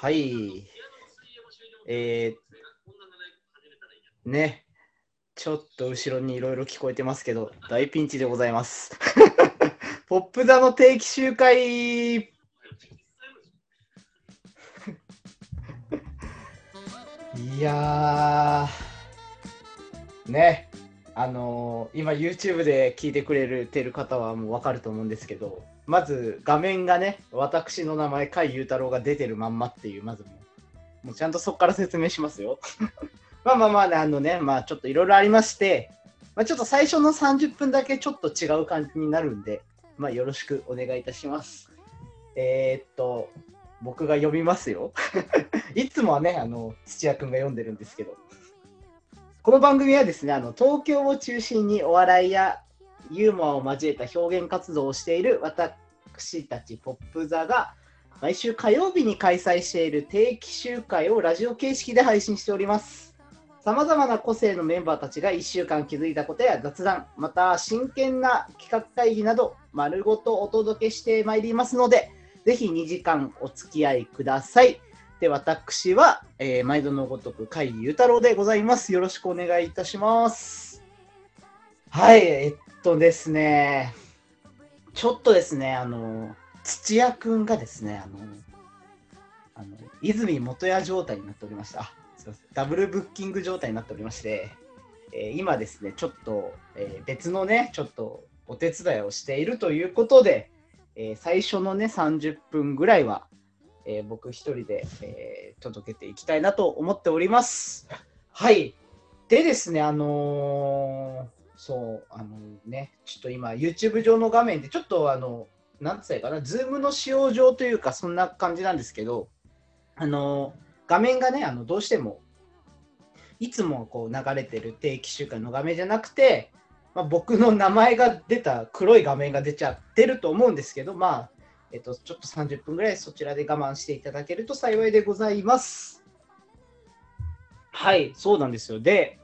はい。えー、ね。ちょっと後ろにいろいろ聞こえてますけど、大ピンチでございます。ポップ座の定期集会。いやー、ね。あのー今 YouTube で聞いてくれてる方はもうわかると思うんですけど、まず画面がね、私の名前、甲斐雄太郎が出てるまんまっていう、まずもう、もうちゃんとそこから説明しますよ。まあまあまあね、あのね、まあちょっといろいろありまして、まあ、ちょっと最初の30分だけちょっと違う感じになるんで、まあよろしくお願いいたします。えー、っと、僕が読みますよ。いつもはね、あの、土屋くんが読んでるんですけど。この番組はですね、あの東京を中心にお笑いやユーモアを交えた表現活動をしている私たちポップ座が毎週火曜日に開催している定期集会をラジオ形式で配信しております。さまざまな個性のメンバーたちが1週間気づいたことや雑談、また真剣な企画会議など丸ごとお届けしてまいりますので、ぜひ2時間お付き合いください。で、私は、えー毎度のごとく甲斐雄太郎でございます。よろしくお願いいたします。はい、えっとですね、ちょっとですね、あの、土屋くんがですね、あの、あの泉元屋状態になっておりました。すませんダブルブッキング状態になっておりまして、えー今ですね、ちょっと、えー別のね、ちょっとお手伝いをしているということで、えー最初のね、30分ぐらいは、え僕一人で、え届けていきたいなと思っております。はい。でですね、あのそう、あのね、ちょっと今、YouTube 上の画面で、ちょっとあの、なんつったかな、Zoom の使用上というか、そんな感じなんですけど、あの画面がね、あのどうしても、いつもこう流れてる定期週間の画面じゃなくて、まあ、僕の名前が出た黒い画面が出ちゃってると思うんですけど、まあ、えっと、ちょっと30分ぐらいそちらで我慢していただけると幸いでございます。はい、そうなんですよ。で、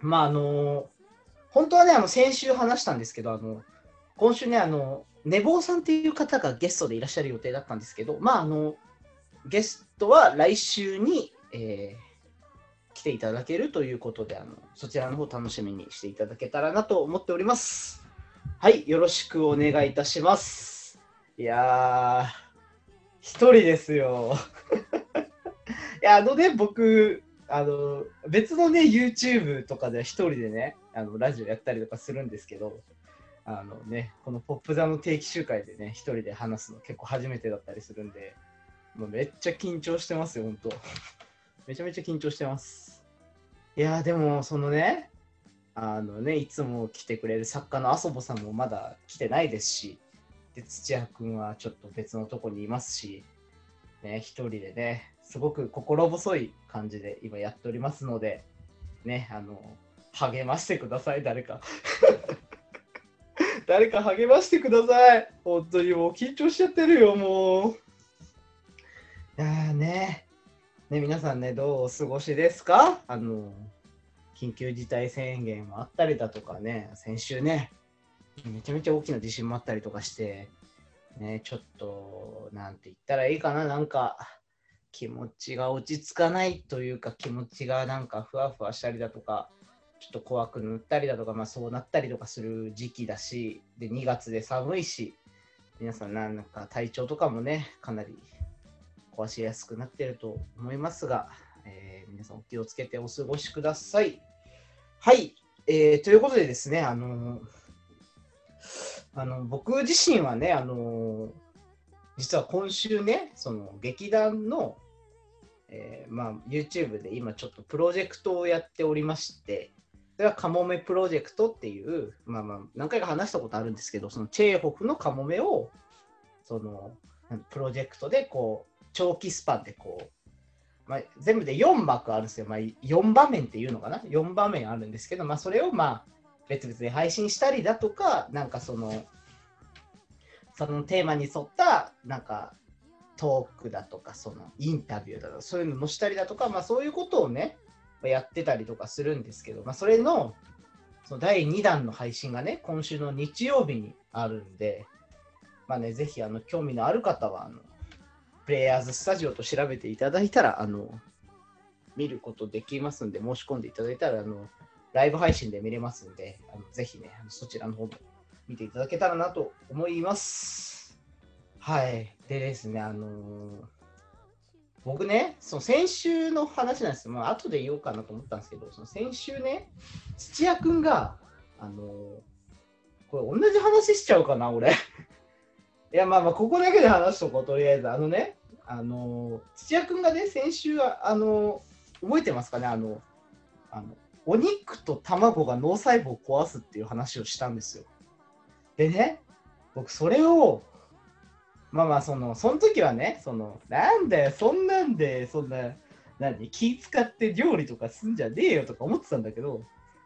まあ、あの、本当はね、あの、先週話したんですけど、あの、今週ね、あの、寝坊さんっていう方がゲストでいらっしゃる予定だったんですけど、まあ、あの、ゲストは来週に、えー来ていただけるということで、あの、そちらの方楽しみにしていただけたらなと思っております。はい、よろしくお願いいたします。いやー、一人ですよ。いや、あのね、僕、あの、別のね、YouTube とかでは一人でね、あの、ラジオやったりとかするんですけど、あのね、このポップ座の定期集会でね、一人で話すの結構初めてだったりするんで、もうめっちゃ緊張してますよ、本当めちゃめちゃ緊張してます。いやー、でも、そのね、あのね、いつも来てくれる作家のあそぼさんもまだ来てないですし、で、土屋くんはちょっと別のとこにいますし、ね、一人でね、すごく心細い感じで今やっておりますので、ね、あの、励ましてください、誰か。誰か励ましてください。本当にもう緊張しちゃってるよ、もう。いやーね、ね、皆さんね、どうお過ごしですか？あの、緊急事態宣言もあったりだとかね、先週ね、めちゃめちゃ大きな地震もあったりとかして、ね、ちょっと、なんて言ったらいいかな、なんか、気持ちが落ち着かないというか、気持ちがなんかふわふわしたりだとか、ちょっと怖く塗ったりだとか、まあそうなったりとかする時期だし、で、2月で寒いし、皆さんなんか体調とかもね、かなり壊しやすくなってると思いますが、えー皆さんお気をつけてお過ごしください。はい、えーということでですね、あのあの僕自身はね、あの実は今週ね、その劇団の、えーまあ、YouTube で今ちょっとプロジェクトをやっておりまして、それはカモメプロジェクトっていう、まあまあ、何回か話したことあるんですけど、そのチェーホフのカモメを、その、プロジェクトでこう、長期スパンでこう、まあ、全部で4幕あるんですよ。まあ、4場面っていうのかな ?4 場面あるんですけど、まあ、それをまあ、別々で配信したりだとか、なんかその、そのテーマに沿った、なんか、トークだとか、そのインタビューだとか、そういうの載したりだとか、まあそういうことをね、やってたりとかするんですけど、まあそれの、その第2弾の配信がね、今週の日曜日にあるんで、まあね、ぜひ、あの、興味のある方は、あの、プレイヤーズスタジオと調べていただいたら、あの、見ることできますんで、申し込んでいただいたら、あの、ライブ配信で見れますんで、あのぜひね、そちらの方も見ていただけたらなと思います。はい。でですね、あのー僕ね、その先週の話なんですよ。まあ、後で言おうかなと思ったんですけど、その先週ね、土屋くんが、あのーこれ同じ話しちゃうかな、俺。いや、まあまあ、ここだけで話しとこう、とりあえず。あのね、あのー土屋くんがね、先週は、あの覚えてますかね、あの、あの、お肉と卵が脳細胞を壊すっていう話をしたんですよ。でね、僕、それを、まあまあ、その、その時はね、その、なんだよ、そんなんで、そんな、何、気使って料理とかすんじゃねえよとか思ってたんだけど、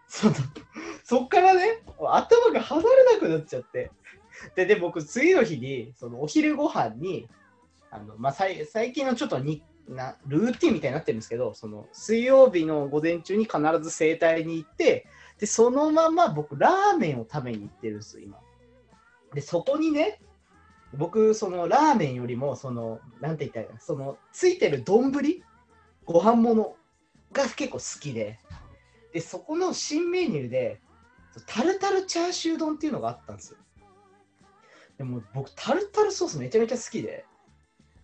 その、そっからね、頭が離れなくなっちゃって。で、で、僕、次の日に、その、お昼ご飯に、あの、まあ、さい最近のちょっとにな、ルーティンみたいになってるんですけど、その、水曜日の午前中に必ず整体に行って、で、そのまま僕、ラーメンを食べに行ってるんですよ、今。で、そこにね、僕、その、ラーメンよりも、その、なんて言ったらいいかな、その、ついてる丼ご飯物が結構好きで、で、そこの新メニューで、タルタルチャーシュー丼っていうのがあったんですよ。でも僕、タルタルソースめちゃめちゃ好きで、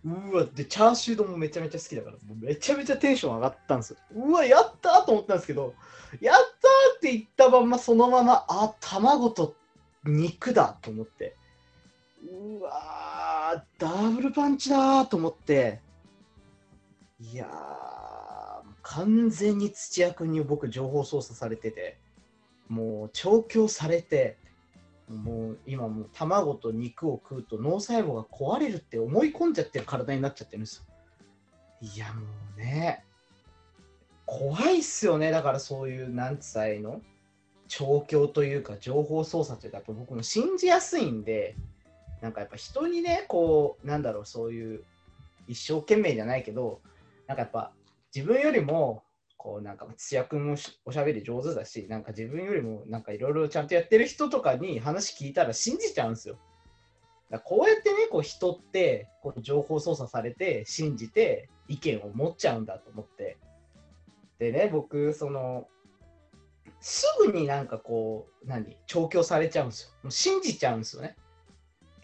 うわ、で、チャーシュー丼もめちゃめちゃ好きだから、もうめちゃめちゃテンション上がったんですよ。うわ、やったーと思ったんですけど、やったーって言ったまんま、そのまま、あ、卵と肉だと思って、うわー、ダブルパンチだと思って、いや、完全に土屋君に僕、情報操作されてて、もう調教されて、もう今もう卵と肉を食うと脳細胞が壊れるって思い込んじゃってる体になっちゃってるんですよ。いやもうね、怖いっすよね。だからそういう、なんつったの調教というか情報操作というか、やっぱ僕も信じやすいんで、なんかやっぱ人にね、こう、なんだろう、そういう一生懸命じゃないけど、なんかやっぱ自分よりも、こうなんか土屋君もおしゃべり上手だし、なんか自分よりもなんかいろいろちゃんとやってる人とかに話聞いたら信じちゃうんですよ。だこうやってね、こう人ってこう情報操作されて信じて意見を持っちゃうんだと思って。でね、僕、その、すぐになんかこう、何、調教されちゃうんですよ。もう信じちゃうんですよね。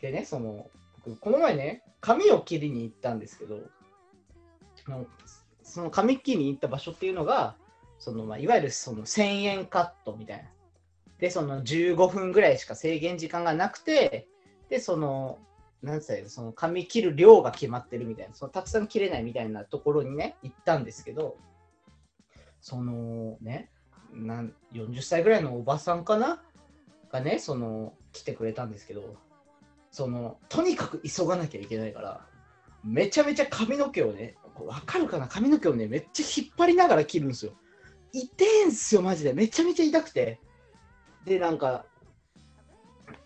でね、その、僕、この前ね、髪を切りに行ったんですけど、その髪切りに行った場所っていうのが、そのまあ、いわゆるその1000円カットみたいな。で、その15分ぐらいしか制限時間がなくて、で、その、なんつったらいいのその髪切る量が決まってるみたいな、そのたくさん切れないみたいなところにね、行ったんですけど、そのね、なん40歳ぐらいのおばさんかな？がね、その、来てくれたんですけど、その、とにかく急がなきゃいけないから、めちゃめちゃ髪の毛をね、わかるかな？髪の毛をね、めっちゃ引っ張りながら切るんですよ。痛えんすよ、マジで。めちゃめちゃ痛くて。で、なんか、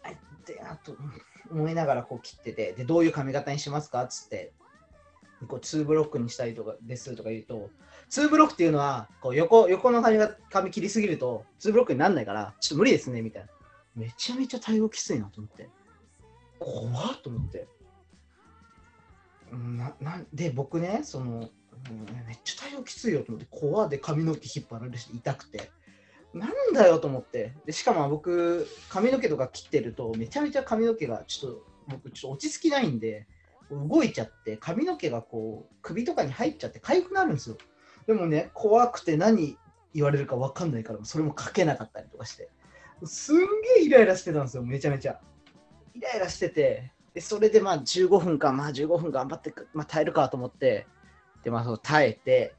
あで、あと、思いながらこう切ってて、で、どういう髪型にしますか？っつって、こう2ブロックにしたいとかですとか言うと、2ブロックっていうのは、こう横横の髪が髪切りすぎると、2ブロックにならないから、ちょっと無理ですね、みたいな。めちゃめちゃ対応きついなと思って。怖っと思って。ななんで、僕ね、その、うんめっちゃ対応きついよと思って、怖で髪の毛引っ張られるし、痛くて。なんだよと思って。でしかも僕、髪の毛とか切ってると、めちゃめちゃ髪の毛がちょっと、僕、ちょっと落ち着きないんで、動いちゃって、髪の毛がこう、首とかに入っちゃって、痒くなるんですよ。でもね、怖くて何言われるか分かんないから、それも書けなかったりとかして。すんげえイライラしてたんですよ、めちゃめちゃ。イライラしてて、でそれでまあ15分間、まあ15分頑張って、まあ、耐えるかと思って、で、まあそう耐えて、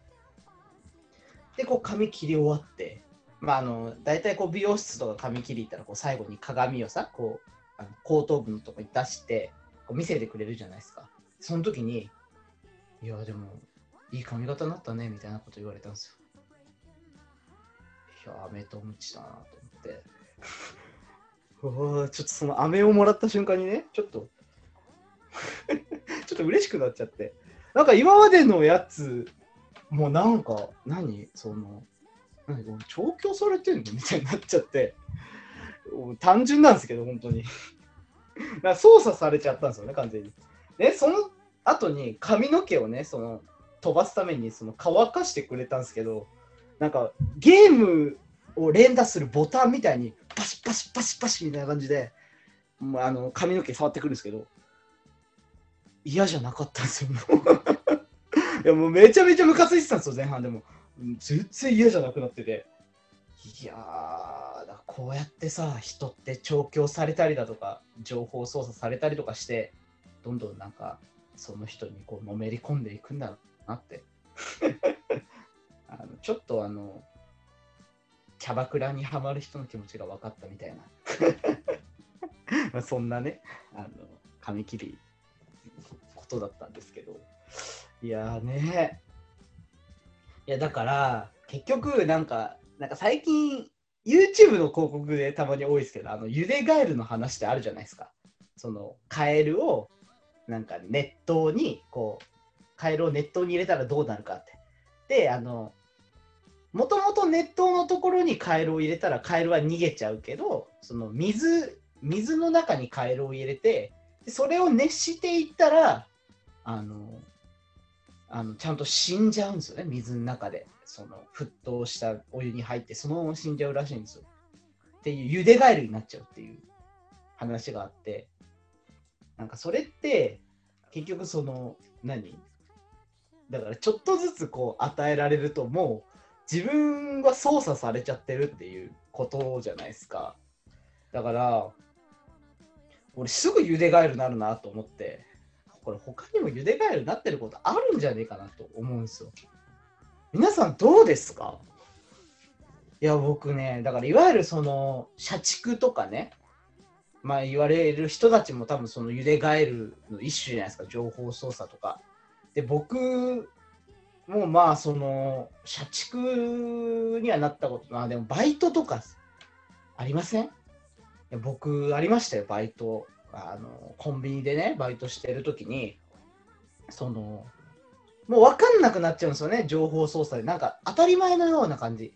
で、こう髪切り終わって、まああの、大体こう美容室とか髪切り行ったら、こう最後に鏡をさ、こう、あの後頭部のとこに出して、こう見せてくれるじゃないですか。その時に、いや、でも、いい髪型になったね、みたいなこと言われたんですよ。いや、飴とムチだなと思って。うわーちょっとその飴をもらった瞬間にね、ちょっと、ちょっと嬉しくなっちゃって。なんか今までのやつ、もうなんか、何？その、何？これ調教されてんのみたいになっちゃって。単純なんですけど、本当に。だ操作されちゃったんですよね、完全に。で、その後に髪の毛をね、その飛ばすためにその乾かしてくれたんですけど、なんかゲームを連打するボタンみたいにパシパシパシパシみたいな感じで、もうあの髪の毛触ってくるんですけど、嫌じゃなかったんですよ。も ういやもうめちゃめちゃムカついてたんですよ、前半でも。全然嫌じゃなくなってて。いやー、だこうやってさ、人って調教されたりだとか、情報操作されたりとかして、どんどんなんか、その人にこうのめり込んでいくんだろうなって。あのちょっとあの、キャバクラにはまる人の気持ちが分かったみたいな。そんなね、あの、髪切りことだったんですけど。いやね。いや、だから、結局、なんか、なんか最近、YouTube の広告でたまに多いですけど、あの、ゆでガエルの話ってあるじゃないですか。その、カエルを、なんか熱湯に、こう、カエルを熱湯に入れたらどうなるかって。で、あの、もともと熱湯のところにカエルを入れたらカエルは逃げちゃうけど、その水、水の中にカエルを入れて、それを熱していったら、あの、あのちゃんと死んじゃうんですよね、水の中で。その沸騰したお湯に入って、そのまま死んじゃうらしいんですよ。っていう、茹でガエルになっちゃうっていう話があって、なんかそれって、結局その、何？だからちょっとずつこう与えられると、もう自分は操作されちゃってるっていうことじゃないですか。だから、俺すぐ茹でガエルなるなと思って、これ他にも茹でガエルなってることあるんじゃねえかなと思うんですよ。皆さんどうですか？いや、僕ね、だからいわゆるその社畜とかね、まあ言われる人たちも多分その茹でガエルの一種じゃないですか、情報操作とか。で、僕もうまあその社畜にはなったことな、でもバイトとかありません？僕ありましたよ、バイト。あのコンビニでね、バイトしてるときに、その、もう分かんなくなっちゃうんですよね、情報操作で。なんか当たり前のような感じ。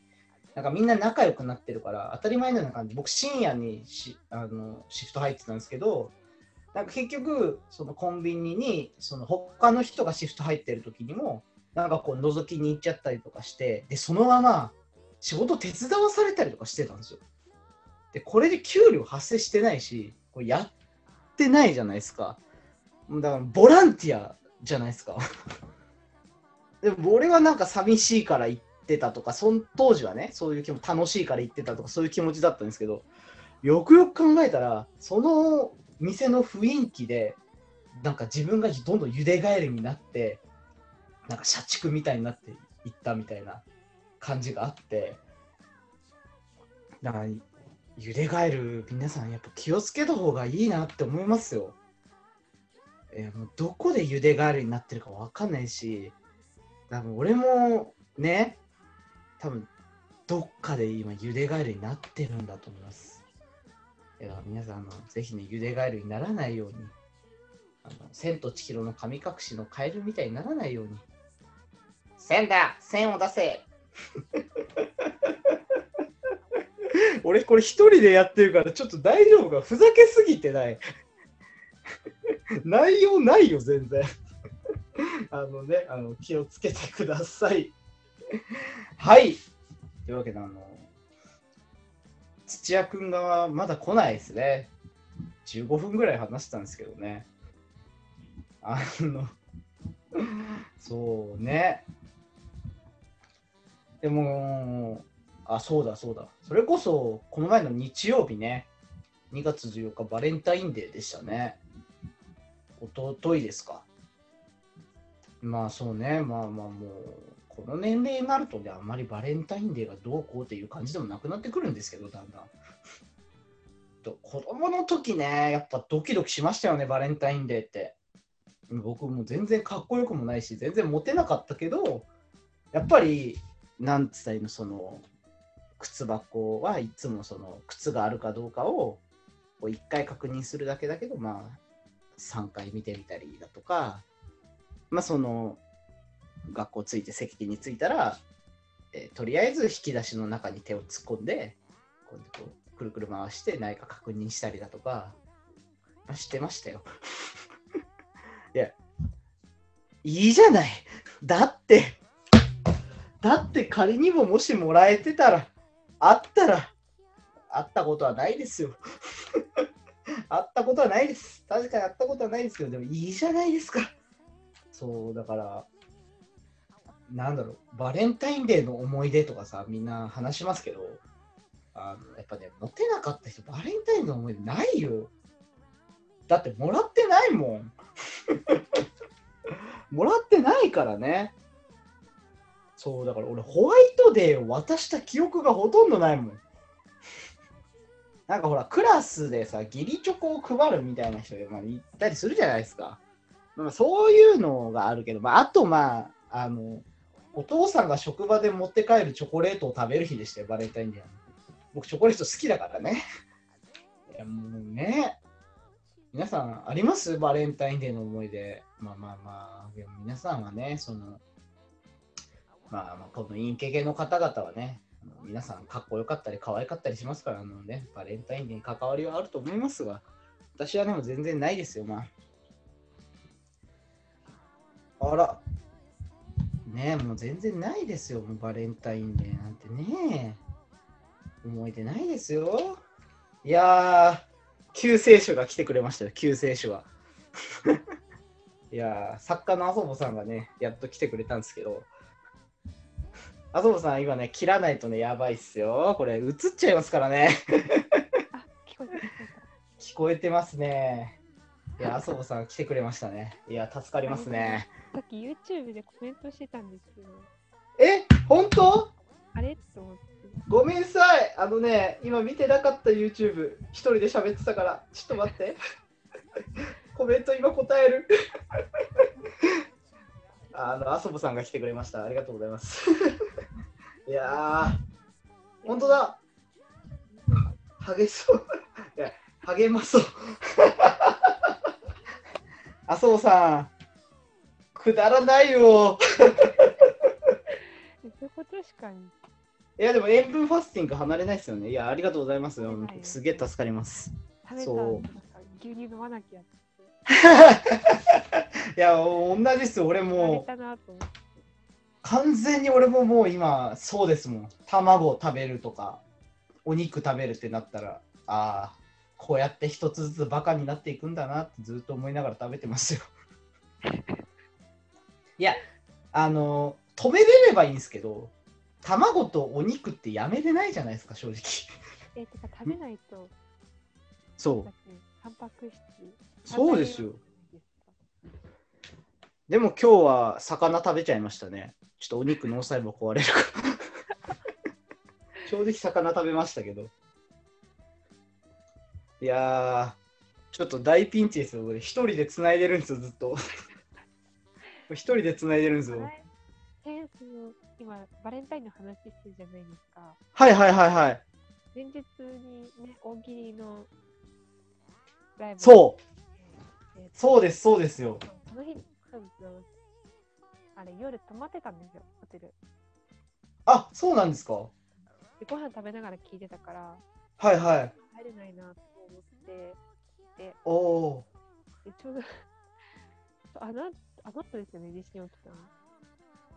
なんかみんな仲良くなってるから、当たり前のような感じ。僕、深夜にしあのシフト入ってたんですけど、なんか結局、そのコンビニに、その他の人がシフト入ってる時にも、なんかこう覗きに行っちゃったりとかして、で、そのまま仕事手伝わされたりとかしてたんですよ。で、これで給料発生してないし、これやってないじゃないですか。だから、ボランティアじゃないですか。でも、俺はなんか寂しいから行ってたとか、その当時はね、そういう気も楽しいから行ってたとか、そういう気持ちだったんですけど、よくよく考えたら、その店の雰囲気で、なんか自分がどんどん茹でガエルになって、なんか社畜みたいになっていったみたいな感じがあって、だから、茹でガエル、皆さんやっぱ気をつけた方がいいなって思いますよ。えーもうどこで茹でガエルになってるかわかんないし、多分俺もね、多分どっかで今茹でガエルになってるんだと思います。いや皆さんあの、ぜひね、茹でガエルにならないように、あの千と千尋の神隠しのカエルみたいにならないように。千だ。千を出せ。俺これ一人でやってるからちょっと大丈夫か？ふざけすぎてない？内容ないよ全然。あのねあの気をつけてください。はい。というわけであの土屋くんがまだ来ないですね。15分ぐらい話したんですけどね。あのそうねでもあ、そうだそうだ。それこそ、この前の日曜日ね、2月14日バレンタインデーでしたね。おとといですか。まあそうね、まあまあもう、この年齢になるとね、あんまりバレンタインデーがどうこうっていう感じでもなくなってくるんですけど、だんだん。と子供の時ね、やっぱドキドキしましたよね、バレンタインデーって。僕も全然かっこよくもないし、全然モテなかったけど、やっぱり、なんつったいの、その、靴箱はいつもその靴があるかどうかを1回確認するだけだけど、まあ、3回見てみたりだとか、まあ、その学校着いて席に着いたら、えーとりあえず引き出しの中に手を突っ込んでこうこうくるくる回して何か確認したりだとか、まあ、してましたよ。いやいいじゃない。だって、だって仮にももしもらえてたら、あったら、あったことはないですよ。あったことはないです。確かにあったことはないですけど、でもいいじゃないですか。そう、だから、なんだろう、バレンタインデーの思い出とかさ、みんな話しますけど、あのやっぱね、モテなかった人、バレンタインの思い出ないよ。だってもらってないもん。もらってないからね。そう、だから俺、ホワイトデーを渡した記憶がほとんどないもん。なんかほら、クラスでさ、義理チョコを配るみたいな人が、まあ、いたりするじゃないですか。まあ、そういうのがあるけど、まあ、あとまあ、あの、お父さんが職場で持って帰るチョコレートを食べる日でしたよ、バレンタインデー。僕、チョコレート好きだからね。いや、もうね。皆さん、あります？バレンタインデーの思い出。まあまあまあ、でも皆さんはね、その、まあまあ、このインケゲの方々はね、皆さんかっこよかったり可愛かったりしますから、あのね、バレンタインデーに関わりはあると思いますが、私はでも全然ないですよ、まあ。あら。ねえ、もう全然ないですよ、もうバレンタインデーなんてね。思い出ないですよ。いやー、救世主が来てくれましたよ、救世主は。いやー、作家のあそぼさんがね、やっと来てくれたんですけど、あそぼさん、今ね、切らないとね、やばいっすよ。これ、映っちゃいますからね。あ、聞こえた聞こえてますね。いや、あそぼさん来てくれましたね。いや、助かりますね。さっき YouTube でコメントしてたんですけど、え、本当？あれ？と思って。ごめんなさい。あのね、今見てなかった YouTube、一人で喋ってたから、ちょっと待って。コメント今答える。あの、あそぼさんが来てくれました。ありがとうございます。いやー、本当だ。激しそう。いや、励まそう。あそぼさん、くだらないよ。そういうことしかに。いや、でも塩分ファスティング離れないですよね。いや、ありがとうございますすげえ助かります。そう牛乳飲まなきゃ。いや、同じですよ。俺も。完全に俺ももう今、そうですもん。卵食べるとか、お肉食べるってなったら、ああ、こうやって一つずつバカになっていくんだなってずっと思いながら食べてますよ。いや、あの、止めれればいいんですけど、卵とお肉ってやめれないじゃないですか、正直。え、てか食べないと、そうタンパク質。そうですよ。でも今日は魚食べちゃいましたね。ちょっとお肉脳細胞壊れるから。正直魚食べましたけど。いやー、ちょっと大ピンチですよ。俺一人で繋いでるんですよ、ずっと。一人で繋いでるんですよ。の今、バレンタインの話してるじゃないですか。はいはいはいはい。前日にね、大喜利のライブ。そう、えーそうです、そうですよ。その日、あれ、夜泊まってたんですよ、ホテル。あ、そうなんですか。で、ご飯食べながら聞いてたから、はいはい。入れないなと思って、おおでちょうど あの、あの後ですよね、地震起きたの。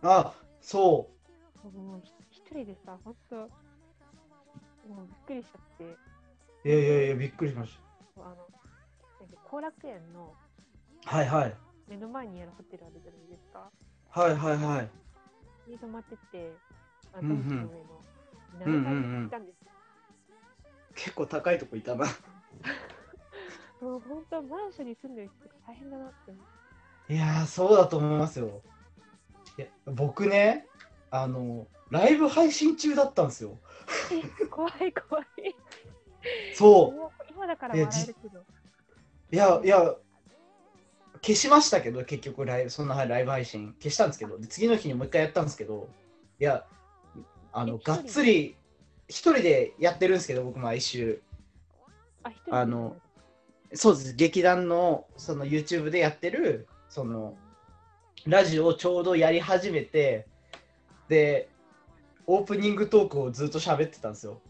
ー。あ、そもうひ一人でさ、ほんと、もうびっくりしちゃって、う。いやいやいや、びっくりしましあの、後楽園のた。はいはい。目の前にあるホテルあるじゃないですか。はいはいはい。に泊まってて、あの上の、うんうんうん7階に行ったんですよ。結構高いとこいたな。もう本当、マンションに住んでる人とか大変だなって。いやー、そうだと思いますよ。いや僕ね、あの、ライブ配信中だったんですよ。え怖い怖い。そもう今だから笑えるけど。う。いや、いや、消しましたけど、結局ライブ、そんなライブ配信消したんですけど、で次の日にもう一回やったんですけど、いや、あの、えがっつり、一人でやってるんですけど、僕毎週。あ、のそうです、劇団の、その YouTube でやってる、その、ラジオをちょうどやり始めて、で、オープニングトークをずっと喋ってたんですよ。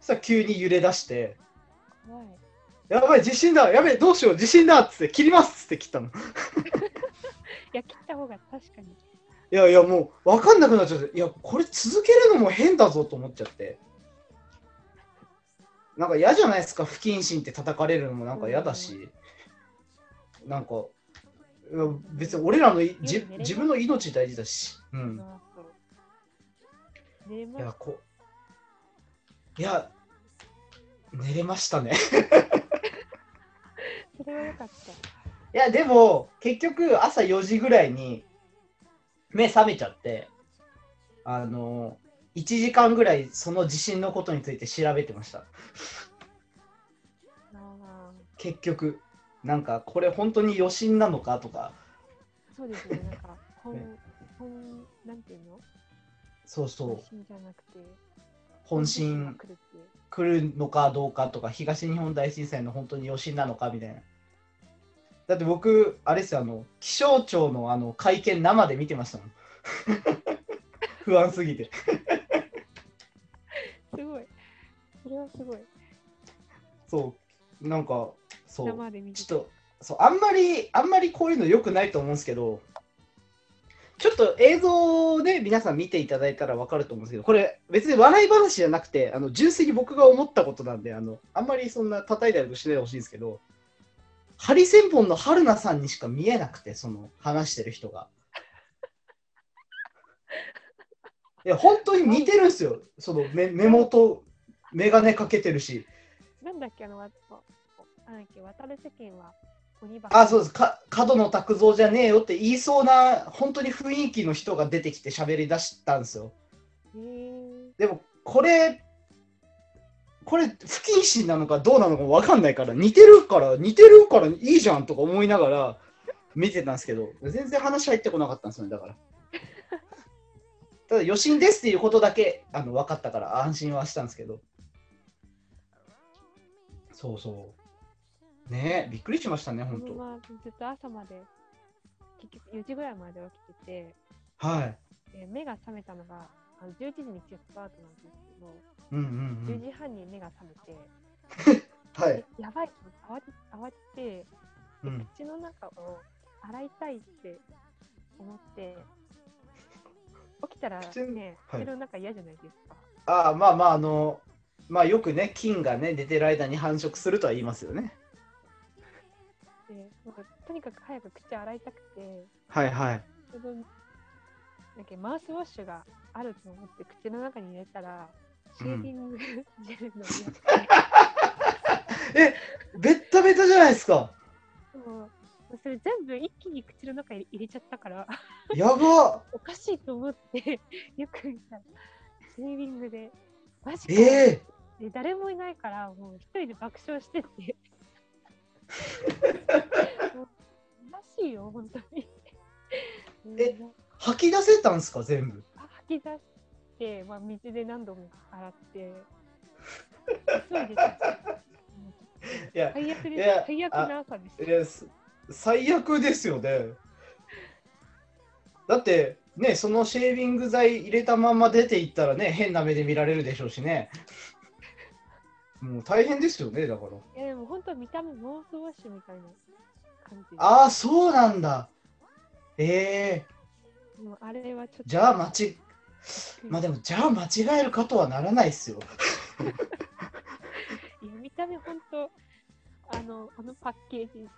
そしたら急に揺れ出して。やばい、地震だ、やべえ、どうしよう、地震だっつって、切りますっつって切ったの。や、切った方が確かに。いやいや、もう分かんなくなっちゃって、いや、これ続けるのも変だぞと思っちゃって。なんか嫌じゃないですか、不謹慎って叩かれるのもなんか嫌だし。なんか、別に俺らのいじ自分の命大事だし。うん。いや、すこいや、寝れましたね。それはよかった。いや、でも、結局、朝4時ぐらいに目覚めちゃって、あの、1時間ぐらいその地震のことについて調べてました。あ結局、なんか、これ本当に余震なのかとか、ーそうですね、なんか、本ね、本、なんていうの？そうそう本、心じゃなくて、本が震。来るのかどうかとか、東日本大震災の本当に余震なのかみたいな。だって僕、あれですよ、あの、気象庁のあの会見生で見てましたもん。不安すぎて。すごい。それはすごい。そう、なんか、そう。生で見てちょっと、そう、あんまり、あんまりこういうの良くないと思うんですけど、ちょっと映像で皆さん見ていただいたら分かると思うんですけど、これ別に笑い話じゃなくて、あの純粋に僕が思ったことなんで、あのあんまりそんな叩いたりとかしないでほしいんですけど、ハリセンボンの春菜さんにしか見えなくて、その話してる人が。いや、本当に似てるんですよ。その目目元、眼鏡かけてるし。なんだっけ、あの、わなんだっけ、渡る世間はあ、そうです。か角野卓造じゃねえよって言いそうな、本当に雰囲気の人が出てきて喋り出したんですよ。でも、これ、これ、不謹慎なのかどうなのか分かんないから、似てるから、似てるからいいじゃんとか思いながら見てたんですけど、全然話入ってこなかったんですよね、だから。ただ、余震ですっていうことだけあの分かったから安心はしたんですけど。そうそう。ねえ、びっくりしましたね、本当。ままずっと朝まで、結局4時ぐらいまで起きてて、はい。で目が覚めたのがあの11時に一応スタートなんですけど、うんうんう10ん。時半に目が覚めて、はいえ。やばい慌て慌てて、うん、口の中を洗いたいって思って、起きたらね、はい口の中嫌じゃないですか。ああ、まあまあ、あの、まあよくね、菌がね、出てる間に繁殖するとは言いますよね。でなんかとにかく早く口洗いたくて、はいはい。ちょうどなんかマウスウォッシュがあると思って口の中に入れたら、シェーディングジェルのや ベッタベタじゃないですか。つもう。それ全部一気に口の中に入れちゃったから、やば。おかしいと思って、よく見たら、シェーディングで、マジか、ええ。で誰もいないから、もう一人で爆笑してて。らしいよ、本当に。えうん吐き出せたんすか、全部？吐き出して、まあ、水で何度も洗って、急いでた。いや、最悪です。最悪な朝です。最悪ですよね。だって、ね、そのシェービング剤入れたまま出ていったらね、変な目で見られるでしょうしね。もう大変ですよね、だから。いや、でも本当見た目マウスウォッシュみたいな感じで。ああ、そうなんだ。ええもうあれはちょっと。じゃあ間違まあでも、じゃあ間違えるかとはならないっすよ。いや、見た目本当、あの、あのパッケージ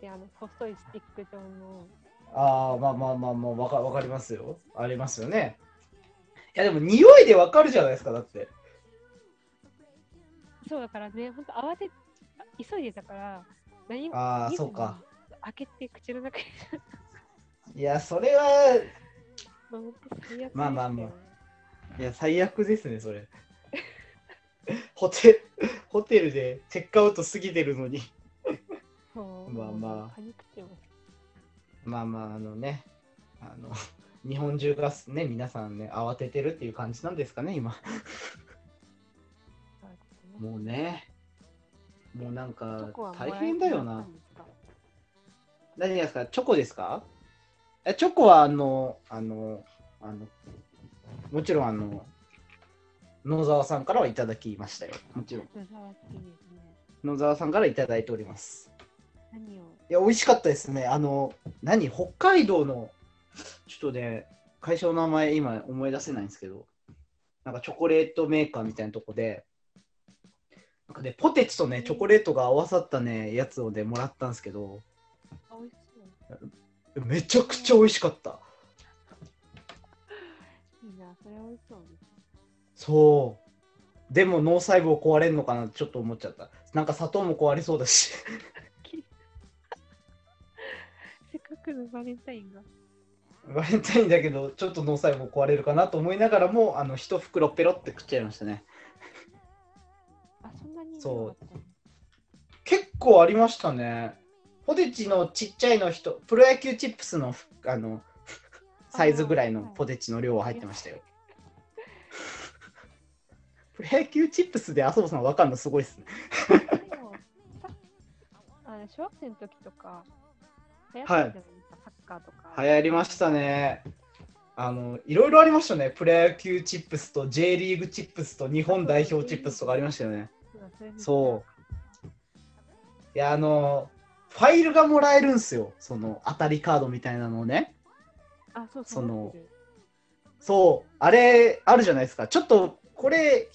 で、あの、細いスティック状の、ああ、まあまあまあまあ、わかわかりますよ。ありますよね。いやでも、匂いでわかるじゃないですか、だって。そうだからね、本当慌て、急いでたから、何もああ、そうか。開けて口の中に、いや、それは、まあまあまいや、最悪ですね、それ。ホテホテルでチェックアウト過ぎてるのに。まあまあ。まあまあ、あのね、あの、日本中がね、皆さんね、慌ててるっていう感じなんですかね、今。もうね、もうなんチか大え変だよな何ですか？チョコですか？えチョコはあの、あの、あの、もちろんあの、野沢さんからはいただきましたよ。もちろん。野沢好きですね。野沢さんからいただいております。何を？いや、美味しかったですね。あの、何？北海道の、ちょっとね、会社の名前今思い出せないんですけど、なんかチョコレートメーカーみたいなとこで、なんかね、ポテチとね、チョコレートが合わさったね、やつをね、もらったんですけど。めちゃくちゃ美味しかった。いいな、それ美味しそうです。そう。でも脳細胞壊れるのかなってちょっと思っちゃった。なんか砂糖も壊れそうだし。せっかくのバレンタインが。バレンタインだけど、ちょっと脳細胞壊れるかなと思いながらも、あの、一袋ペロって食っちゃいましたね。あ、そんなにそう結構ありましたね。ポテチのちっちゃいの人、プロ野球チップスのあのサイズぐらいのポテチの量は入ってましたよ。プロ野球チップスで麻生さん分かるのすごいっすね。あの小学生の時とか、流行ったじゃないですか、サッカーとか。流行りましたね。あの、いろいろありましたね。プロ野球チップスと J リーグチップスと日本代表チップスとかありましたよね。そう。いや、あの、ファイルがもらえるんすよ。その当たりカードみたいなのをね。う。あ、そうそう。そのそう、あれあるじゃないですか。ちょっとこれ、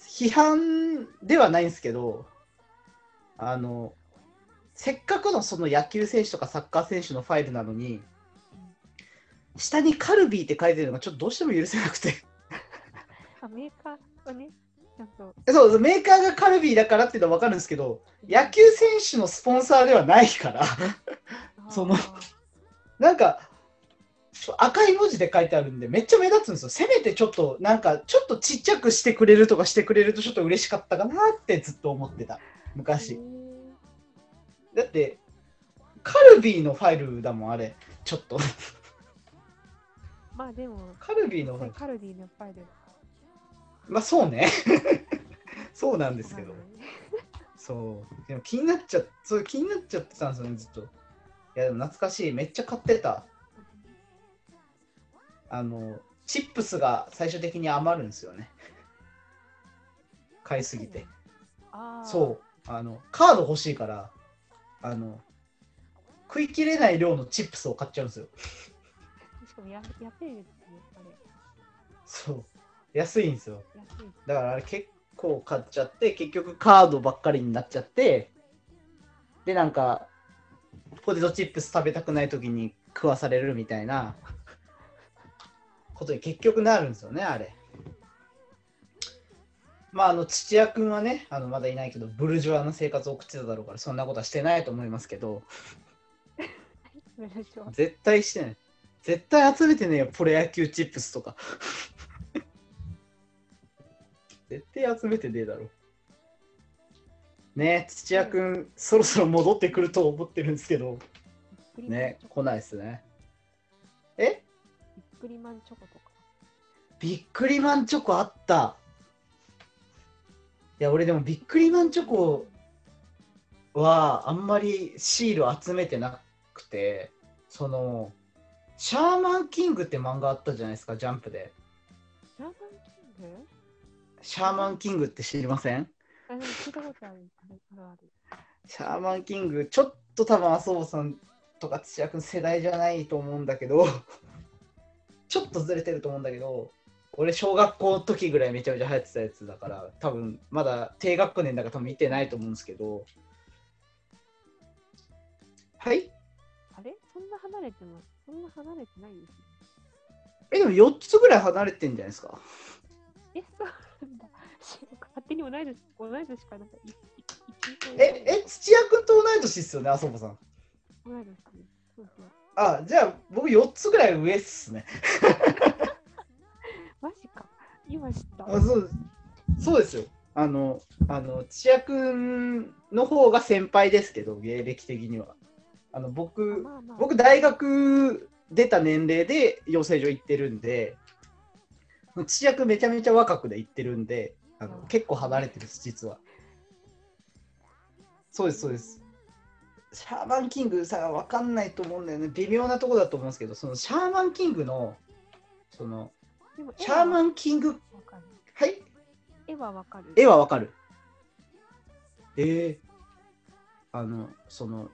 批判ではないんですけど、あの、せっかくのその野球選手とかサッカー選手のファイルなのに、下にカルビーって書いてるのがちょっとどうしても許せなくて。あ、メーカーはね。そう、メーカーがカルビーだからっていうのは分かるんですけど、野球選手のスポンサーではないから、そのなんか、赤い文字で書いてあるんで、めっちゃ目立つんですよ。せめてちょっと、なんか、ちょっとちっちゃくしてくれるとかしてくれるとちょっと嬉しかったかなってずっと思ってた。へ昔。ーだって、カルビーのファイルだもん、あれ。ちょっと。まあでも、カルビーのファイル。カルディのファイルまあ、そうね。そうなんでらすけどそう。でも気になっちゃそう気になっちゃってたんですよね、ずっと。いや、でも懐かしい。めっちゃ買ってた。あの、チップスが最終的に余るんですよね。買いすぎて。そう。あの、カード欲しいから、あの、食い切れない量のチップスを買っちゃうんですよ。しかもや安いですね、あれ。そう。安いんですよ。だからあれ結構買っちゃって、結局カードばっかりになっちゃって、で、なんか、ポテトチップス食べたくない時に食わされるみたいなことに結局なるんですよね、あれ。まあ、あの、土屋くんはね、あのまだいないけど、ブルジョワな生活を送ってただろうから、そんなことはしてないと思いますけど、絶対してない。絶対集めてねえよ、プロ野球チップスとか。絶対集めてねえだろ。ね土屋くん、そろそろ戻ってくると思ってるんですけど、ね来ないですね。え？ビックリマンチョコとか。ビックリマンチョコあった。いや、俺でもビックリマンチョコはあんまりシール集めてなくて、その、シャーマンキングって漫画あったじゃないですか、ジャンプで。シャーマンキング？シャーマンキングって知りません？シャーマンキング、ちょっと多分麻生さんとか土屋君世代じゃないと思うんだけど、ちょっとずれてると思うんだけど、俺小学校の時ぐらいめちゃめちゃ流行ってたやつだから、多分まだ低学年だから多分見てないと思うんですけど、はい？あれ？そんな離れてます？そんな離れてないですね。え、でも4つぐらい離れてんじゃないですか？え、そうに同い年、同い年かなんか、いい一え、え、土屋君と同い年ですよね、麻生さん。同い年そうそう。あ、じゃあ僕4つぐらい上っすね。マジか。今知った。あそうそうですよ。あの、あの、土屋くんの方が先輩ですけど、芸歴的には。あの、僕、まあまあ、僕、大学出た年齢で養成所行ってるんで、土屋くんめちゃめちゃ若くで行ってるんで、あのうん結構離れてるです、実は。そうです、そうです。シャーマンキングさ、わかんないと思うんだよね。微妙なとこだと思うんですけど、そのシャーマンキングの、その、シャーマンンキング。はい？絵はわかる。絵はわかる。えー、あの、その、ん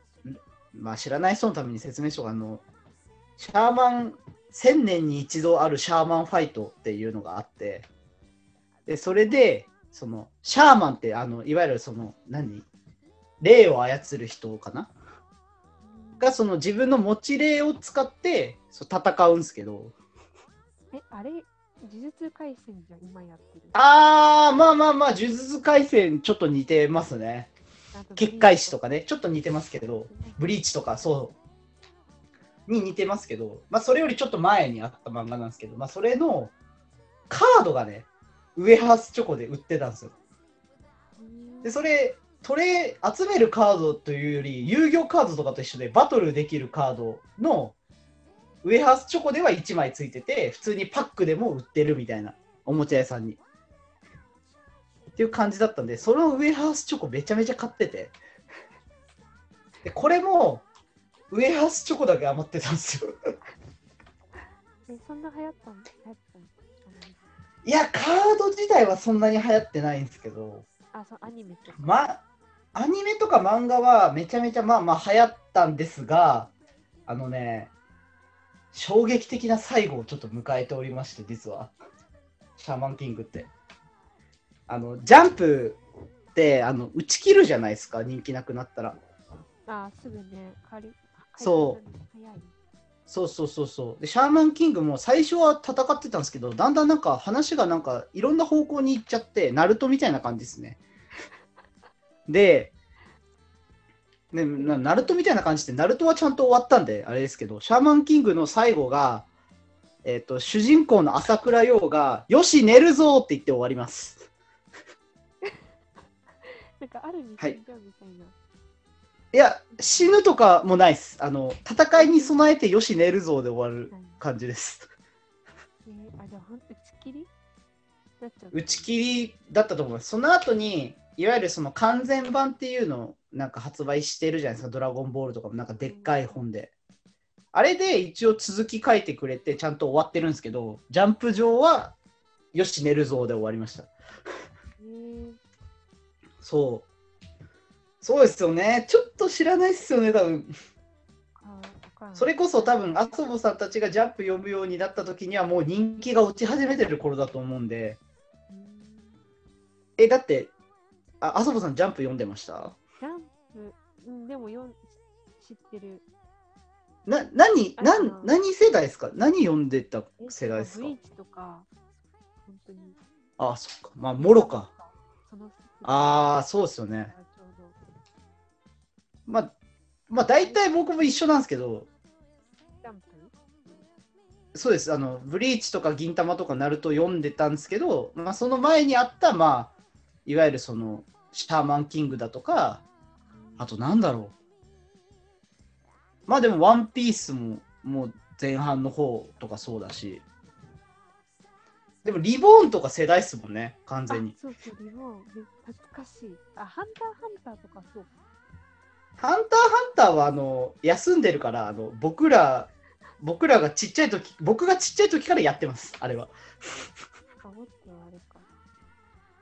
まあ知らない人のために説明しようかあの、シャーマン、1000年に一度あるシャーマンファイトっていうのがあって、で、それで、その、シャーマンって、あの、いわゆるその、何？霊を操る人かな？が、その自分の持ち霊を使って、そう戦うんすけど、え、あれ、呪術廻戦じゃん、今やってる？あー、まあまあまあ、呪術廻戦ちょっと似てますね。結界師とかね、ちょっと似てますけど、ブリーチとかそう、に似てますけど、まあそれよりちょっと前にあった漫画なんですけど、まあそれのカードがね、ウエハースチョコで売ってたんですよ。うんで、それ、トレ集めるカードというより、遊戯カードとかと一緒でバトルできるカードのウエハースチョコでは1枚ついてて、普通にパックでも売ってるみたいな、おもちゃ屋さんに。っていう感じだったんで、そのウエハースチョコめちゃめちゃ買ってて。で、これも、ウエハースチョコだけ余ってたんですよ。え、そんな流行ったの？流行ったの？いや、カード自体はそんなに流行ってないんですけど、あ、そう、アニメとか。ま、アニメとか漫画はめちゃめちゃまあまあ流行ったんですが、あのね、衝撃的な最後をちょっと迎えておりまして、実は。シャーマンキングって。あの、ジャンプって、あの、打ち切るじゃないですか、人気なくなったら。あ、すぐね、仮。そう早い。そうそうそうそう。で、シャーマンキングも最初は戦ってたんですけど、だんだんなんか話がなんかいろんな方向に行っちゃって、ナルトみたいな感じですね。で、ね、なナルトみたいな感じで、ナルトはちゃんと終わったんで、あれですけど、シャーマンキングの最後が、えっ、と、主人公の朝倉陽が、よし、寝るぞって言って終わります。なんかあるにはみたいな。いや、死ぬとかもないです。あの、戦いに備えて、よし、寝るぞで終わるはい感じです。えー、あ、じゃあ打ち切り？打ち切りだったと思います。その後に、いわゆるその完全版っていうのをなんか発売してるじゃないですか、ドラゴンボールとかもなんかでっかい本で。あれで一応続き書いてくれてちゃんと終わってるんですけど、ジャンプ上は、よし、寝るぞで終わりました。えー、そう。そうですよね。ちょっと知らないですよね、多分。それこそ多分、アソボさんたちがジャンプ読むようになった時にはもう人気が落ち始めてる頃だと思うんで。うんえ、だって、あ、アソボさんジャンプ読んでました？ジャンプ、うん、でもよん知ってる。な、何、あな何世代ですか？何読んでたえ世代ですか？ブリーチとか、本当に。あ、そっか。まあ、もろか。。ああ、そうですよね。まあ、まあ、大体僕も一緒なんですけど、ジャンプそうです。あの、ブリーチとか銀魂とかナルト読んでたんですけど、まあ、その前にあった、まあ、いわゆるその、シャーマンキングだとか、あとなんだろう。まあでも、ワンピースも、もう前半の方とかそうだし、でも、リボーンとか世代っすもんね、完全に。そうそう、リボン、懐かしい。あ、ハンターハンターとかそう。ハンターハンターはあの休んでるからあの僕ら僕らがちっちゃい時僕がちっちゃい時からやってますあれは。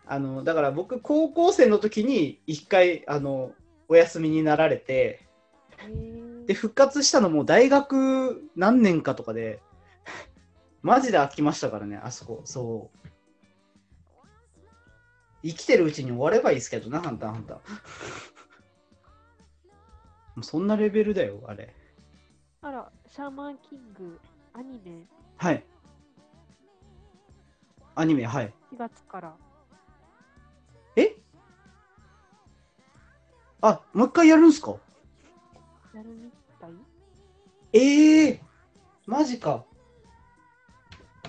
あ、のだから僕高校生の時に一回あのお休みになられてで復活したのも大学何年かとかでマジで飽きましたからねあそこ。そう。生きてるうちに終わればいいですけどなハンターハンターもうそんなレベルだよあれあら、シャーマンキング、アニメ、はいアニメはい4月から。え？あ、もう一回やるんすか？やるみたい？ええー、マジか。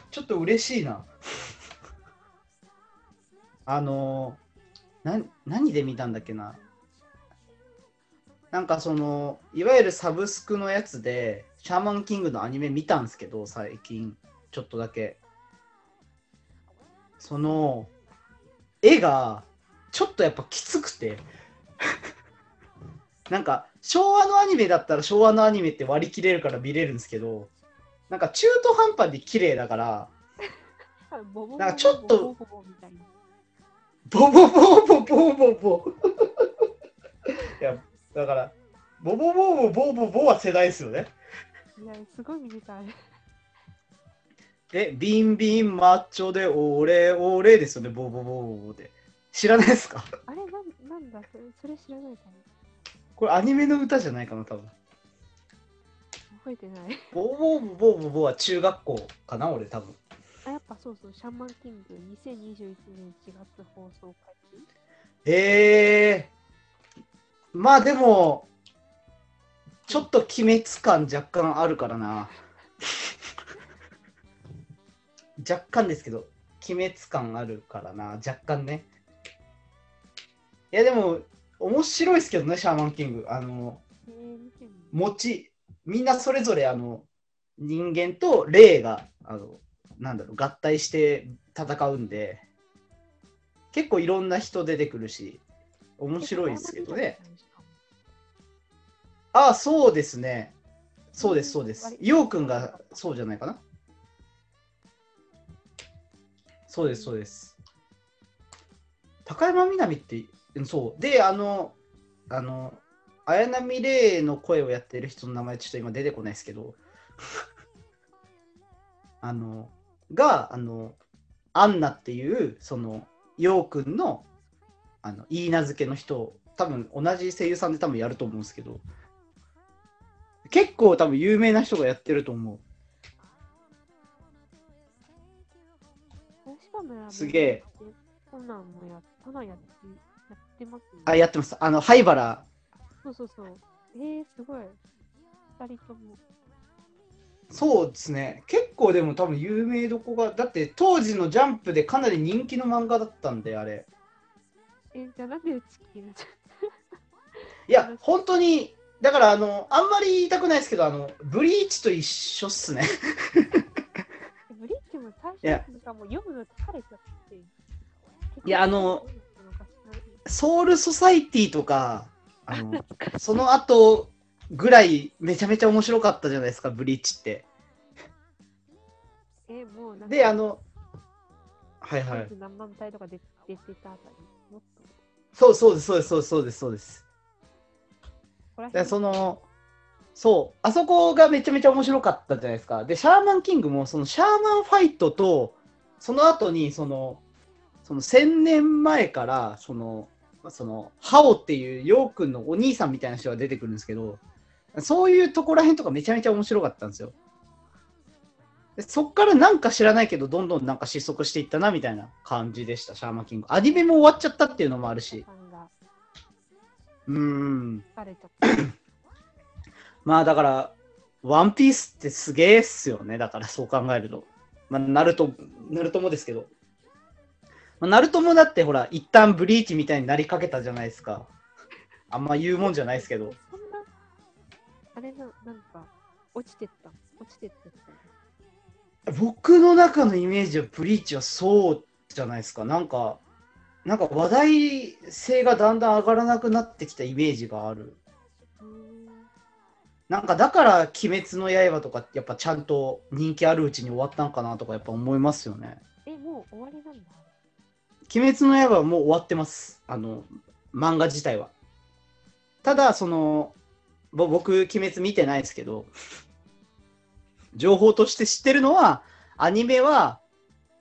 ちょっと嬉しいな。あのー、な、何で見たんだっけな？なんかその、いわゆるサブスクのやつで、シャーマンキングのアニメ見たんですけど、最近、ちょっとだけ。その、絵が、ちょっとやっぱきつくて。なんか、昭和のアニメだったら昭和のアニメって割り切れるから見れるんですけど、なんか中途半端に綺麗だから、なんかちょっとボ。ボボボボボボボ。いや、だから、ボボボーボボーボボは世代ですよね。いや、すごい見てた、あれ。え、ビンビンマッチョでオレオレですよね、ボボボボボで。知らないですかあれ、なんなんだそれ、それ知らないかも。これアニメの歌じゃないかな、多分。覚えてない。ボボボボボボは中学校かな、俺多分。あ、やっぱそうそう、シャンマンキング2021年1月放送開始。えー、まあでも、ちょっと鬼滅感若干あるからな。若干ですけど、鬼滅感あるからな、若干ね。いやでも、面白いですけどね、シャーマンキング。あの、えー、見てみる。餅、みんなそれぞれあの、人間と霊が、あの、なんだろう、合体して戦うんで、結構いろんな人出てくるし、面白いですけどね。。ああ、そうですね。そうです、そうです。ようくんがそうじゃないかな。そうです、そうです。高山みなみって、うんそう。で、あの、あの、綾波レイの声をやってる人の名前ちょっと今出てこないですけど、あの、が、あの、アンナっていう、その、ようくんの、あの、言い名付けの人を、多分同じ声優さんで多分やると思うんですけど、結構多分有名な人がやってると思う。すげえ。もややってやってます、ね。あ、やってます。あの、灰原。そうそうそう。えー、すごい。二人とも。そうですね。結構でも多分有名どこが、だって当時のジャンプでかなり人気の漫画だったんで、あれ。え、じゃあなんでうち聞いちゃいや、本当に、だからあの、あんまり言いたくないですけど、あの、ブリーチと一緒っすね。う ブリッジも最いや初もう読むの疲れちゃって。いやあのソウルソサイティとか、あの、その後ぐらいめちゃめちゃ面白かったじゃないですか、ブリーチって。え、もうで、あの、はいはい。何万体とか出出てたあたり。もっと。そうそうです、そうです、そうです、そうです、でその、そう、あそこがめちゃめちゃ面白かったじゃないですか。で、シャーマンキングも、そのシャーマンファイトと、その後に、その、その1000年前から、その、その、ハオっていうヨウくんのお兄さんみたいな人が出てくるんですけど、そういうとこら辺とかめちゃめちゃ面白かったんですよ。でそっからなんか知らないけど、どんどんなんか失速していったなみたいな感じでした、シャーマンキング。アニメも終わっちゃったっていうのもあるし。うーん。疲れちゃった。まあだから、ワンピースってすげえっすよね。だからそう考えると。まあ、ナルト、ナルトもですけど。まあ、ナルトもだってほら、一旦ブリーチみたいになりかけたじゃないですか。あんま言うもんじゃないですけど。そんな、あれな、なんか、落ちてった。落ちてってった。僕の中のイメージはブリーチはそうじゃないですか。なんか、なんか話題性がだんだん上がらなくなってきたイメージがある。なんかだから「鬼滅の刃」とかやっぱちゃんと人気あるうちに終わったんかなとかやっぱ思いますよね。え、もう終わりなんだ？鬼滅の刃はもう終わってます。あの、漫画自体は。ただ、その、ぼ僕、鬼滅見てないですけど、情報として知ってるのは、アニメは、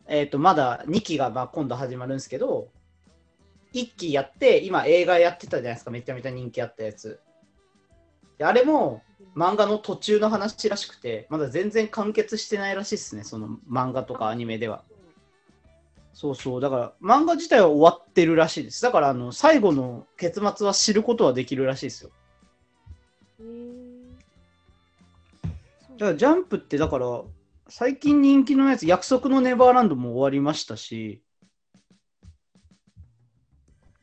えっ、と、まだ2期がまあ今度始まるんですけど、1期やって、今映画やってたじゃないですか、めちゃめちゃ人気あったやつ。であれも、漫画の途中の話らしくて、まだ全然完結してないらしいですね、その漫画とかアニメでは。そうそう、だから漫画自体は終わってるらしいです。だからあの最後の結末は知ることはできるらしいですよ。だからジャンプってだから最近人気のやつ、約束のネバーランドも終わりましたし、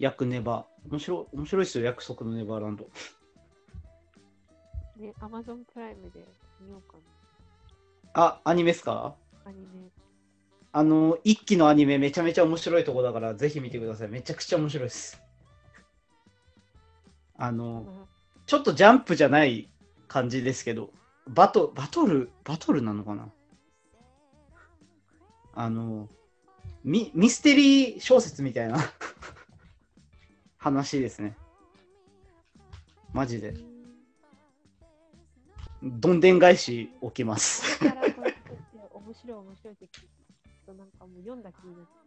約ネバ面白い面白いですよ、約束のネバーランド。ね、アマゾンプライムで見ようかあ、アニメっすか？な。アニメ。あの、一期のアニメめちゃめちゃ面白いとこだから、ぜひ見てください。めちゃくちゃ面白いです。あの、まちょっとジャンプじゃない感じですけど、バトバトル、バトルなのかな？あの、ミミステリー小説みたいな話ですね。マジで。どんでん返し起きます。面白い面白いってなんかもう読んだ気になって。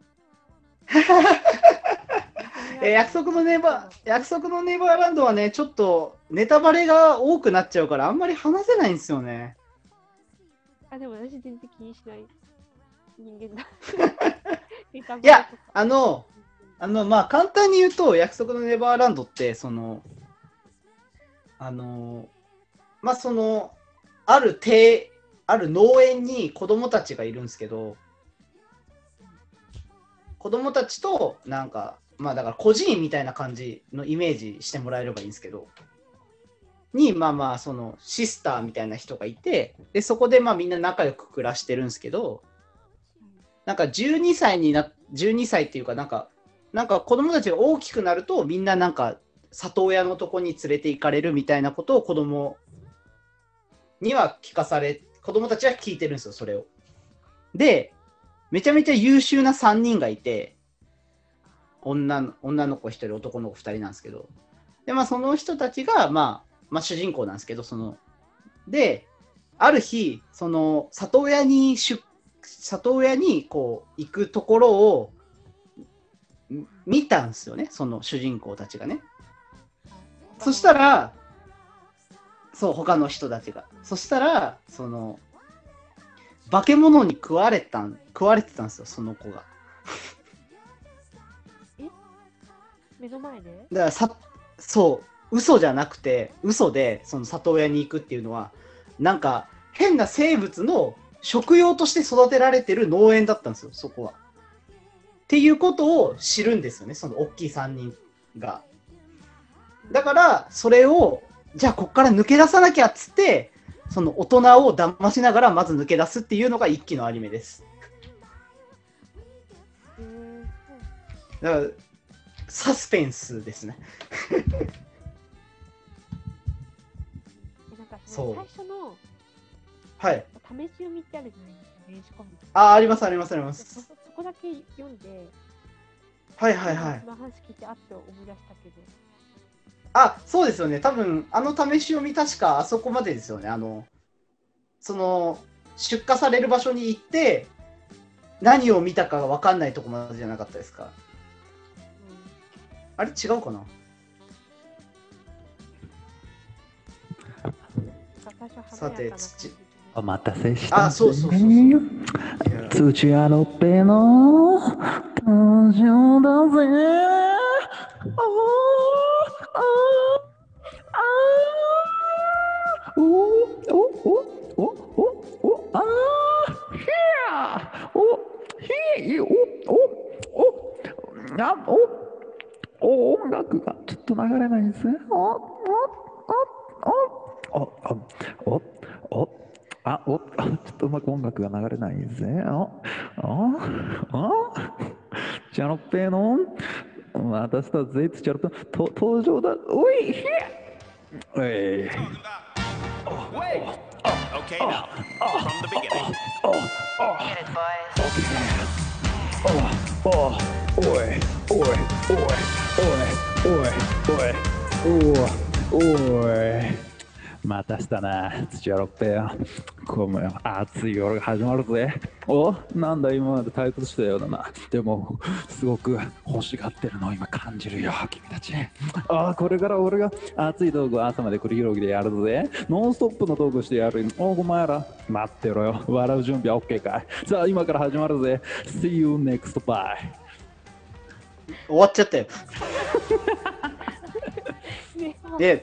え約束のネバー、約束のネバーランドはね、ちょっとネタバレが多くなっちゃうから、あんまり話せないんですよね。あ、でも私全然気にしない人間だ。いいや、あの、あの、まあ、簡単に言うと、約束のネバーランドって、その、あの、まあ、その、ある庭、ある農園に子供たちがいるんですけど、子供たちと、なんか、まあ、だから孤児院みたいな感じのイメージしてもらえればいいんですけど、に、まあまあ、その、シスターみたいな人がいて、で、そこで、まあ、みんな仲良く暮らしてるんですけど、なんか12歳にな、12歳っていうか、なんか、なんか子供たちが大きくなると、みんななんか、里親のとこに連れて行かれるみたいなことを子供には聞かされ、子供たちは聞いてるんですよ、それを。で、めちゃめちゃ優秀な3人がいて、女の女の子1人、男の子2人なんですけど、で、まあその人たちが、まあ、まあ主人公なんですけど、その、で、ある日、その、里親に出里親にこう行くところを見たんですよね、その主人公たちがね。そしたら、そう、他の人たちが。そしたら、その、化け物に食われたん、食われてたんですよ、その子が。目の前で？だからさ、そう、嘘じゃなくて、嘘で、その里親に行くっていうのは、なんか、変な生物の食用として育てられてる農園だったんですよ、そこは。っていうことを知るんですよね、その大きい3人が。だから、それを、じゃあ、ここから抜け出さなきゃっつって、その大人を騙しながらまず抜け出すっていうのが一期のアニメです。えーだから、サスペンスですね。えなんかそ最初のはい。試し読みってあるじゃないですか、電子コミックあ、あります、あります、ありま。そそこだけ読んで、はいはいはい話聞いてあって思い出したけど、あ、そうですよね。多分、あの試し読み確かあそこまでですよね。あの、その、出荷される場所に行って、何を見たかが分かんないとこまでじゃなかったですか？あれ？違うかな？さて華やかな感じおで待たせしたあ、そうそうそうそう。土屋ロッペの登場だぜ。あーあーあーおおおおおおあーおひおおおあ。おお音楽がちょっと流れないですねおおおおおおおあ、お、あ、ちょっとうまく音楽が流れないですね。お、お、お、チャロッペーの、私たぜ、チャロッペと登場だ。おい、ひえ。えい。Okay, now, from the beginning. お、お、おい、おい、おい、おい、おい、おい、おい、おい。またしたな、土屋ロッペよ。この暑い夜が始まるぜ。おなんだ今まで退屈したようだな。でも、すごく欲しがってるのを今感じるよ、君たち。ああ、これから俺が熱いトークを朝まで繰り広げてやるぜ。ノンストップのトークしてやる。おお前ら、待ってろよ。笑う準備は OK かい。さあ、今から始まるぜ。See you next bye. 終わっちゃったよ。ねもういや、違う、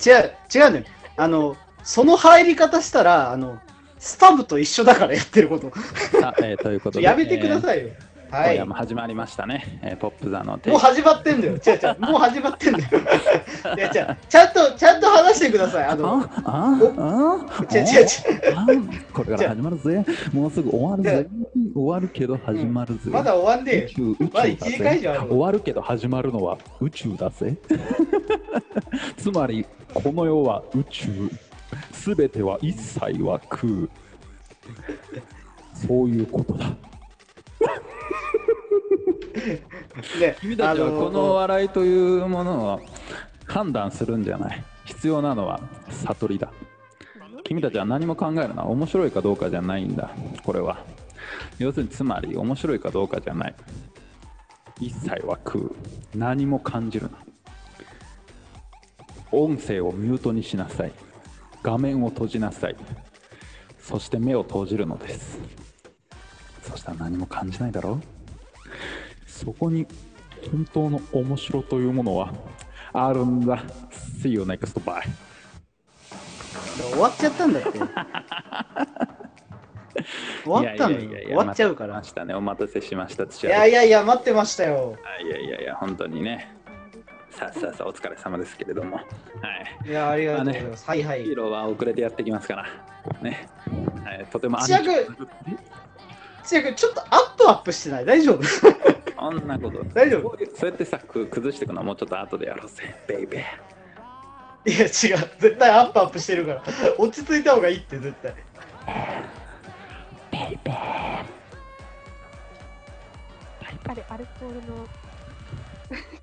違うのよ。あの、その入り方したら、あの、スタブと一緒だからやってること。えーということで。やめてくだい。さいよ。はい。今夜も始まりましたね。えーポップ座のもう始まってんだよ。違う違う。もう始まってんだよ。いや、違う。ちゃんと、ちゃんと話してください。あの、あああ違う違う違う。あこれから始まるぜ。もうすぐ終わるぜ。終わるけど始まるぜ。まだ終わんねえよ宇宙宇宙まだ1時間以上あるわ終わるけど始まるのは宇宙だぜ。つまり、この世は宇宙。すべては一切は空。そういうことだ。ね、君たちはこの笑いというものを判断するんじゃない。必必要なのは悟りだ。君たちは何も考えるな面白いかどうかじゃないんだ。これは。要するにつまり面白いかどうかじゃない。一切は空何も感じるな。音声をミュートにしなさい画面を閉じなさい。そして目を閉じるのです。そしたら何も感じないだろう。そこに本当の面白というものはあるんだ。See you next bye 終わっちゃったんだって。終わったの終わっちゃうから。ま。したね。お待たせしました。いやいやいや、待ってましたよ。いやいやいや本当にねさあさあさあお疲れ様ですけれども。はい。いや、ありがとうございます。はいはい。ヒ。ーローは遅れてやってきますから。ね、はい、とても千秋千秋君、ちょっとアップアップしてない？大丈夫？そんなこと。大丈夫？そうやってさく崩していくのはもうちょっと後でやろうぜベイベー。いや、違う。絶対アップアップしてるから。落ち着いた方がいいって、絶対。あれ、アルコールの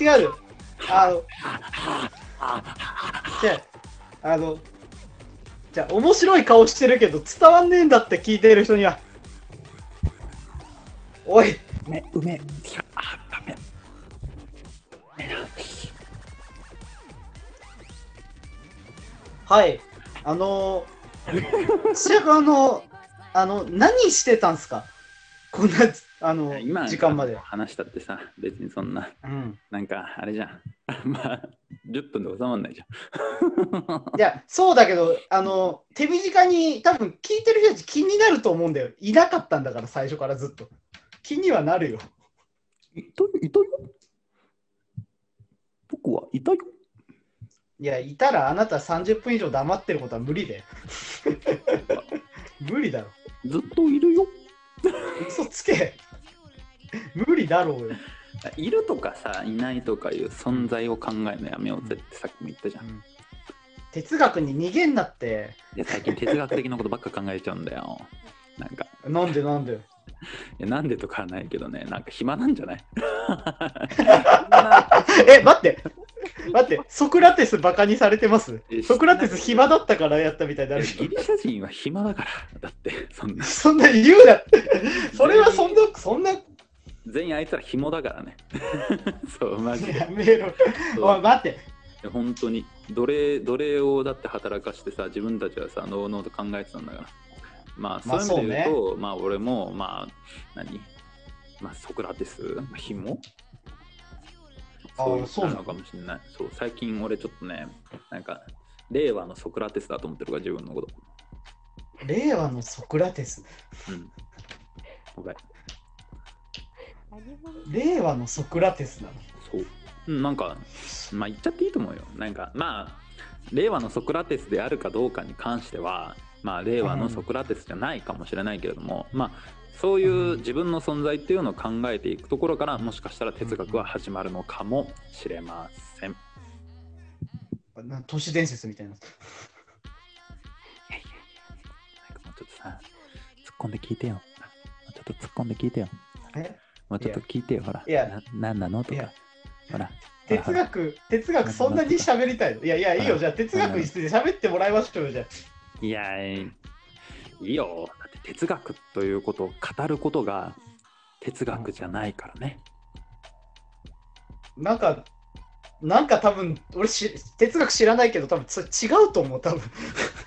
違う。あの違うあのじゃあ面白い顔してるけど伝わんねえんだって聞いてる人には。おい。梅梅あダメはい。あのー、白くあのあの何してたんすか？こんなあの今時間まで。話したってさ別にそんなうん。なんかあれじゃん。まあ10分で収まんないじゃん。いやそうだけどあの手短に多分聞いてる人たち気になると思うんだよ。いなかったんだから最初からずっと。気にはなるよ。いたよいたよ？僕はいたよ？いやいたらあなた30分以上黙ってることは無理で 無理だろ。ずっといるよ嘘つけ。無理だろうよ。いるとかさいないとかいう存在を考えるのやめようぜってさっきも言ったじゃん、い哲学に逃げんなって。や最近哲学的なことばっか考えちゃうんだよ。なんか。なんでなんで？いやなんでとかはないけどね。なんか暇なんじゃない？え待って 待ってソクラテスバカにされてます？えソクラテス暇だったからやったみたいになる。ギリシャ人は暇だからだってそんな。そんな言うな。それはそんなそんな。全員あいつら紐だからね。そうマジで。やめろ。そう。おい待って。いや本当に。奴隷奴隷をだって働かしてさ自分たちはさのうのうと考えてたんだから。まあまあそういう意味で言うとまあ俺もまあ何？まあソクラテス？まあ紐？あそういうなののかもしれない。そう最近俺ちょっとねなんか令和のソクラテスだと思ってるから自分のこと。令和のソクラテス？うん。ごめん。令和のソクラテスなの？そう。うんなんかまあ言っちゃっていいと思うよ。なんかまあ令和のソクラテスであるかどうかに関してはまあ令和のソクラテスじゃないかもしれないけれども、まあそういう自分の存在っていうのを考えていくところからもしかしたら哲学は始まるのかもしれません。な都市伝説みたいななんかもうちょっとさ突っ込んで聞いてよ。もうちょっと突っ込んで聞いてよ。え？もうちょっと聞いてよ。ほら。いやななんなの？とかいや。ほら。哲学哲学そんなに喋りたいのいやいやいいよじゃあ哲学について喋ってもらいましょうよじゃあいや、いいよ。だって哲学ということを語ることが哲学じゃないからね。なんか、なんか多分、俺し哲学知らないけど、多分それ違うと思う、多分。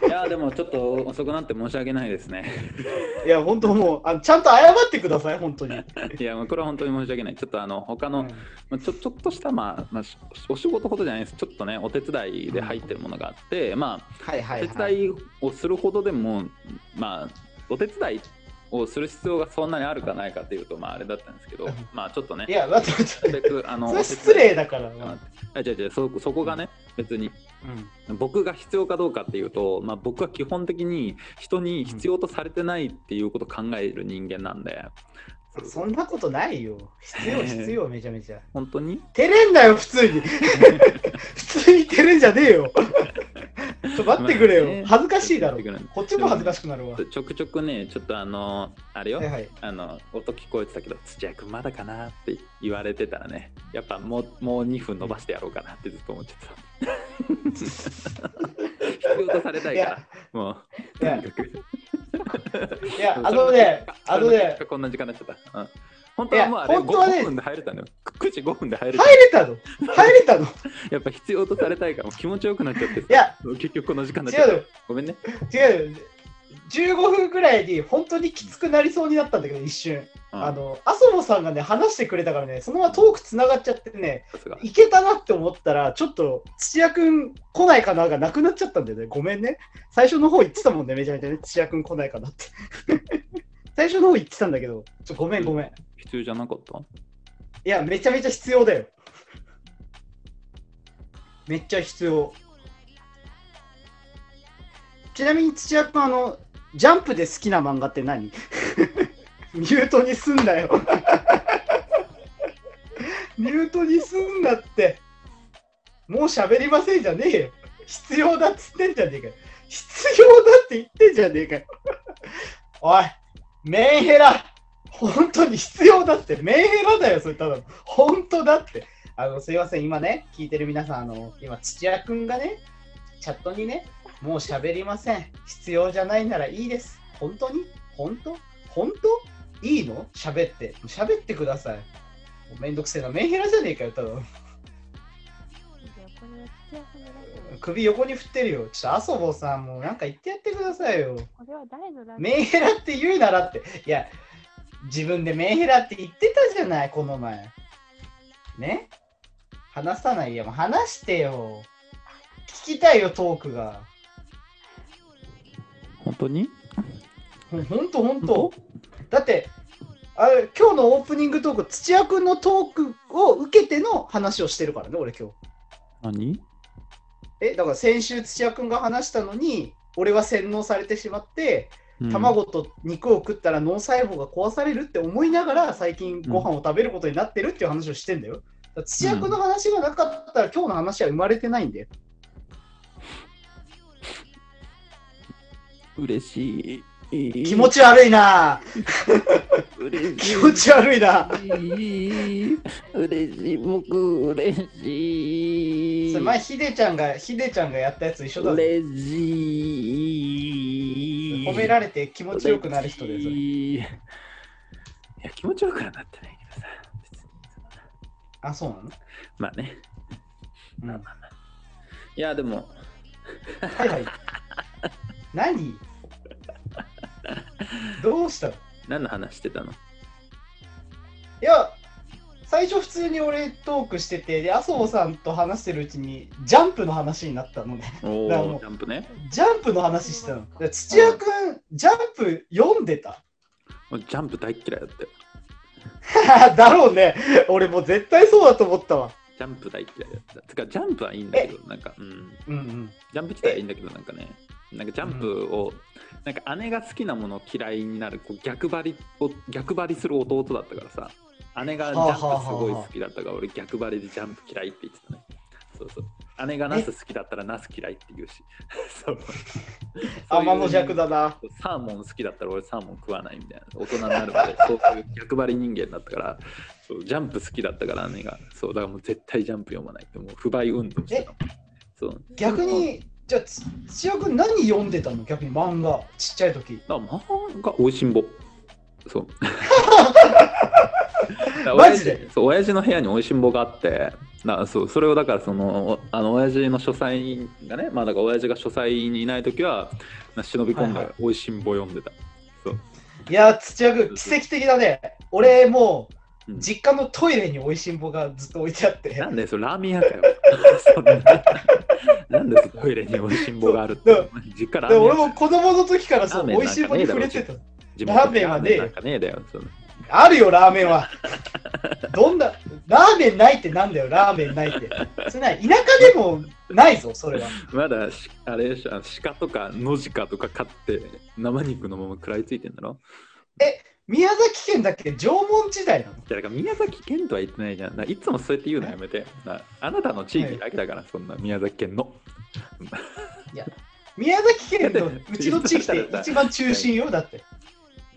いや、でもちょっと遅くなって申し訳ないですね。いや、本当もうあの、ちゃんと謝ってください、本当に。いや、もうこれは本当に申し訳ない。ちょっとあの、他の、まあ、ちょちょっとした、まあ、まあ、しお仕事ほどじゃないです。ちょっとね、お手伝いで入ってるものがあって、まあ、はいはい、おはい。手伝いをするほどでも、まあ、お手伝いをする必要がそんなにあるかないかっていうと、まああれだったんですけど、まあちょっとねい、や、待って待あの失礼だから。あ違う違うそそこがね別にうん僕が必要かどうかっていうと、まあ、僕は基本的に人に必要とされてないっていうことを考える人間なんで、そんなことないよ。必要、必要、めちゃめちゃ。本当に？照れんなよ、普通に。普通に照れんじゃねえよ。ちょ待ってくれよ。恥ずかしいだろ。こっちも恥ずかしくなるわ。ちょくちょくねちょっとあのあれよ、はいはい。あの音聞こえてたけど土屋君まだかなって言われてたらね。やっぱもうもう2分伸ばしてやろうかなってずっと思っちゃってた。必要とされたいから。もういや、あのね、あのね、こんな時間になっちゃった、うん、本当はもう本当はね 5, 分で入れたのよ9時5分で入れた入れたの？入れたの？やっぱ必要とされたいからもう気持ちよくなっちゃってさいや、結局この時間になっちゃった違うよ。ごめんね違うよ。15分くらいに本当にきつくなりそうになったんだけど、一瞬。うんあの、麻生さんがね、話してくれたからね、そのままトークつながっちゃってね、さすがいけたなって思ったら、ちょっと土屋くん来ないかながなくなっちゃったんだよね。ごめんね。最初の方言ってたもんね、めちゃめちゃね、土屋くん来ないかなって。最初の方言ってたんだけど、ちょごめんごめん。い必要じゃなかった？や、めちゃめちゃ必要だよ。めっちゃ必要。ちなみに土屋くん、あの、ジャンプで好きな漫画って何？ミュートにすんなよ。ミュートにすんなって。もう喋りませんじゃねえよ。必要だっつってんじゃねえかよ。必要だって言ってんじゃねえかよ。おい、メンヘラ。本当に必要だって。メンヘラだよ、それただの。本当だって。あの、すいません、今ね、聞いてる皆さん、あの、今、土屋くんがね、チャットにね、もう喋りません。必要じゃないならいいです。本当に？本当？本当？いいの？喋って。喋ってください。めんどくせえな。メンヘラじゃねえかよ、ただの。首横に振ってるよ。ちょっと麻生さんもなんか言ってやってくださいよ。これは誰のラジオメンヘラって言うならって。いや、自分でメンヘラって言ってたじゃない、この前。ね？話さないよ。もう話してよ。聞きたいよ、トークが。本当に？ほほんとほんと。だって、あれ今日のオープニングトーク、土屋くんのトークを受けての話をしてるからね、俺今日。何？え、だから先週土屋くんが話したのに、俺は洗脳されてしまって、うん卵と肉を食ったら脳細胞が壊されるって思いながら最近ご飯を食べることになってるっていう話をしてんだよ。だ土屋君の話がなかったら今日の話は生まれてないんだよ。嬉しい。気持ち悪いな。気持ち悪いな嬉しい。僕、嬉しい。それ前ヒデちゃんがヒデちゃんがやったやつ一緒だぞ。嬉しい。褒められて気持ちよくなる人でそれ。いや、気持ちよくはなってないけどさ。あ、そうなの、まあね。うん、まあまあまあ。いや、でも、はいはい。何？どうしたの？何の話してたの？いや、最初普通に俺トークしてて、で、麻生さんと話してるうちに、ジャンプの話になったのね。おだ からもうー、ジャンプね。ジャンプの話してたの。で土屋くん、ジャンプ読んでた？もうジャンプ大っ嫌いだったよ。だろうね。俺もう絶対そうだと思ったわ。ジャンプ大嫌いだった。つか、ジャンプはいいんだけど、なんか、うん。うんうん。ジャンプ自体はいいんだけど、なんかね、なんかジャンプを、なんか姉が好きなものを嫌いになるこう逆張りを逆張りする弟だったからさ。姉がジャンプすごい好きだったから俺逆張りでジャンプ嫌いって言ってたね。そうそう姉がナス好きだったらナス嫌いって言うし。そう。天の弱だな。サーモン好きだったら俺サーモン食わないみたいな。大人になるまで そういう逆張り人間だったからそうジャンプ好きだったから姉が。そうだからもう絶対ジャンプ読まないってもう不買運動してた。そう。逆に、じゃあ、つ土屋くん何読んでたの？逆に漫画、ちっちゃい時。だから漫画おいしんぼ。そう。マジで？そう親父の部屋においしんぼがあって、だそうそれをだからそのあの親父の書斎がね、まあだから親父が書斎にいないときはな忍び込んはいはでおいしんぼ読んでた。そう。いや、土屋くん、奇跡的だね。俺もう、うん実家のトイレにおいしんぼがずっと置いてあって。なんでそれラーメン屋かよ。ななんでトイレにおいしんぼがあるって。実家ラでーメン屋俺も子供の時からそう、おいしんぼに触れてた。地元ラーメンはねなんかねえだよ。そのあるよ、ラーメンは。どんな、ラーメンないってなんだよ、ラーメンないって。それない田舎でもないぞ、それは。まだしあれでしょ鹿とかノジカとか飼って生肉のまま食らいついてんだろ？宮崎県だっけ縄文時代なの？いやだから宮崎県とは言ってないじゃん。だからいつもそうやって言うのやめて。なあなたの地域だけだから、そんな宮崎県の。宮崎県のうちの地域って一番中心よ、だって。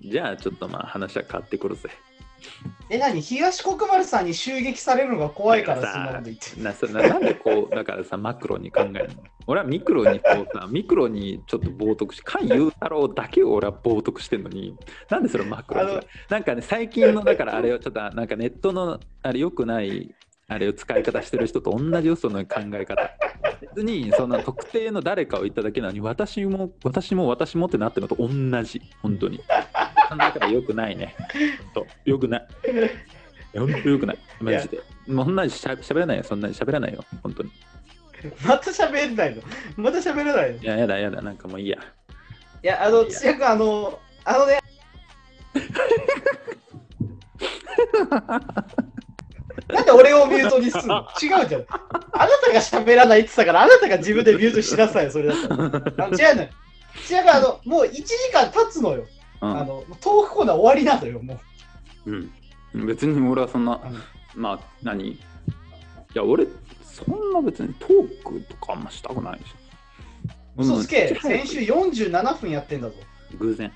じゃあちょっとまあ話は変わってくるぜ。え、何？東国原さんに襲撃されるのが怖いからな。なんでこう、だからさ、マクロに考えるの？俺はミクロにこうさ、ミクロにちょっと冒涜し、菅雄太郎だけを俺は冒涜してんのに、なんでそれマクロに？なんかね、最近の、だからあれをちょっと、なんかネットのあれ良くない、あれを使い方してる人と同じよ、その考え方。別に、その特定の誰かを言っただけなのに、私も、私も、私もってなってるのと同じ、本当に。考え方良くないね。本当良くない。本当良くない。マジで。もうそんなにしゃべらないよ、そんなに喋らないよ、本当に。また喋んないの？また喋らないの？いいや、やだ、やだ、なんかもういいや。や、あの、いや土屋君、あの、あのね。なんで俺をミュートにするの？違うじゃん。あなたが喋らないって言ったから、あなたが自分でミュートしなさいよ、それだったら。違うのよ。違うあの、もう1時間経つのよ。うんあの、トークコーナー終わりなのよ、もう。うん。別に俺はそんなまあ、何？いや、俺、そんな別にトークとかあんましたくないし。嘘つけ、うん先週47分やってんだぞ。偶然、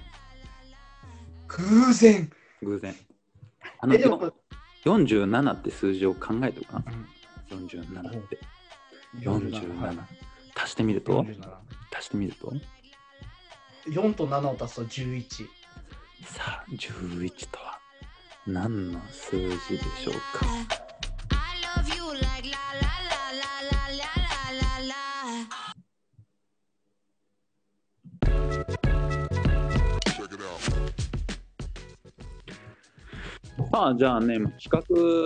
偶然。偶然。あのえ、でも、47って数字を考えておかな。うん47って。はい47。足してみると？47足してみると？4と7を足すと11。さあ、11とは何の数字でしょうか？まあじゃあね、企画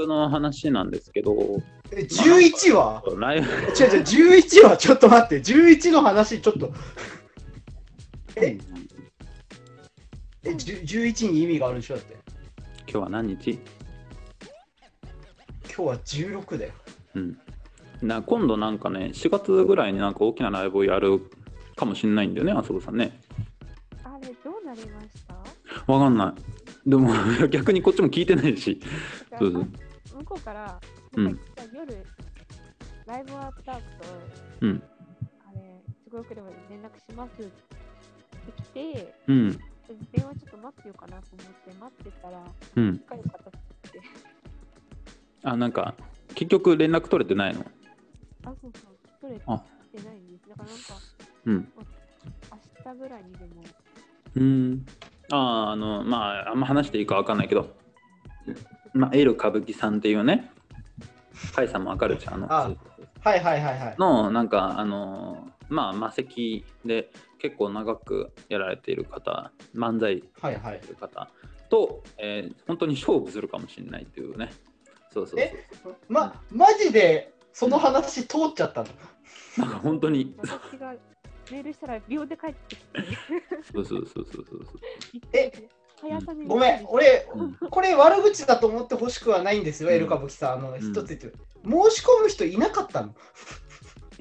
の話なんですけど、え11は、違う違う、11はちょっと待って、11の話ちょっと。え10 11に意味があるんでしょだって。今日は何日？今日は16だよ。うん。な今度なんかね、4月ぐらいになんか大きなライブをやるかもしれないんだよね、あそこさんね。あれ、どうなりました？わかんない。でも 逆にこっちも聞いてないし。そうそうあ向こうから、うんなんか夜、ライブ終わった後、うん。あれ、すごい来れば連絡しますって来て、うん。で電話ちょっと待ってようかなと思って待ってたら、うん。かったって。あ、なんか、結局連絡取れてないの？あ、そうそう、取れてあないんです。だからなんか、うん。明日ぐらいにでも、うん。ああ、あの、まあ、あんま話していいかわかんないけど、まあ、エル歌舞伎さんっていうね、カイさんもわかるじゃん。あのあはいはいはいはい。の、なんか、あの、まあ、魔石で結構長くやられている方、漫才はいはいやって。る方と、えー本当に勝負するかもしれないっていうね。そうそうそう。え？ま、マジでその話通っちゃったの？なんか本当に、私がメールしたら秒で帰ってきて、そうそうそうそうそう。え？速さに。ごめん、俺、うん。これ悪口だと思ってほしくはないんですよ、うん。エル歌舞伎さん。あの、ん。一つ言って。申し込む人いなかったの？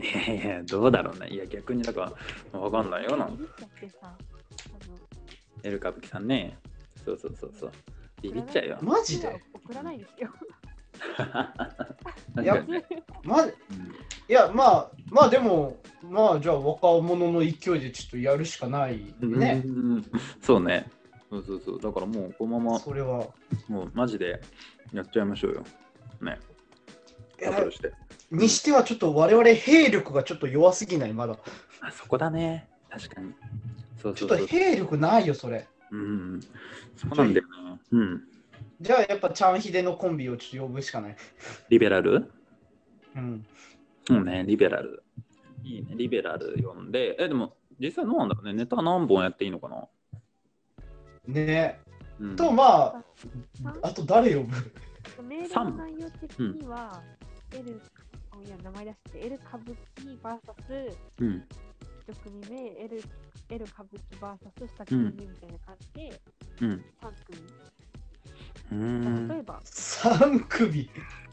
いやいや、どうだろうね。いや、逆にだから、わかんないよな。エル歌舞伎さんね。そうそうそうそう。ビビっちゃうよ。マジで？送らないですよ。いや。まいや、まあ、まあでも、まあじゃあ若者の勢いでちょっとやるしかないうんね。うんそうね。そうそうそう。だからもう、このまま、それは。もうマジでやっちゃいましょうよ。ね。いやバトルして。にしてはちょっと我々兵力がちょっと弱すぎない、まだ。あそこだね。確かに。そうちょっとそうそう。兵力ないよ、それ。うん。そうなんだよね。うん。じゃあやっぱチャンヒデのコンビをちょっと呼ぶしかない。リベラル？うん。そうね、リベラル。いいね、リベラル呼んで、え、でも、実際どうなんだろうね、ネタ何本やっていいのかな、ねうん、と、まあ、さあと誰呼ぶ？メールの内容的には、あいや名前出して、L 歌舞伎 VS うん。1組目、L, L 歌舞伎 VS 下組みたいな感じで、うん。3組。うーん。例えば、3首。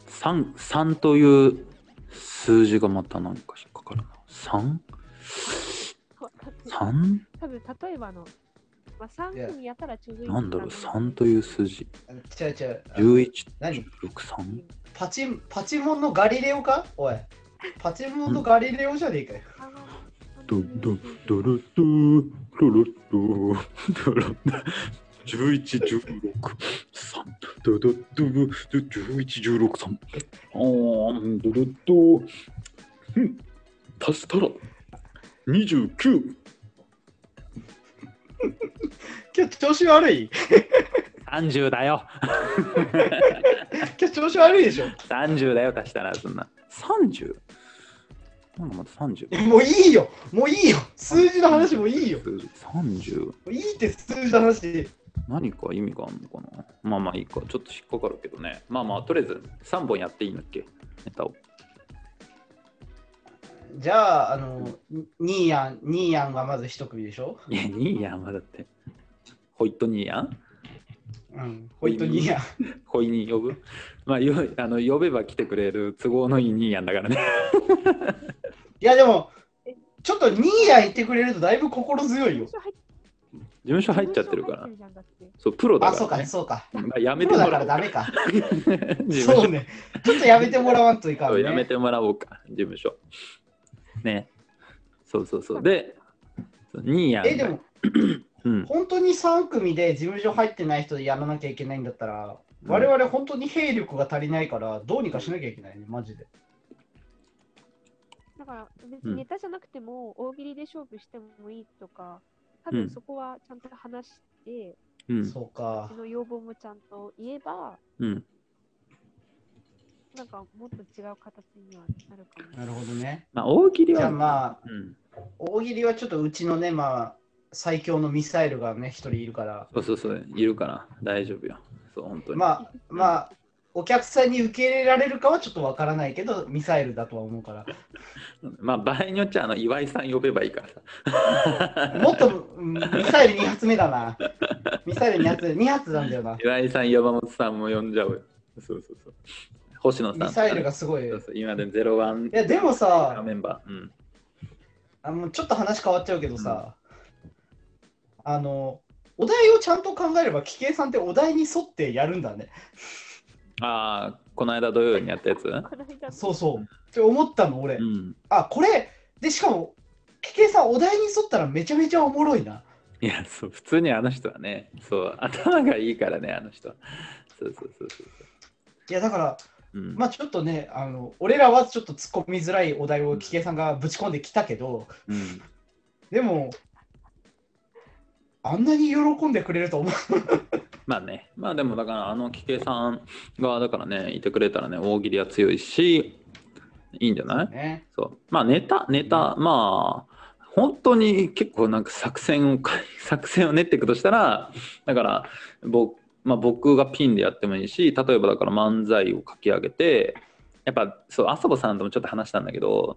3、3という数字がまた何か引っかかるな。3?3? 多分例えばの、まあ、3組やったらちょうどいいなんだろう、かな3という数字。違う違う。あの11、何6、3? パチン、パチモンのガリレオか？おい。パチモンのガリレオじゃねえかよ。ドドドロド。ロロド。ドロ11、16、3、ドドドド11、16、3。あー、ドドド、うん、足したら。29。今日調子悪い？30だよ。今日調子悪いでしょ？30だよ、足したらそんな。30? なんかまた30。もういいよもういいよ数字の話もういいよ数字 30? もういいって数字の話。何か意味があるのかな？まあまあいいか。ちょっと引っかかるけどね。まあまあ、とりあえず3本やっていいんだっけ？ネタを。じゃあ、あの、ニーヤン、ニーヤンがまず一組でしょ？いや、ニーヤンはだって。ホイットニーヤンうん。ホイニーヤン。ホイに呼ぶ？まあよあの、呼べば来てくれる都合のいいニーヤンだからね。いや、でも、ちょっとニーヤン言ってくれるとだいぶ心強いよ事。務所入っちゃってるからそう、プロだあ、から、そうか、ね。そうか。まあ、やめプロだからてもらおうダメか。そうね。ちょっとやめてもらわんといかんね。そうやめてもらおうか、事務所。ね。そうそうそう。で、ニーヤンが。え、でも、うん、本当に3組で事務所入ってない人でやらなきゃいけないんだったら、我々本当に兵力が足りないから、どうにかしなきゃいけないね、マジで。だから別うんにネタじゃなくても大喜利で勝負してもいいとか、多うん分そこはちゃんと話して、うん、そうかそ。の要望もちゃんと言えば、うん。なんかもっと違う形にはなるかも。なるほどね。まあ、大喜利は。じゃあまあ、うん。大喜利はちょっとうちのね、まあ、最強のミサイルがね、一人いるから、そうそうそう、いるから大丈夫よ。そう、本当に。まあ、まあ、お客さんに受け入れられるかはちょっとわからないけど、ミサイルだとは思うから。まあ、場合によっちゃ、あの、岩井さん呼べばいいからさ。もっと、うんミサイル2発目だな。ミサイル2発、2発なんだよな。岩井さん、山本さんも呼んじゃおうよ。そうそうそう。星野さんミサイルがすごい。いそうそう今でゼロワンや、でもさ、メンバー。うん。あのちょっと話変わっちゃうけどさ、あの、お題をちゃんと考えれば、キケイさんってお題に沿ってやるんだね。ああ、この間土曜にやったやつ？この間そうそう。って思ったの、俺。うん。あ、これ、で、しかも、キケイさん、お題に沿ったらめちゃめちゃおもろいな。いや、そう、普通にあの人はね、そう、頭がいいからね、あの人は。そうそうそうそう。いや、だから、うん、まあちょっとね、あの俺らはちょっと突っ込みづらいお題をキケイさんがぶち込んできたけど、うん、でも、あんなに喜んでくれると思う。まあね、まあでもだから、あの、キケさんが、だからね、いてくれたらね、大喜利は強いし、いいんじゃない？ね、そう。まあ、ネタ、ネタ、まあ、本当に結構なんか作戦を、作戦を練っていくとしたら、だから、僕、まあ、僕がピンでやってもいいし、例えばだから漫才を書き上げて、やっぱ、そう、麻生さんともちょっと話したんだけど、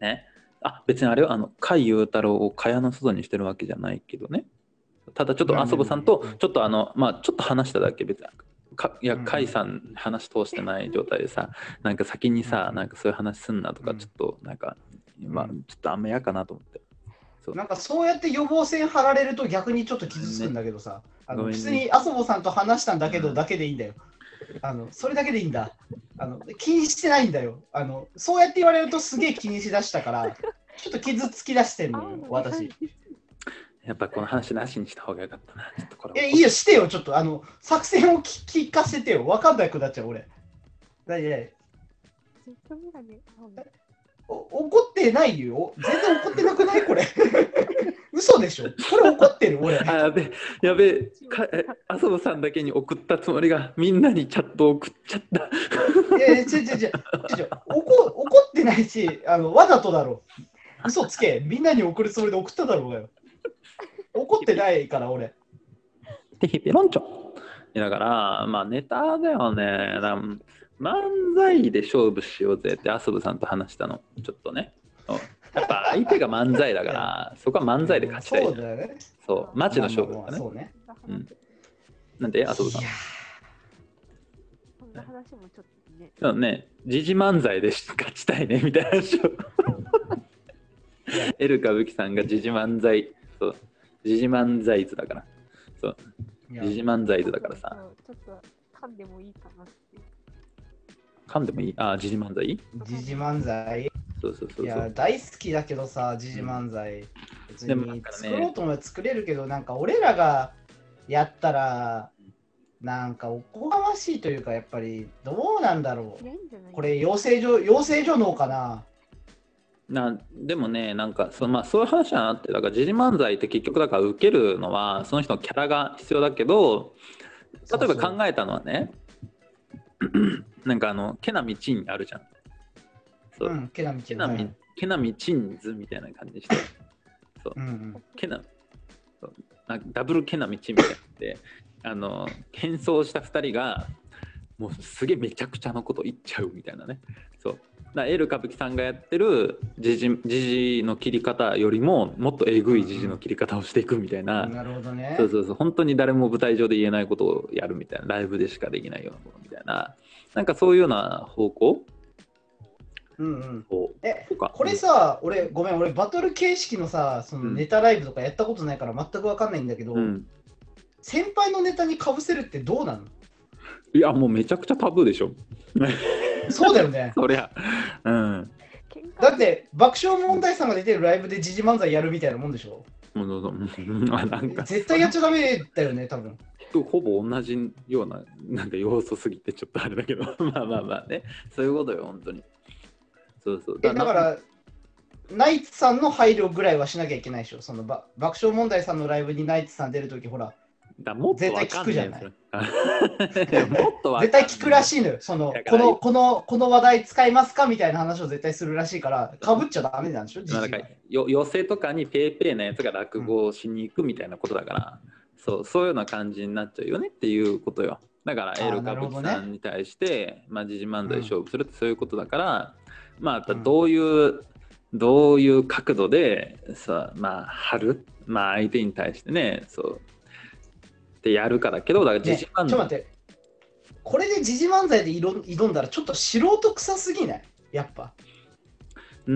ね、あ、別にあれは、あの、甲斐雄太郎を蚊帳の外にしてるわけじゃないけどね。ただちょっと麻生さんとうん。ちょっとあのまあちょっと話しただけ別にかいやうん甲斐さん話通してない状態でさなんか先にさうん。なんかそういう話すんなとかうん。ちょっとなんかまあうん。ちょっとあんま嫌かなと思って。なんかそうやって予防線張られると逆にちょっと傷つくんだけどさ、あのごめんね。普通に麻生さんと話したんだけうん。どだけでいいんだよ。あのそれだけでいいんだあの。気にしてないんだよあの。そうやって言われるとすげえ気にしだしたから、ちょっと傷つきだしてんのよ、私。やっぱこの話なしにした方がよかったなちょっとこれえ、いいよ、してよ、ちょっと。あの、作戦を聞聞かせてよ。わかんなくなっちゃう、俺。だいだいずっと眼鏡青いお怒ってないよ。全然怒ってなくない？これ。嘘でしょ？これ怒ってる、俺。あやべやべかえ麻生さんだけに送ったつもりがみんなにチャット送っちゃったいやいや、違う違う違う違う違う怒。怒ってないし、あのわざとだろ。嘘つけ。みんなに送るつもりで送っただろうがよ。怒ってないから、俺。テヒペロンチョいやだからまあネタだよねだから漫才で勝負しようぜって麻生さんと話したのちょっとねうんやっぱ相手が漫才だから、そこは漫才で勝ちたいじゃん。そうだよね。そう、マジの勝負だね。まあまあまあそうね。うんなんで、あ、そうだいや。そんな話もちょっとね。でもね、時事漫才で勝ちたいねみたいな話を。エル歌舞伎さんが時事漫才、そう、時事漫才図だから。そう、時事漫才図だからさ、そう。ちょっと噛んでもいいかなって。噛んでもいい？あ、時事漫才？時事漫才？そうそうそうそいやう。大好きだけどさ時事漫才。別に作ろうと思えば作れるけどなんか俺らがやったらなんかおこがましいというかやっぱりどうなんだろう。これ養成所養成所のかな。なでもね、なんかそ,、まあ、そういう話はあって、だから時事漫才って結局、だから受けるのは、その人のキャラが必要だけど、例えば考えたのはね、なんかあの、ケナミチンあるじゃん。そう。う、んけなみちケナミ、ケナミチンズみたいな感じにして、う。んうん。ケナそう。なんかダブルケナミチンみたいなので、あの、変装した2人が、もうすげえめちゃくちゃなこと言っちゃうみたいなね。そう。だからエル歌舞伎さんがやってる時事の切り方よりももっとえぐい時事の切り方をしていくみたいな、なるほどね。そうそうそう。本当に誰も舞台上で言えないことをやるみたいな。ライブでしかできないようなことみたいな。なんかそういうような方向？うんうん。をえこれさ俺ごめん。俺バトル形式のさそのネタライブとかやったことないから全く分かんないんだけど、うん、先輩のネタにかぶせるってどうなの？いやもうめちゃくちゃタブーでしょ。そうだよね。そりゃ。うん。だって爆笑問題さんが出てるライブで時事漫才やるみたいなもんでしょ。もうどうぞ。なんか。絶対やっちゃダメだよね多分。ほぼ同じようななんか要素すぎてちょっとあれだけど。まあまあまあね。そういうことよ本当に。そうそう。えだからナイツさんの配慮ぐらいはしなきゃいけないでしょ。そのば爆笑問題さんのライブにナイツさん出るときほらだもっとわかんない絶対聞くじゃない。いやもっと絶対聞くらしいのよそのこのこのこの話題使いますかみたいな話を絶対するらしいからかぶっちゃダメなんでしょ？なんかよ寄席とかにペーペーなやつが落語をしに行くみたいなことだから、そうそういうような感じになっちゃうよねっていうことよ。だからーエル歌舞伎さんに対して、まあ、時事漫才勝負するってそういうことだから、まあやっぱどういう、どういう角度でさまあ張る？まあ相手に対してねそうってやるかだけどだから時ねちょ事漫才、っと待って。これで時事漫才で挑挑んだらちょっと素人臭すぎない？やっぱ。うー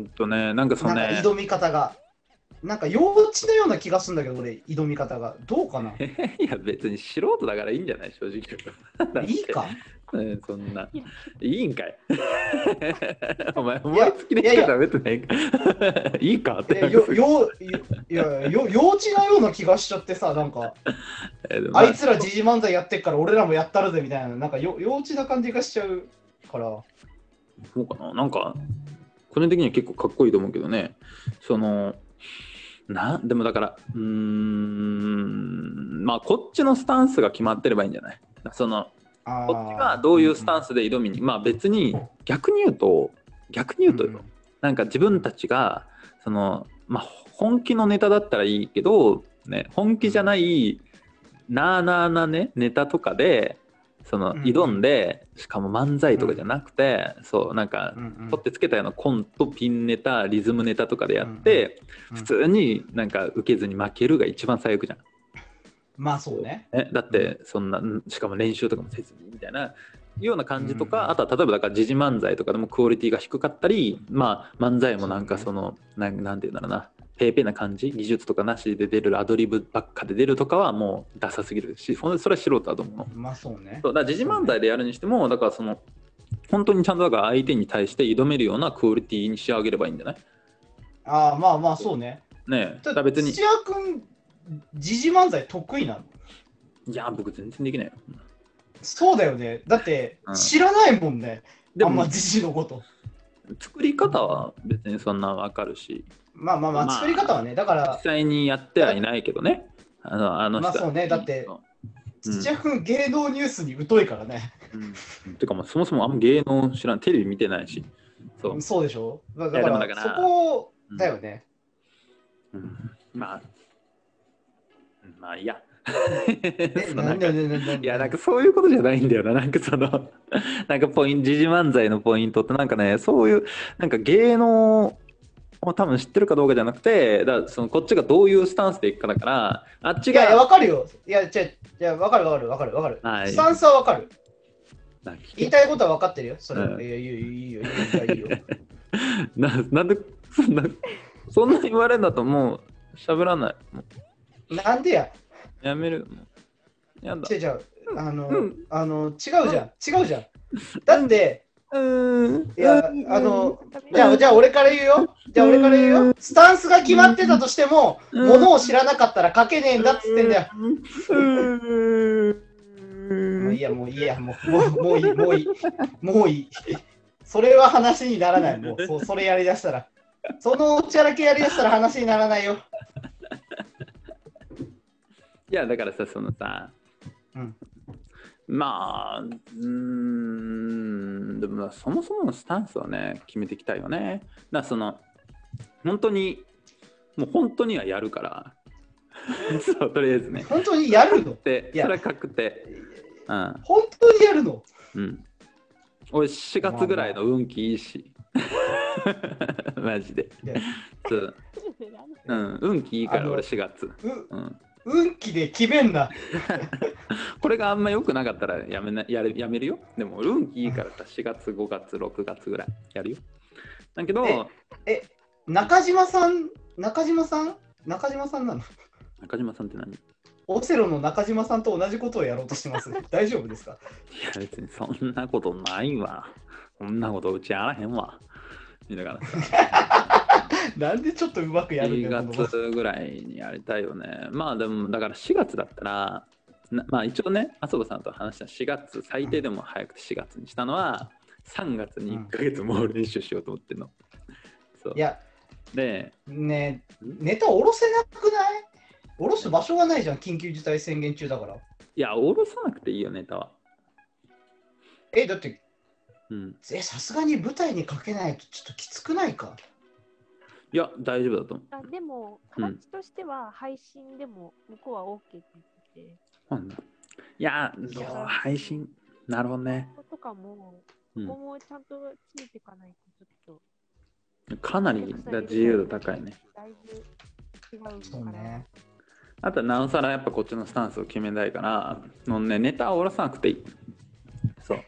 んとねなんかそなうんねか挑み方がなんか幼稚のような気がするんだけど俺挑み方が。どうかな？いや別に素人だからいいんじゃない正直。いいか？うんそんな。いや。いいんかい？お前、思いつきでしか喋ってないか？いいか？ってよ。よいやよ幼稚なような気がしちゃってさなんか。あ。いつら時事漫才やってっから俺らもやったるぜみたいな。なんかよ幼稚な感じがしちゃうから。そうかな？なんか、個人的には結構かっこいいと思うけどね。その、な、でもだから、うーん、まあ、こっちのスタンスが決まってればいいんじゃない？その、こっちがどういうスタンスで挑みに、まあ別に逆に言うと、逆に言うとよ、うんなんか自分たちが、その、まあ本気のネタだったらいいけど、ね、本気じゃない、なあなあなね、ネタとかで、そのうん。挑んで、しかも漫才とかじゃなくて、そう、なんか取ってつけたようなコント、ピンネタ、リズムネタとかでやって、うん普通になんか受けずに負けるが一番最悪じゃん。まあそうね。ね、だってそんな、んしかも練習とかもせずにみたいなような感じとか、うんあとは例えばだから時事漫才とかでもクオリティが低かったりまあ漫才もなんかそのなんなんていうんだろうなペーペーな感じ技術とかなしで出るアドリブばっかで出るとかはもうダサすぎるしそれは素人だと思うの？まあそうね。そうだから時事漫才でやるにしてもだからその本当にちゃんとだから相手に対して挑めるようなクオリティに仕上げればいいんじゃない？ああまあまあそうね。ねえ。別に土屋君時事漫才得意なの？いや僕全然できないよ。そうだよね。だってうん。知らないもんね、でもあんま時事のこと。作り方は別にそんなわかるしまあまあまあまあ作り方はねだから実際にやってはいないけどね。あのあの人。まあそうねだってうん。土屋君芸能ニュースに疎いからね、うん。てかそもそもあんま芸能知らん、テレビ見てないし。そう。そうでしょ？だからだからそこだよね、うん。まあ、うんまあいいや。いや、なんかそういうことじゃないんだよな。なんかその、なんかポイント、時事漫才のポイントってなんかね、そういう、なんか芸能を多分知ってるかどうかじゃなくて、だそのこっちがどういうスタンスでいくかだから、あっちいやいや、が、わかるよ。いや、違う、いや、わかるわかるわかるわかる。はいスタンスはわかる。言いたいことは分かってるよ。それは。うんいや、いいよ、いいよ、いいよ、いいよ。ななんで、そんな、そんな言われるんだともう喋らない。もなんでや。うやめる。もうやだ。違う違う。あの、うんあの、違うじゃん。違うじゃん。だって、うーん。いや、あの、じゃあ、じゃあ俺から言うよ。じゃあ俺から言うよ。スタンスが決まってたとしても、うんものを知らなかったら書けねえんだっつってんだよ。うーんもういいや、もういいや、もう、もうもういい、もういい。もういい。それは話にならない。もう、そそれやりだしたら。そのおちゃらけやりだしたら話にならないよ。いや、だからさ、そのさ、うんまあ、うーん、でもまあそもそものスタンスをね、決めていきたいよね。だからその、本当に、もう本当にはやるから、そう、とりあえずね。本当にやるの？で、いやそれは確定。うん。本当にやるの？うん。俺、4月ぐらいの運気いいし。マジで。そううん、運気いいから、俺4月。ううん。運気で決めんな。これがあんま良くなかったらやめなやるやめるよ。でも、運気いいからさ、4月、5月、6月ぐらいやるよ。だけど、え中島さん、中島さん？中島さんなの？中島さんって何？いオセロの中島さんと同じことをやろうとしてます。大丈夫ですか？や、別にそんなことないわ。そんなことうちやらへんわ。だからさ、なんでちょっとうまくやるん4だよ、この月ぐらいにやりたいよね。まあでも、だから4月だったら、なまあ一応ね、麻生さんと話した4月、最低でも早くて4月にしたのは、3月に1ヶ月もう練習しようと思ってるの。そういや、で、ねネタ下ろせなくない？下ろす場所がないじゃん、緊急事態宣言中だから。いや、下ろさなくていいよ、ネタは。え、だって、うん。え、さすがに舞台にかけないとちょっときつくないか？いや、大丈夫だと思う。あでも、うん形としては配信でも向こうは OK って言ってて、なんだいや、いや配信。なるほどね。こことかも、うここもちゃんとついていかないとちょっん、かなりだ自由度高いね。とだいぶ違うから。そうね。あとはなおさらやっぱこっちのスタンスを決めたいから、もうね、ネタは下ろさなくていい。そう。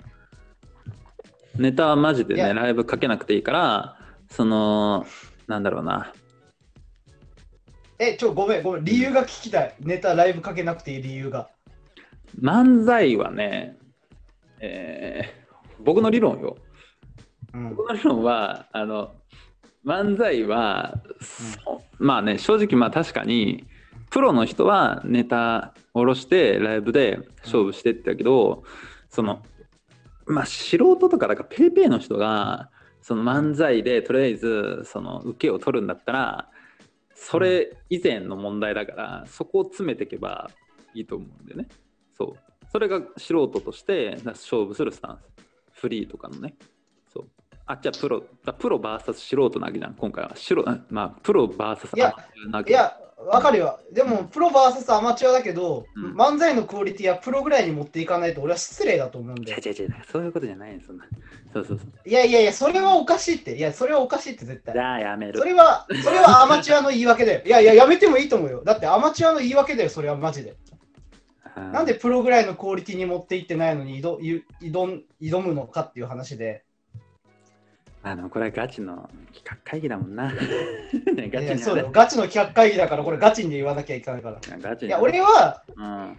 ネタはマジでね、いやライブかけなくていいから、その、なんだろうな。え、ちょ、ごめん、ごめん、理由が聞きたい。ネタライブかけなくていい理由が。漫才はね、えー僕の理論よ。うん。僕の理論は、あの、漫才は、そうまあね、正直まあ確かに、プロの人はネタ下ろしてライブで勝負してってだけど、その、まあ素人とか、だからペイペイの人が、その漫才でとりあえずその受けを取るんだったら、それ以前の問題だから、そこを詰めていけばいいと思うんだよね。そう。それが素人として勝負するスタンス。フリーとかのね。そう。あ、じゃあプロ、だプロ VS 素人なわけじゃん、今回は。白まあ、プロ VS アマチュアなわけいや、わかるよ。でも、プロ VS アマチュアだけど、うん漫才のクオリティはプロぐらいに持っていかないと俺は失礼だと思うんだよ。違う違う違う、そういうことじゃないよそんな。そうそうそう。いやいやいや、それはおかしいって。いや、それはおかしいって絶対じ。ゃあやめるそ。れは、それはアマチュアの言い訳だよ。いやいや、やめてもいいと思うよ。だってアマチュアの言い訳だよ、それはマジで。なんでプロぐらいのクオリティに持っていってないのに挑挑挑むのかっていう話で。あの、これはガチの企画会議だもんな。ねガチそうだよ。ね。ガチの企画会議だから、これガチに言わなきゃいけないから。ガチにいや、俺は、うん。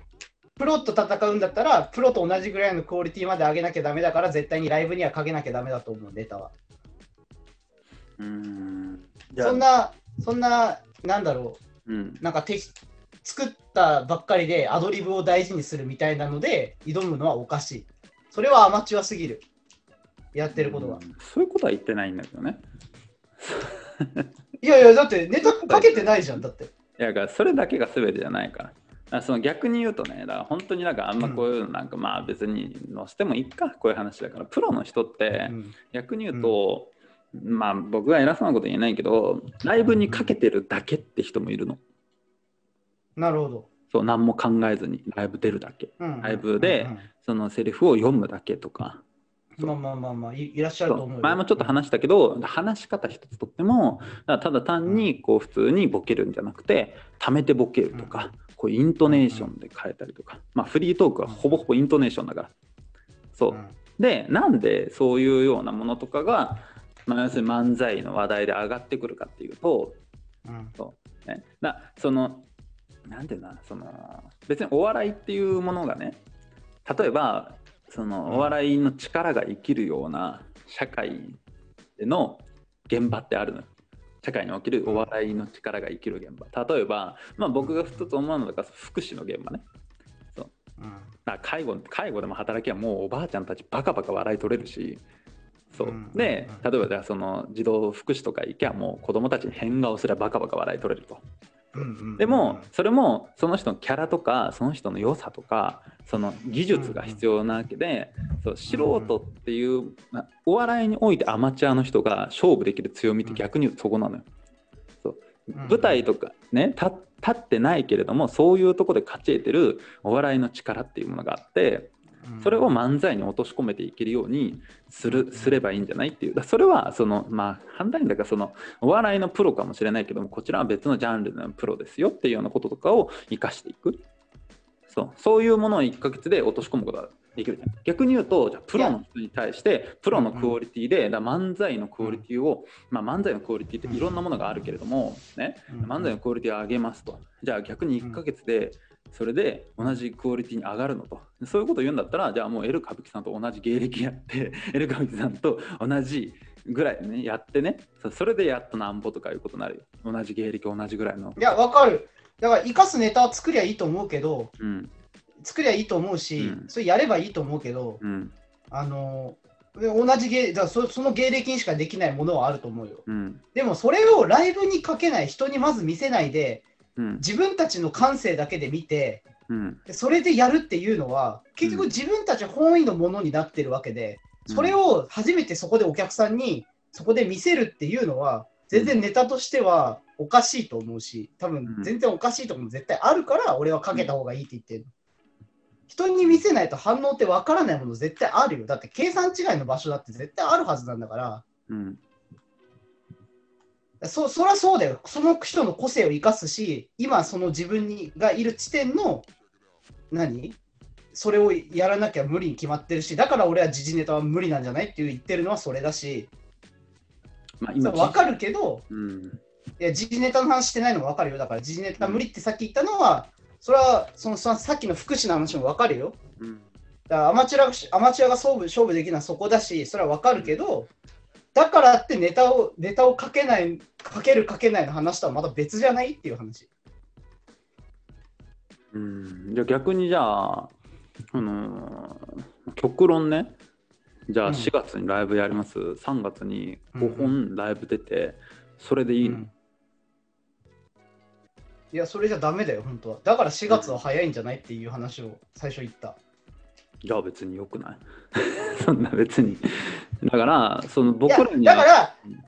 プロと戦うんだったら、プロと同じぐらいのクオリティまで上げなきゃダメだから、絶対にライブにはかけなきゃダメだと思う、ネタは。うん。そんな、そんな、なんだろうんう、。なんかて作ったばっかりでアドリブを大事にするみたいなので、挑むのはおかしい。それはアマチュアすぎる。やってることそういうことは言ってないんだけどね。いやいや、だってネタかけてないじゃん、だって。いや、だからそれだけが全てじゃないから。あその逆に言うとね、だから本当になんかあんまこういうのなんかまあ別に載せてもいいか、こういう話だから、プロの人ってうん逆に言うと、まあ僕は偉そうなこと言えないけど、ライブにかけてるだけって人もいるの。なるほど。そう何も考えずにライブ出るだけうんライブでそのセリフを読むだけとかまあまあまあまあいいらっしゃるとそ思う前もちょっと話したけど話し方一つとってもだただ単にこう普通にボケるんじゃなくて溜めてボケるとかこうイントネーションで変えたりとか。まあフリートークはほぼほぼイントネーションだから。そう。うん。でなんでそういうようなものとかが、まあ、要するに漫才の話題で上がってくるかっていうと、うん。ね、なそのなんていうなその別にお笑いっていうものがね例えばそのお笑いの力が生きるような社会での現場ってあるの。よ。社会におけるお笑いの力が生きる現場。例えば、まあ、僕が一つ思うのが福祉の現場ね。う。ん。だから介護介護でも働きはもうおばあちゃんたちバカバカ笑い取れるし。そう。うん。でうん。例えばじゃあその児童福祉とか行きゃもう子供たちに変顔すればバカバカ笑い取れるとでもそれもその人のキャラとかその人の良さとかその技術が必要なわけでそう素人っていうまあお笑いにおいてアマチュアの人が勝負できる強みって逆に言うとそこなのよ。そう。うん。舞台とかね立立ってないけれどもそういうとこで勝ち得てるお笑いの力っていうものがあってそれを漫才に落とし込めていけるようにするすればいいんじゃないっていう。だそれはそのまあ反対にだからそのお笑いのプロかもしれないけどもこちらは別のジャンルのプロですよっていうようなこととかを生かしていく。そう。そういうものを1ヶ月で落とし込むことができるじゃん。逆に言うとじゃあプロの人に対してプロのクオリティでだ漫才のクオリティを、まあ、漫才のクオリティっていろんなものがあるけれどもね。うん。漫才のクオリティを上げますと。じゃあ逆に1ヶ月でそれで同じクオリティに上がるのと。そういうことを言うんだったらじゃあもうエル歌舞伎さんと同じ芸歴やって エル歌舞伎さんと同じぐらいねやってね。そそれでやっとなんぼとかいうことになるよ。同じ芸歴同じぐらいの。いやわかる。だから生かすネタを作りゃいいと思うけどうん。作りゃいいと思うし、うん。それやればいいと思うけどうん。あので同じ芸だそその芸歴にしかできないものはあると思うよ。うん。でもそれをライブにかけない人にまず見せないでうん自分たちの感性だけで見てうん。でそれでやるっていうのは結局うん。自分たち本位のものになってるわけで、うん。それを初めてそこでお客さんにそこで見せるっていうのは全然ネタとしてはおかしいと思うし多分うん。全然おかしいところも絶対あるから俺はかけた方がいいって言ってる、人に見せないと反応ってわからないもの絶対あるよ。だって計算違いの場所だって絶対あるはずなんだから。うんそそりゃそうだよ。その人の個性を生かすし、今その自分にがいる地点の何？それをやらなきゃ無理に決まってるし、だから俺は時事ネタは無理なんじゃないっていう言ってるのはそれだし、まあ今分かるけど、うんいや時事ネタの話してないのも分かるよ。だから時事ネタ無理ってさっき言ったのは、それはそのささっきの福祉の話も分かるよ。うんだからアマチュアがアマチュアが勝負勝負できるのはそこだし、それは分かるけど、だからってネタをネタをかけない、かけるかけないの話とはまた別じゃないっていう話。うん。じゃあ逆にじゃあ、あのー極論ね。じゃあうん。4月にライブやります、3月に5本ライブ出てそれでいいの、うん。いや、それじゃダメだよ、本当は。だから4月は早いんじゃないっていう話を最初言った。じゃあ別によくない。そんな別にだからその僕らにはだからうん、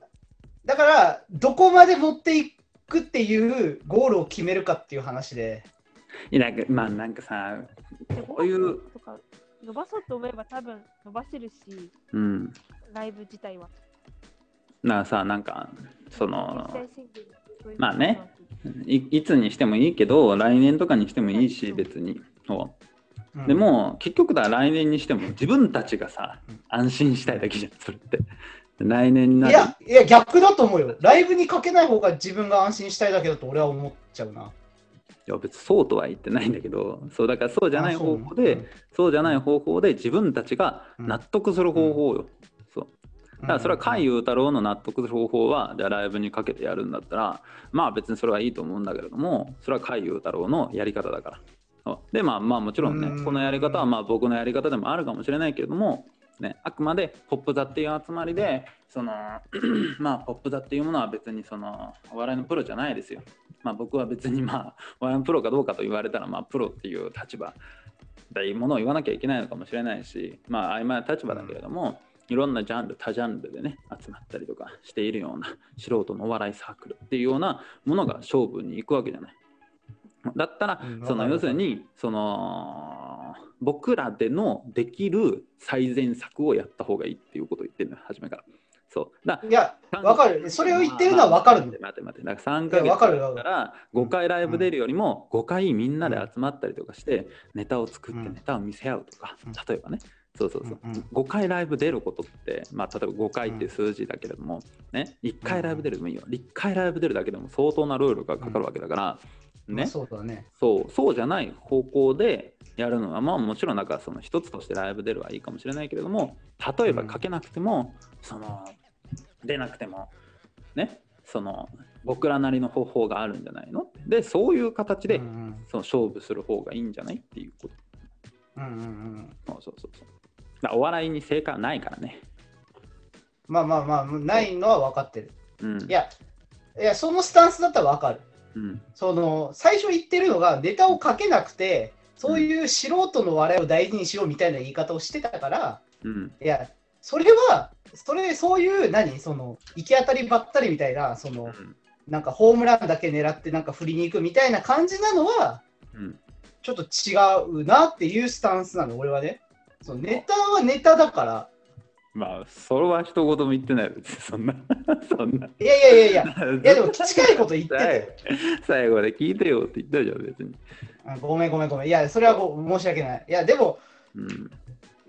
だから、どこまで持っていくっていうゴールを決めるかっていう話で。いやなんかまあなんかさでこういうとか伸ばそうと思えば多分伸ばせるし、うん。ライブ自体は。なさなんかそのまあね。いつにしてもいいけど来年とかにしてもいいし別に。そううん。で、も結局だ来年にしても自分たちがさ安心したいだけじゃんそれって。来年にないるや、いや、逆だと思うよ。ライブにかけない方が自分が安心したいだけだと俺は思っちゃうな。いや別にそうとは言ってないんだけどそうだからそうじゃないあそう方法でそうじゃない方法で自分たちが納得する方法よ、そう。だからそれは甲斐雄太郎の納得する方法はじゃあライブにかけてやるんだったらまあ別にそれはいいと思うんだけれどもそれは甲斐雄太郎のやり方だからでまあまあもちろんねうんこのやり方はまあ僕のやり方でもあるかもしれないけれどもね、あくまでポップ座っていう集まりでその まあポップ座っていうものは別にそのお笑いのプロじゃないですよ。まあ僕は別にまあお笑いのプロかどうかと言われたらまあプロっていう立場だいうものを言わなきゃいけないのかもしれないしまあ曖昧な立場だけれども、いろんなジャンル多ジャンルでね集まったりとかしているような素人のお笑いサークルっていうようなものが勝負に行くわけじゃない。だったら、うんその要するにその僕らでのできる最善策をやった方がいいっていうことを言ってるのよ初めから。そう。だいや、わかる。それを言ってるのはわかるの待って。待って待って。だから3ヶ月かるだから5回ライブ出るよりも5回みんなで集まったりとかしてネタを作ってうん。ネタを見せ合うとかうん。例えばね。そうそうそう。うんうん5回ライブ出ることってまあ例えば5回っていう数字だけれどもね。1回ライブ出るでもいいよ。1回ライブ出るだけでも相当な労力がかかるわけだからまあねそうだね。そうそうじゃない方向でやるのはまあもちろんなんかその一つとしてライブ出るはいいかもしれないけれども例えば書けなくても、その出なくてもねその僕らなりの方法があるんじゃないの？でそういう形で、うんうんその勝負する方がいいんじゃないっていうことうんうんうん。そうそうそうそうだお笑いに正解はないからねまあまあまあ、ないのは分かってる。うんいや、いや、そのスタンスだったら分かる。うん。その、最初言ってるのが、ネタを書けなくて、そういう素人の笑いを大事にしようみたいな言い方をしてたから、うん。いや、それは、それ、そういう、何、その、行き当たりばったりみたいな、その、うん。なんかホームランだけ狙って、なんか振りに行くみたいな感じなのは、うん。ちょっと違うなっていうスタンスなの、俺はね。そのネタはネタだから、まあそれは一言も言ってないよ別にそんな そんないやいやいやいや、い いやでも近いこと言ってたよ。最後まで聞いてよって言ったじゃん別にあごめんごめんごめん。いや、それはご申し訳ない。いや、でも、うん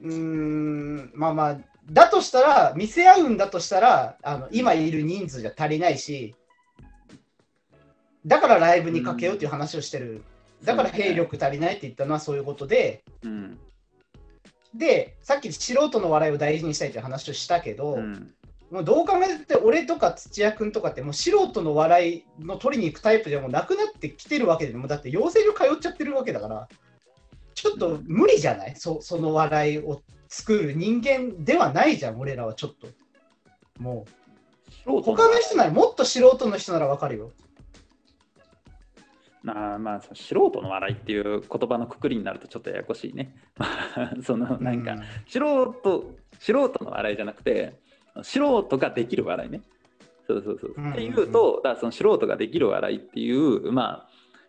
うーん、まあまあ、だとしたら、見せ合うんだとしたら、あの今いる人数じゃ足りないし、だからライブにかけようっていう話をしてる。だから兵力足りないって言ったのはそういうことで、うんで、さっき素人の笑いを大事にしたいっていう話をしたけど、うん。もうどう考えて俺とか土屋君とかってもう素人の笑いの取りに行くタイプでもなくなってきてるわけでもうだって養成所通っちゃってるわけだからちょっと無理じゃない？そその笑いを作る人間ではないじゃん俺らはちょっと。もう。他の人ならもっと素人の人ならわかるよ。まあまあ素人の笑いっていう言葉のくくりになるとちょっとややこしいね。まあそのなんか、う素人素人の笑いじゃなくて素人ができる笑いね。そうそうそう。うんっていうとだからその素人ができる笑いっていうま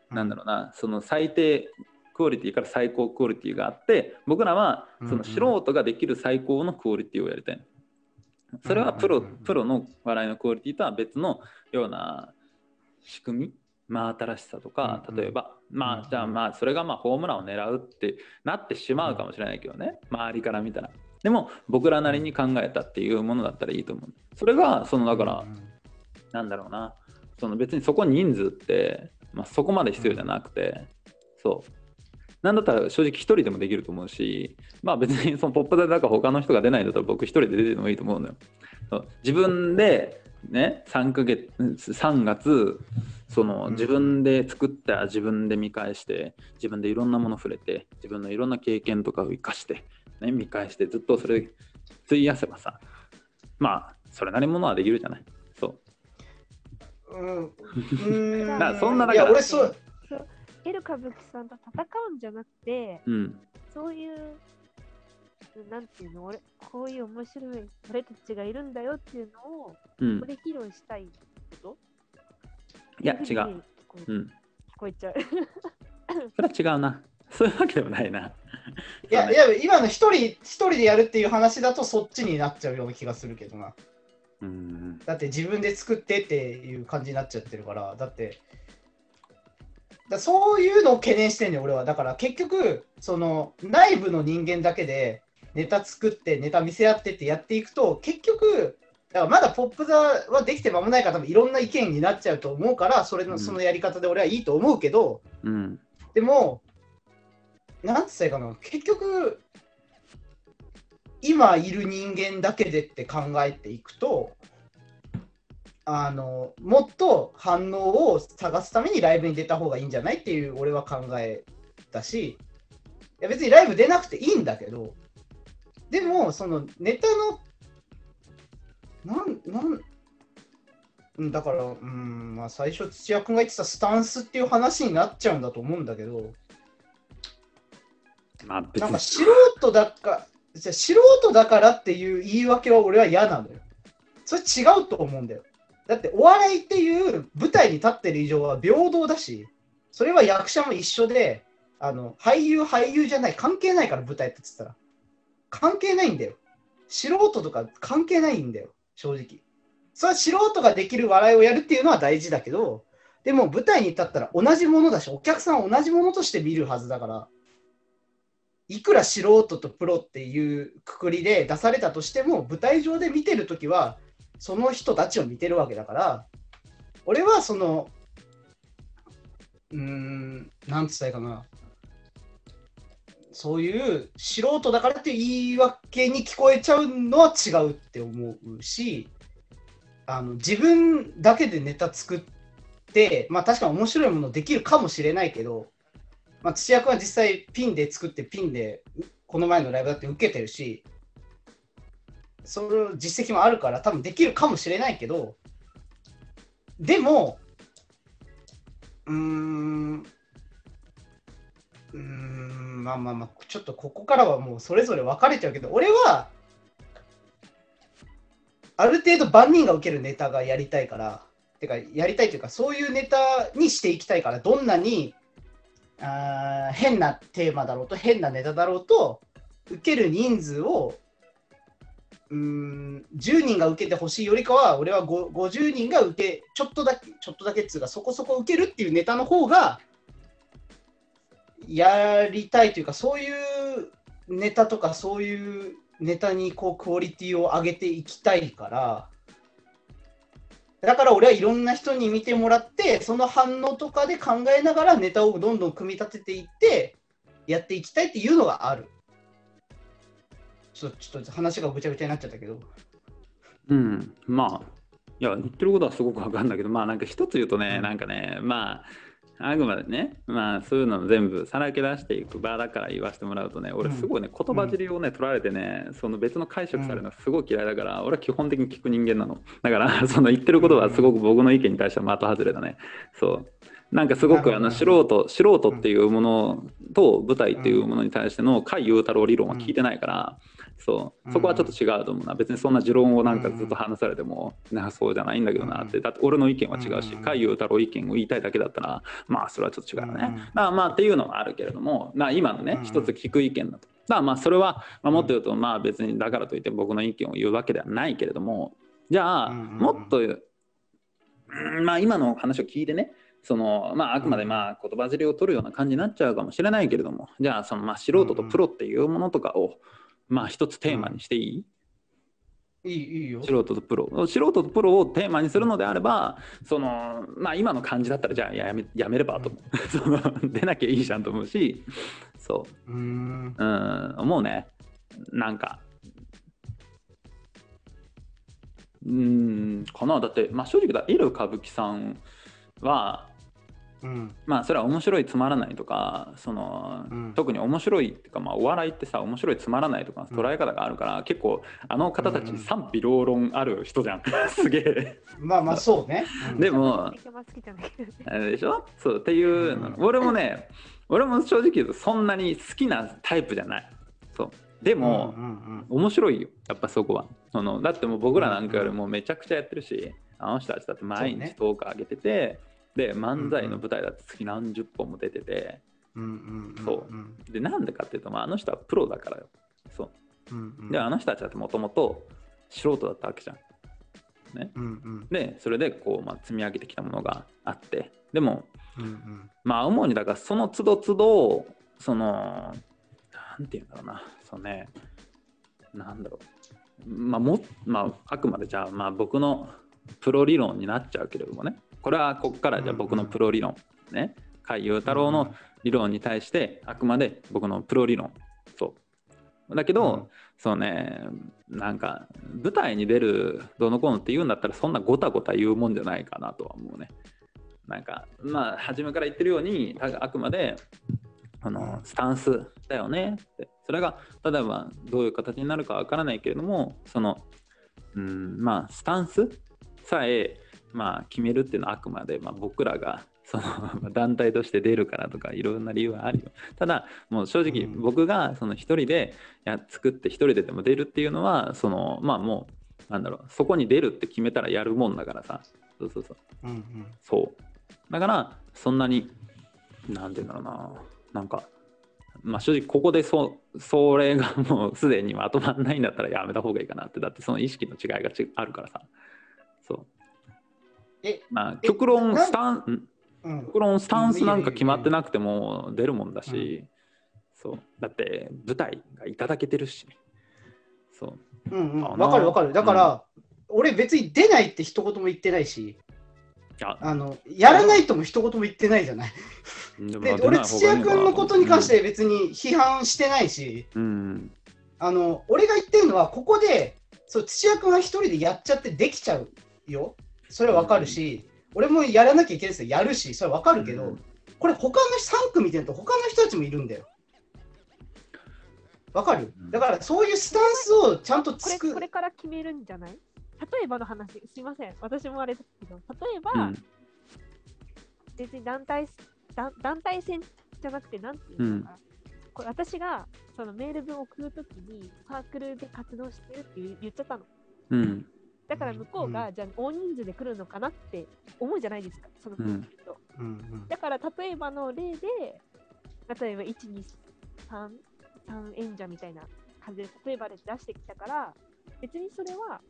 あなんだろうなその最低クオリティから最高クオリティがあって僕らはその素人ができる最高のクオリティをやりたい。それはプロうんうんうんうんプロの笑いのクオリティとは別のような仕組み真新しさとかうんうん。例えば、うん。まあじゃあまあそれがまあホームランを狙うってなってしまうかもしれないけどね。周りから見たら。でも僕らなりに考えたっていうものだったらいいと思う。それがそのだからなんだろうな。その別にそこに人数って、まあ、そこまで必要じゃなくて、そう。なんだったら正直一人でもできると思うしまあ別にそのポップでだから他の人が出ないんだったら僕一人で出てもいいと思うのよ。自分でね3ヶ月3月そのうん。自分で作った自分で見返して自分でいろんなもの触れて自分のいろんな経験とかを生かして、ね、見返してずっとそれ費やせばさまあそれなりのものはできるじゃない。そう。うん。うーん。だからそんなだいから。や俺そう。そう。エル歌舞伎さんと戦うんじゃなくて、うん。そういう、なんていうの、俺、こういう面白い俺たちがいるんだよっていうのを、うん。ここで披露したいこと？いや違うふうに聞こえうん。聞こえちゃう。それは違うな。そういうわけでもないな。いやいや今の一人一人でやるっていう話だとそっちになっちゃうような気がするけどな。うん。だって自分で作ってっていう感じになっちゃってるから、だって、だそういうのを懸念してんねん、俺は。だから結局、その内部の人間だけでネタ作って、ネタ見せ合ってってやっていくと、結局、だからまだポップ座はできて間もないから、多分いろんな意見になっちゃうと思うから、それうん。のそのやり方で俺はいいと思うけど、うん。でも、なんつったらいいかな、結局、今いる人間だけでって考えていくと、あのもっと反応を探すためにライブに出た方がいいんじゃないっていう俺は考えたし、いや別にライブ出なくていいんだけど、でも、そのネタの、なん、なん、うんだから、うん、まあ最初土屋君が言ってたスタンスっていう話になっちゃうんだと思うんだけど、まあなんか素人だか、じゃあ素人だからっていう言い訳は俺は嫌なのよ。それ違うと思うんだよ。だってお笑いっていう舞台に立ってる以上は平等だし、それは役者も一緒で、あの俳優、俳優じゃない、関係ないから、舞台って言ったら。関係ないんだよ。素人とか関係ないんだよ、正直。それは素人ができる笑いをやるっていうのは大事だけど、でも舞台に立ったら同じものだし、お客さんは同じものとして見るはずだから、いくら素人とプロっていうくくりで出されたとしても、舞台上で見てるときは、その人たちを見てるわけだから、俺はその、うーん、なんつったらいいかな。そういう素人だからって言い訳に聞こえちゃうのは違うって思うし、あの自分だけでネタ作って、まあ確かに面白いものできるかもしれないけど、まあ、土屋君は実際ピンで作ってピンでこの前のライブだって受けてるし、その実績もあるから多分できるかもしれないけど、でも、うーん、うーん、まあまあまあ、ちょっとここからはもうそれぞれ分かれちゃうけど、俺は、ある程度万人が受けるネタがやりたいから、てか、やりたいというか、そういうネタにしていきたいから、どんなにあ変なテーマだろうと、変なネタだろうと、受ける人数を、うん、10人が受けてほしいよりかは、俺は50人が受け、ちょっとだけ、ちょっとだけっつうか、そこそこ受けるっていうネタの方が、やりたいというか、そういうネタとか、そういうネタにこうクオリティを上げていきたいから、だから俺はいろんな人に見てもらって、その反応とかで考えながらネタをどんどん組み立てていって、やっていきたいっていうのがある。ちょちょっと話がぐちゃぐちゃになっちゃったけど。うん、まあ、いや、言ってることはすごくわかるんだけど、まあ、なんか一つ言うとね、うんなんかね、まあ、あくまでね、まあ、そういうのを全部さらけ出していく場だから言わせてもらうとね、俺、うんすごいね、言葉尻をね、取られてね、その別の解釈されるのすごい嫌いだから、俺は基本的に聞く人間なの。だから、その言ってることはすごく僕の意見に対しては的外れだね。そう。なんかすごくあの素人素人っていうものと舞台っていうものに対しての甲斐雄太郎理論は聞いてないから、そう。そこはちょっと違うと思うな。別にそんな持論をなんかずっと話されても、なそうじゃないんだけどなって。だって俺の意見は違うしうん。甲斐雄太郎意見を言いたいだけだったらまあそれはちょっと違うよね、うまあっていうのはあるけれどもまあ今のねうん一つ聞く意見だとだまあそれは、まあ、もっと言うとまあ別にだからといって僕の意見を言うわけではないけれどもじゃあもっとうんまあ今の話を聞いてねそのまあ、あくまでまあ言葉尻を取るような感じになっちゃうかもしれないけれども。じゃあそのまあ素人とプロっていうものとかをまあ一つテーマにしていい、いいいいよ。素人とプロ。素人とプロをテーマにするのであればそのまあ今の感じだったらじゃあやめやめればと。思う その出なきゃいいじゃんと思うし。そう。ーん。ううん。思うね。なんか。うーん。かな。だって、まあ、正直だイル歌舞伎さんはうん。まあそれは面白いつまらないとかその、うん。特に面白いっていうかまあお笑いってさ面白いつまらないとか捉え方があるから、結構あの方たちうんうん。賛否両論ある人じゃん。すげえ。まあまあ、そうね。うん。でもでしょ？そうっていうの、うん。俺もね俺も正直言うとそんなに好きなタイプじゃない。そう。でも、うんうん面白いよ。やっぱそこは。そのだってもう僕らなんかよりもめちゃくちゃやってるしあの人たちだって毎日10日上げてて、で漫才の舞台だって月何十本も出てて。そうんでなんでかっていうと、まあ、あの人はプロだからよ。そう。うんうん。であの人たちだってもともと素人だったわけじゃん。うんうん。でそれでこう、まあ、積み上げてきたものがあって。でもうんうん。まあ主にだからその都度都度そのなんていうんだろうな。そうね。なんだろう。まあもまああくまでじゃあまあ僕のプロ理論になっちゃうけれどもねこれはここからじゃあ僕のプロ理論ね。甲斐雄太郎の理論に対してあくまで僕のプロ理論。そう。だけど、うん。そうねなんか舞台に出るどうのこうのって言うんだったらそんなごたごた言うもんじゃないかなとは思うね。なんかまあ初めから言ってるようにああくまであのスタンスだよね。ってそれが例えばどういう形になるかわからないけれどもそのうんまあスタンスさえまあ決めるっていうのはあくまでまあ僕らが そのまあ団体として出るからとかいろんな理由はあるよ。ただもう正直うん。僕がその一人でや作って一人ででも出るっていうのはそのまあもうなんだろうそこに出るって決めたらやるもんだからさ。そうそうそう。うんうん。そう。だからそんなになんていうんだろうな。なんかまあ正直ここでそそれがもうすでにまとまんないんだったらやめた方がいいかなって。だってその意識の違いがちあるからさ。そう。えまあえ極論なスタンんうん。極論スタンスなんか決まってなくても出るもんだし、そう。だって舞台がいただけてるし。そう。うんうん、わかるわかる。だから、俺別に出ないって一言も言ってないし、あ。の、やらないとも一言も言ってないじゃない。で、俺、土屋君のことに関して別に批判してないし、うん。あの、俺が言ってるのは、ここで、そう、土屋君は一人でやっちゃってできちゃうよ。それはわかるし、俺もやらなきゃいけないですよ。やるし、それはわかるけど、うん。これ他の3組見てると他の人たちもいるんだよ。わかる？うん。だからそういうスタンスをちゃんとこれつく。これから決めるんじゃない？例えばの話、すいません、私もあれですけど、例えば、うん。別に団体団団体戦じゃなくて、なんていうのかな、これ私がそのメール文を送るときに、サークルで活動してるって言っちゃったの。うんだから向こうが、じゃあ大人数で来るのかなって思うじゃないですか、その空気と。うんうん。だから例えばの例で、例えば1、2、3、3演者みたいな感じで、例えばで出してきたから、別にそれは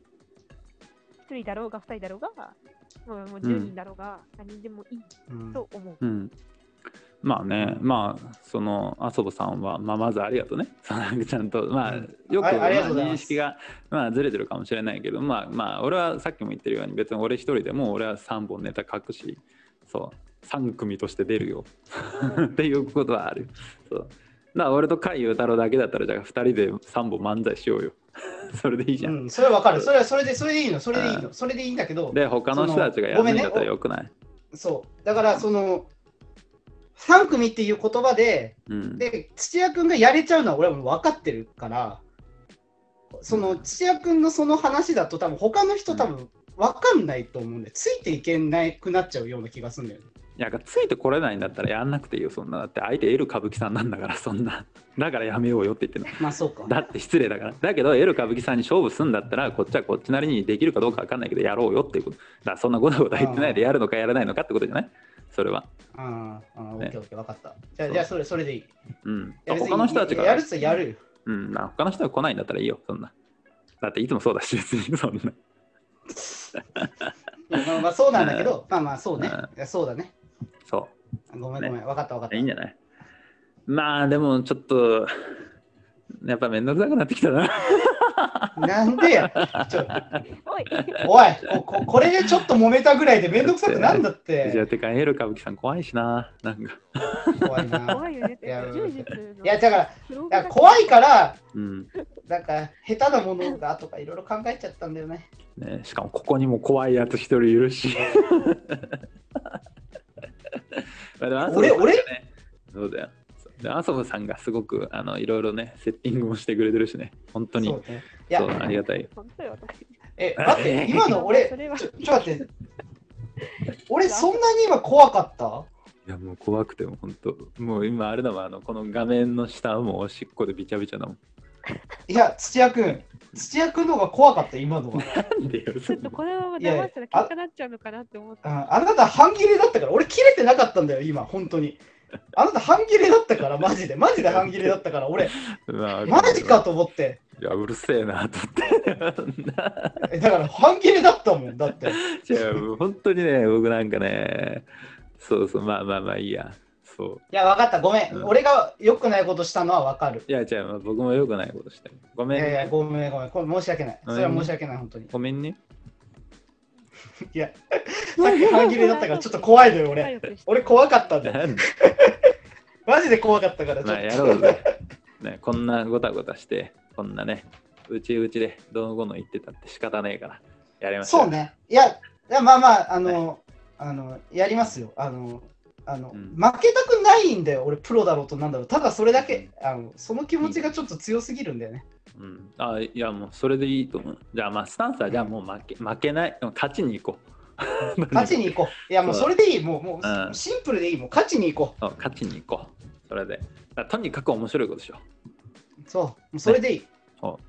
1人だろうが2人だろうが、もうもう10人だろうが、何人でもいいうん。と思う。うんまあね、まあ、その、あそぼさんは、まあ、まずありがとうね。ちゃんと、まあ、うんよく、まあ認識が、まあ、ずれてるかもしれないけど、まあ、まあ、俺はさっきも言ってるように、別に俺一人でも、俺は3本ネタ書くし、そう、3組として出るよ。っていうことはある。そう。だから俺と甲斐裕太郎だけだったら、じゃあ2人で3本漫才しようよ。それでいいじゃん。うん、それはわかる。それはそれで、それでいいの。それでいいの。それでいいんだけど、で、他の人たちがやるんだったらよくない？そう。だから、その、3組っていう言葉で、うん。で、土屋君がやれちゃうのは俺はもう分かってるから、その土屋君のその話だと多分他の人多分分かんないと思うんで、ついていけなくなっちゃうような気がするんだよね。いや、ついてこれないんだったらやんなくていいよ、そんな。だって相手エル歌舞伎さんなんだから、そんな。だからやめようよって言ってるの。まあそうか。だって失礼だから。だけど、エル歌舞伎さんに勝負すんだったら、こっちはこっちなりにできるかどうかわかんないけど、やろうよっていうこと。だからそんなごたごた言ってないでやるのかやらないのかってことじゃない？それは。ああ、オッねケーオッケー、分かった。じゃあ、じゃあそれそれでいい。いうん。他の人たちが。やるっつったらやるよ。うん。な他の人が来ないんだったらいいよ、そんな。だっていつもそうだし、別にそんな。まあまあそうなんだけど、まあまあそうねそうだね。そごめんごめん、分かった分かっう。た。いいんじゃない？まあ、でもちょっと、やっぱめんどくさくなってきたな。なんでや？ちょおいおいここ、これでちょっと揉めたぐらいでめんどくさくなんだっじゃあ、て。てか、エル歌舞伎さん怖いしな。なんか。怖いな。怖いよね。いやだから、から怖いから、うん。なんか下手なものがとかいろいろ考えちゃったんだよね。ね、しかもここにも怖いやつ一人いるし。まあでも麻生さんがね俺そうだよ。で麻生さんがすごくあのいろいろね、セッティングもしてくれてるしね、本当に。そうね。いやそう、ありがたい。え、待って、今の俺、ちょ、それはちょっと待って。俺、そんなに今怖かった？いや、もう怖くても本当、もう今あれだもん、あのこの画面の下はもうおしっこでびちゃびちゃだもん。いや、土屋くん、土屋くんの方が怖かった、今のは。なんでよ、ちょっとこのままいや騙したら結果になっちゃうのかなって思った。ああなた半切れだったから、俺切れてなかったんだよ、今、本当に。あなた半切れだったから、マジで。マジで半切れだったから、俺、まあマジかと思って。いや、うるせえなと思って。えだから半切れだったもん、だって。じゃあ、もう本当にね、僕なんかね、そうそう、まあまあまあいいや。そう。いや、分かった、ごめん。うん俺が良くないことしたのは分かる。いや、じゃあ、僕も良くないことしてる。ごめん、いやいや、ごめん、ごめん。これ申し訳ない。それは申し訳ない、本当に。ごめんね。いや、さっき半切れだったから、ちょっと怖いのよ、俺。俺怖かったんだよ。なんで？マジで怖かったから、ちょまあ、やっと。ろうぜ。ね、こんなごたごたして、こんなね、うちうちでどのごの言ってたって仕方ねえから、やりましょう。そうね。いや、いやまあまあ、あの、あの、やりますよ。あの、あの、うん負けたくないんだよ、俺、プロだろうとなんだろう。ただそれだけ、あのその気持ちがちょっと強すぎるんだよね。うん、あいや、もうそれでいいと思う。じゃあ、まあ、スタンスはじゃあもう負け負けない、勝ちに行こう。勝ちに行こう。いや、もうそれでいい。もう、もうシンプルでいい。もう勝ちに行こそう勝ちに行こう。それで。とにかく面白いことしよう。う。そう、もうそれでいい。そ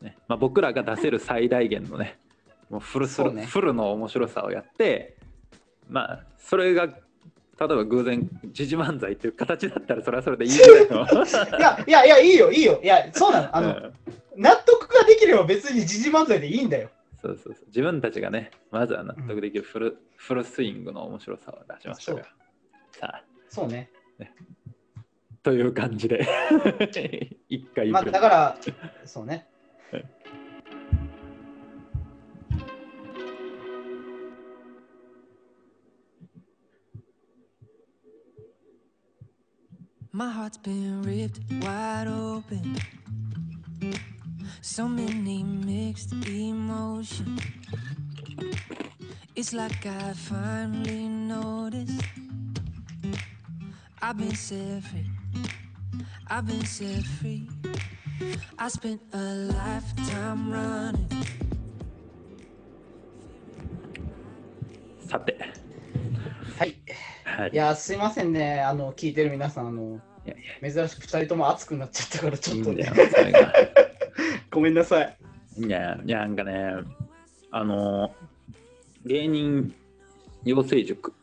うねまあ、僕らが出せる最大限のね、もうフルスル、ねフルの面白さをやって、まあ、それが例えば偶然時事漫才っていう形だったらそれはそれでいいぐらいのいや、いや、いや、いいよ、いいよ。いや、そうなの。あの、うん納得ができれば別に時事漫才でいいんだよ。そうそうそう自分たちがねまずは納得できるフル,、フルスイングの面白さを出しましょうよさあそうね。という感じで 一回まあ、だから、そうね。My heart's been ripped wide open. So many mixed emotions. It's like I finally noticed. I've been set free. I've been set free. I spent a lifetime running. さてはいいや、すいませんね。あの、聞いてる皆さん、あの、いやい珍しく2人とも熱くなっちゃったから、ちょっとね ごめんなさい。いやいやなんかねあの芸人養成塾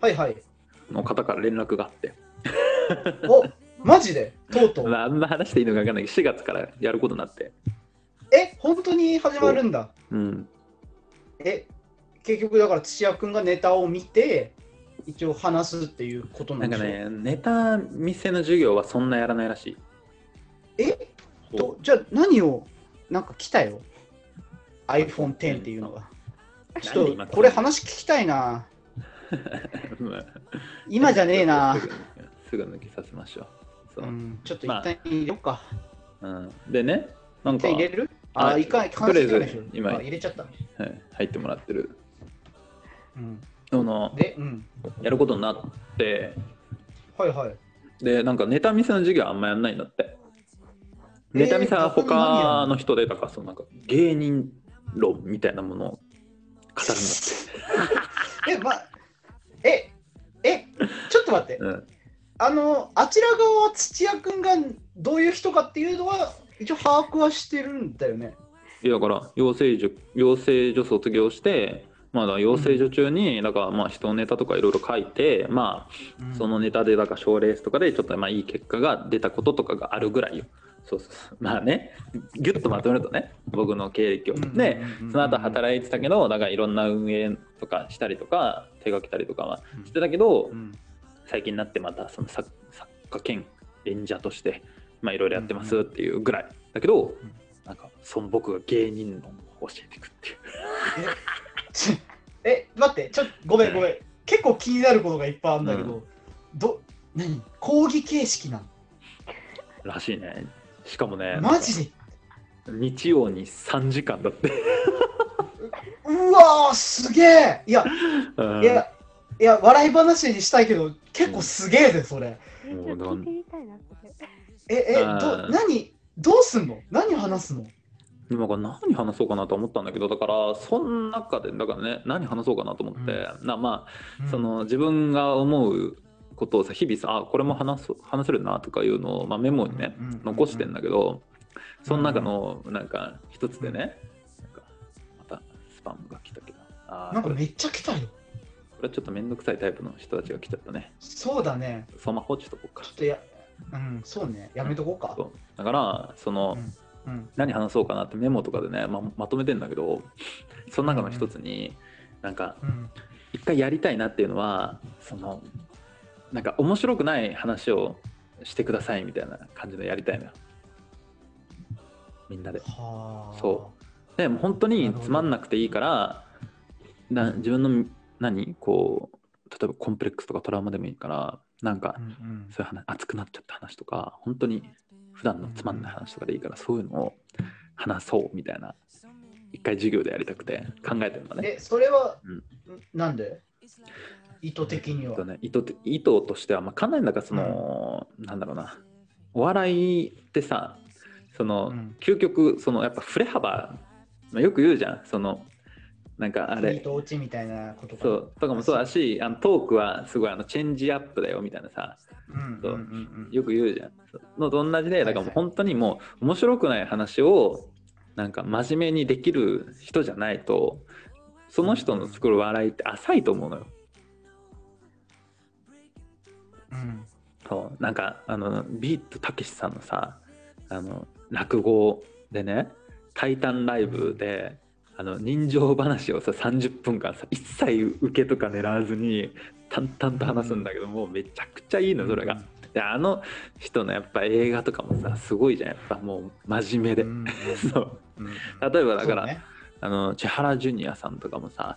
はいはい。の方から連絡があって、おマジで？とうとう？まあ、あんま話していいのか分かんないけど4月からやることになってえ、本当に始まるんだ。うんえ、結局だから土屋くんがネタを見て、一応話すっていうことななんんかでしょねネタ見せの授業はそんなやらないらしい。え？と、じゃあ何を、なんか来たよ？iPhone X っていうのが。ちょっと、これ？話聞きたいな。今じゃねえな。す。ぐ抜きさせましょう。そう。う、ん、ちょっと一旦入れようか。うん。でねなん一か旦入れる？ああ、い。かん、とりあえず関係ないでしょ。今あ入れちゃった。はい。入ってもらってる。うん、そので、うん。やることになってはいはい。でなんかネタ見せの授業あんまやんないんだってネタ見せは他の人でだからそのなんか芸人論みたいなものを語るんだって え、ま、え、え、ちょっと待って。うんあの、あちら側は土屋くんがどういう人かっていうのは、一応把握はしてるんだよね。いやだから養成塾養成所卒業してまあ養成所中にだからまあ人のネタとかいろいろ書いてまあそのネタでだから賞レースとかでちょっとまあいい結果が出たこととかがあるぐらいよ。そうそう。そうまあね。ギュッとまとめるとね僕の経歴を。うんうんうんうん。でその後働いてたけどだからいろんな運営とかしたりとか手掛けたりとかはしてたけど、うん。最近になってまたその作作家兼演者としてまあいろいろやってますっていうぐらいだけど、なんかその僕が芸人論を教えていくっていう え、待って、ちょっとごめんごめん。結構気になることがいっぱいあるんだけど、うど、何？講義形式ならしいね。しかもねのマジで？日曜に3時間だって、うわー、すげえ！いや、うん。いや、いや、笑い話にしたいけど、結構すげえぜ、それ。え。え、ど、何、どうすんの？何話すの？今から何話そうかなと思ったんだけどだからその中でだからね何話そうかなと思って、なまあそ、の自分が思うことをさ日々さあこれも話す話せるなとかいうのを、まあ、メモにねうんうんうんうん。残してんだけどその中のなんか一つでねなんかまたスパムが来たけど。あなんかめっちゃ来たよ。れちょっと面倒くさいタイプの人たちが来ちゃったね。そうだね。そのまま放置しとこうか。ちょっとや、うん、そうね。やめとこうか。だからその、うんうん。何話そうかなってメモとかでねままとめてんだけどその中の一つになんかうん。一回やりたいなっていうのはそのなんか面白くない話をしてくださいみたいな感じのやりたいのよみんなではあ。そでもう本当につまんなくていいからな自分の何こう例えばコンプレックスとかトラウマでもいいからなんか。そういう話熱くなっちゃった話とか本当に普段のつまんない話とかでいいからそういうのを話そうみたいな一回授業でやりたくて考えてるんだね。え、それはうん、なんで？意図的には。えっと。ね、意図て意図としては、まあ、考えんだからその、なんだろうな。お笑いってさその、うん。究極そのやっぱ振れ幅、まあ、よく言うじゃん。そのなんかあれ。と落ちみたいなことかそう。とかもそうだしあのトークはすごいあのチェンジアップだよみたいなさ。そう。よく言うじゃん。のと同じでだからもう本当にもう面白くない話をなんか真面目にできる人じゃないとその人の作る笑いって浅いと思うのよ。うん。そう。なんかあのビートたけしさんのさあの落語でね「タイタンライブで」あの人情話をさ30分間さ一切受けとか狙わずに淡々と話すんだけど、もうめちゃくちゃいいのそれが。であの人のやっぱ映画とかもさすごいじゃんやっぱ。もう真面目で、うん そう。うん。例えばだから、ね。あの千原ジュニアさんとかもさ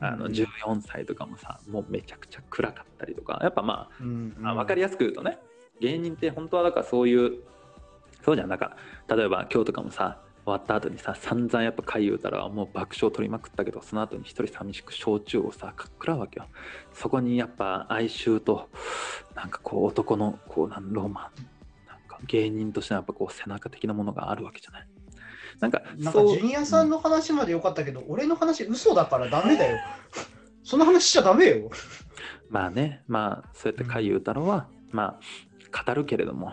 あのうん。14歳とかもさもうめちゃくちゃ暗かったりとかやっぱまあうんまあ、分かりやすく言うとね芸人って本当はだからそういうそうじゃん。なんか例えば今日とかもさ終わった後にさ散々やっぱ回言うたらもう爆笑取りまくったけどその後に一人寂しく焼酎をさかっくらうわけよ。そこにやっぱ哀愁となんかこう男のこうなんロマンなんか芸人としてのやっぱこう背中的なものがあるわけじゃない。なんかなんかそうジュニアさんの話までよかったけど、俺の話嘘だからダメだよ。その話しちゃダメよ。まあね。まあそうやって回言うたろは、まあ語るけれども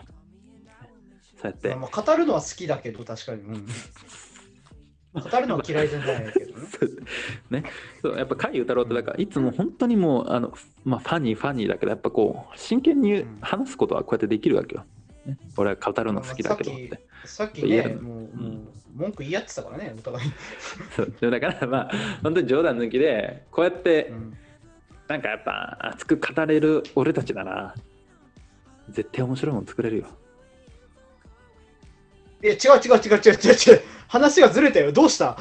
そうやってまあ、語るのは好きだけど、確かに。うん語るのは嫌いじゃないけどね。ね、そうやっぱ甲斐歌郎ってだからいつも本当にもうあの、まあ、ファニーファニーだけどやっぱこう真剣に話すことはこうやってできるわけよ。ね、俺は語るの好きだけどって。さっきねもう、もう文句言い合ってたからね、お互い。そうだからまあ本当に冗談抜きでこうやってうんなんかやっぱ熱く語れる俺たちなら絶対面白いもの作れるよ。いや、違う違う違う違う違う違う。話がずれたよ。どうした？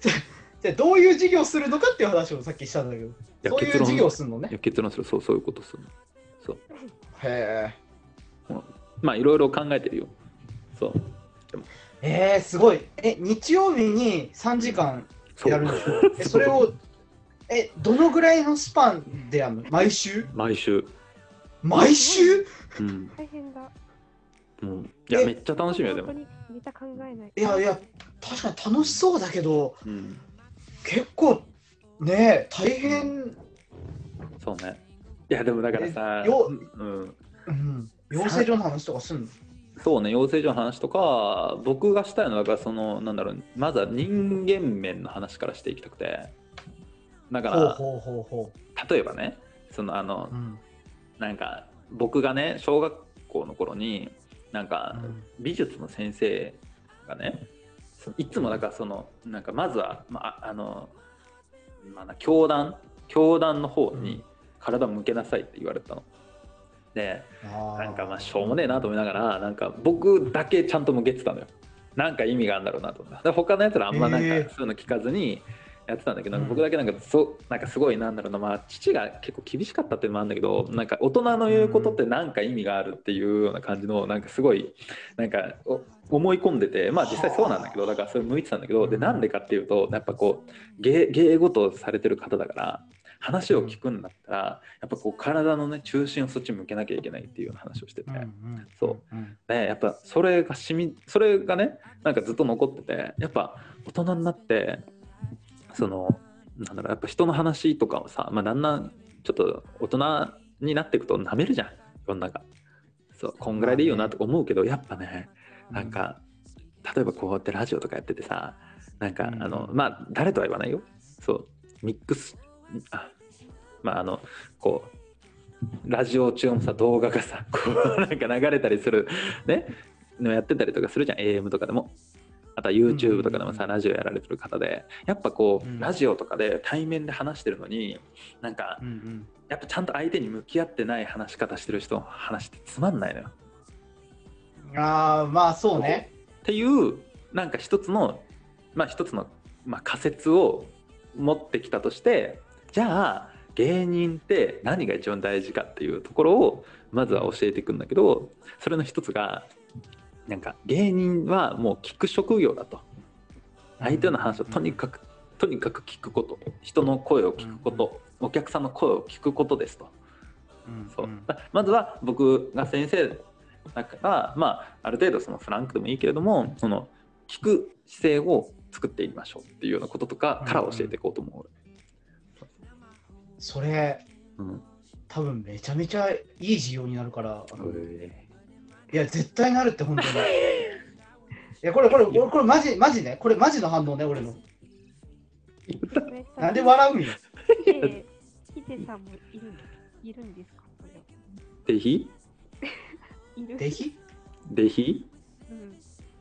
じ ゃじゃあどういう授業するのかっていう話をさっきしたんだけど。やそういう授業をするのね？いや。結論するそうそういうことするそうへまあいろいろ考えてるよ。そうえ。えー、すごい。え、日曜日に3時間そうやるんでしょえ、それを、え、どのぐらいのスパンでやるの？毎週？毎週。毎週？うん。大変だ。もういやえめっちゃ楽しみよでも本当。にネタ考えない。いやいや、確かに楽しそうだけど、うん。結構、ね大変、そうね。いやでもだからさ、えようん、うん、養成所の話とかすんの？そうね養成所の話とか僕がしたいのはだからそのなんだろうまずは人間面の話からしていきたくてだからほうほうほうほ例えばねそのあのう。うんなんか僕がね小学校の頃になんか美術の先生がねそいつもだからそのなんかまずは、まあ、あの、まあな、教団教団の方に体向けなさいって言われたの。でなんかまあしょうもねえなと思いながらなんか僕だけちゃんと向けてたのよ。なんか意味があるんだろうなと思って。で他のやつらあんまなんかそういうの聞かずにやってたんだけど、うん。僕だけなんかそなんかすごいなんだろうなまあ父が結構厳しかったっていうのもあるんだけどなんか大人の言うことってなんか意味があるっていうような感じのなんかすごいなんかお思い込んでてまあ実際そうなんだけどだからそれ向いてたんだけどでなんでかっていうとやっぱこう芸芸事されてる方だから話を聞くんだったらやっぱこう体のね中心をそっち向けなきゃいけないっていうような話をしてて。うんうんそううん。ね、やっぱそれがしみそれがねなんかずっと残っててやっぱ大人になってそのなんだろうやっぱ人の話とかをさ、まあ、だんだんちょっと大人になっていくとなめるじゃん。世の中。そうこんぐらいでいいよなとか思うけどやっぱねなんか例えばこうやってラジオとかやっててさなんかうんあのまあ誰とは言わないよ。そうミックスあまああのこうラジオ中のさ動画がさこうなんか流れたりするねのやってたりとかするじゃん。AM とかでもあとは YouTube とかでもさ、うんラジオやられてる方でやっぱこう、うん。ラジオとかで対面で話してるのになんかやっぱちゃんと相手に向き合ってない話し方してる人の話ってつまんないのよ。ああ、まあそうね。っていうなんか一つのまあ一つの、まあ、仮説を持ってきたとしてじゃあ芸人って何が一番大事かっていうところをまずは教えていくんだけどそれの一つがなんか芸人はもう聞く職業だと。相手の話をとにかくとにかく聞くこと。人の声を聞くこと。お客さんの声を聞くことですと。うんそう。ままずは僕が先生だから、まあ、ある程度そのフランクでもいいけれどもその聞く姿勢を作っていきましょうっていうようなこととかから教えていこうと思それ、う。うん。多分めちゃめちゃいい授業になるから、あのいや、絶対なるって、本当に。いや、これ、これ、これ、これマジ、マジね。これ、マジの反応ね、俺の。なんで笑うんよ。ヒデさんもいるんいるんですか？これはデヒデヒデヒうん。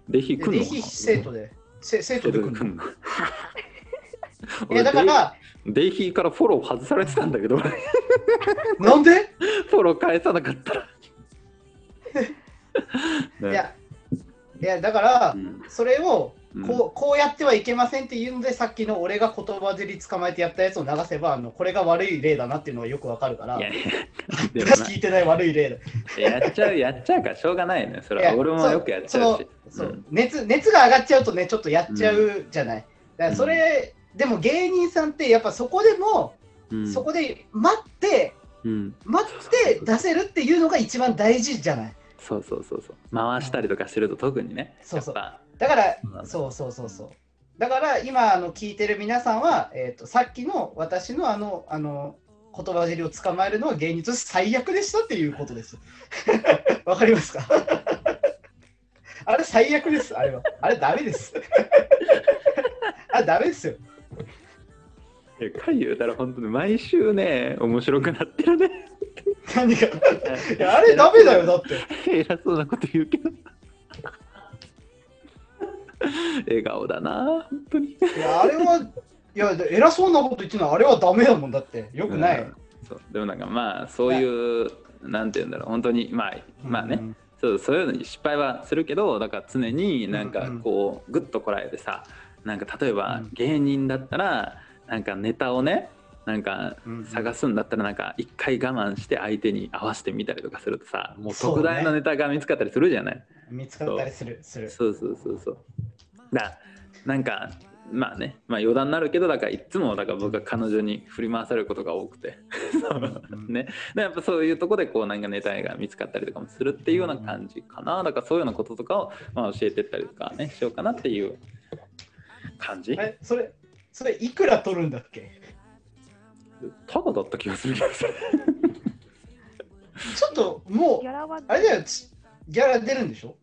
デヒ来んの？デヒ生徒で。せ生徒で来るの？来んの？いやだから、デイヒーからフォロー外されてたんだけど、俺なんで？フォロー返さなかったら。ねいや、いやだからう、んそれをうんこうこうやってはいけませんっていうので、さっきの俺が言葉尻捕まえてやったやつを流せば、あのこれが悪い例だなっていうのがよくわかるからい、やいや、でも話聞いてない悪い例だ。な、やっちゃう、やっちゃうからしょうがないね。それは俺もよくやっちゃうし。そううん熱熱が上がっちゃうとね、ちょっとやっちゃうじゃない。だからそれ、でも芸人さんって、やっぱそこでも、うんそこで待って、うん、待って出せるっていうのが一番大事じゃない。そうそうそうそう。回したりとかしてると特にね。そうそうだからそうそうそうそう。だから今あの聞いてる皆さんは、えー、とさっきの私のあのあの言葉尻を捕まえるのは芸人として最悪でしたっていうことです。わかりますか？あれ最悪です、あれは。あれダメです。あれダメですよ。ぱいや回言うたら本当に毎週ね、面白くなってるね。何がいや あれダメだよ、だって。偉そうなこと言うけど。笑顔だな、本当に。いや、あれは、いや、偉そうなこと言ってるのはあれはダメだもんだって。よくない。うんそうでもなんかまあそういう、なんて言うんだろう本当にまあまあね、うんそうそういうのに失敗はするけどだから常になんかうんうんこうグッとこらえてさなんか例えばうん芸人だったらなんかネタをねなんか探すんだったらなんか一回我慢して相手に合わせてみたりとかするとさもう特大のネタが見つかったりするじゃない？見つかったりする。するそうそうそうそう。だなんかまあねまあ余談になるけどだからいつもだから僕は彼女に振り回されることが多くて。そう ね。でやっぱそういうとこでこうなんかネタが見つかったりとかもするっていうような感じかな。だからそういうようなこととかをまあ教えてったりとかねしようかなっていう感じ。え、それ、それいくら取るんだっけ？タコだった気がするちょっともうあれだよ、ちギャラ出るんでしょ？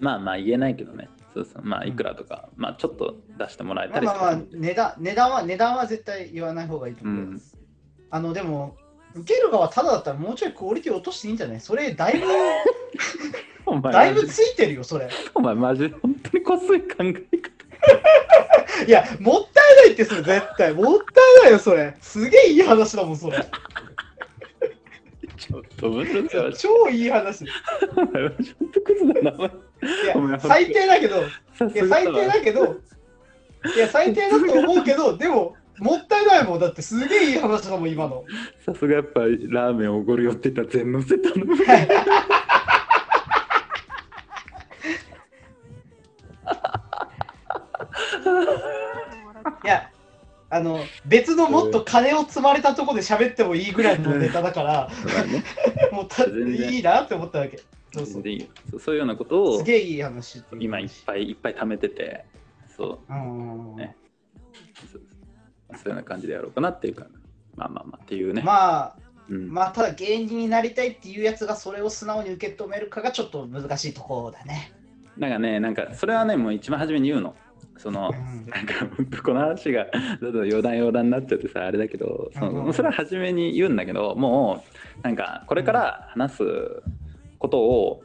まあまあ言えないけどね。そうそう。まあいくらとか、まあちょっと出してもらえたりまあまあまあ、値段値段は値段は絶対言わない方がいいとう思う。よ。ん。あの、でも、受ける側ただだったらもうちょいクオリティ落としていいんじゃない？それ、だいぶ、だいぶついてるよ、それ。お前マジ本当にこっそり考え方いや、もったいないって、それ、絶対。もったいないよ、それ。すげえいい話だもん、それ。ちょっと面白いわ超いい話。いお前マジ本当クズだなお前お前や、最低だけど、さいや、最低だけど、いや、最低だと思うけど、でも、もったいないもん。だって、すげえいい話だもん、今の。さすがやっぱりラーメンおごるよって言ったら全乗せたの。いや、あの、別のもっと金を積まれたところで喋ってもいいぐらいのネタだから、もうたいいなって思ったわけ。そうそう。いいよ。そういうようなことをすげえいい話今いっぱいいっぱい貯めてて、そう。そう。そういうような感じでやろうかなっていうか、まあまあまあっていうね。まあ、うん。まあ、ただ芸人になりたいっていうやつがそれを素直に受け止めるかがちょっと難しいところだね。なんかね、なんかそれはね、もう一番初めに言うの。そのうん。なんか本当この話がちょっと余談余談になっちゃってさあれだけどそのそれは初めに言うんだけどもうなんかこれから話すことを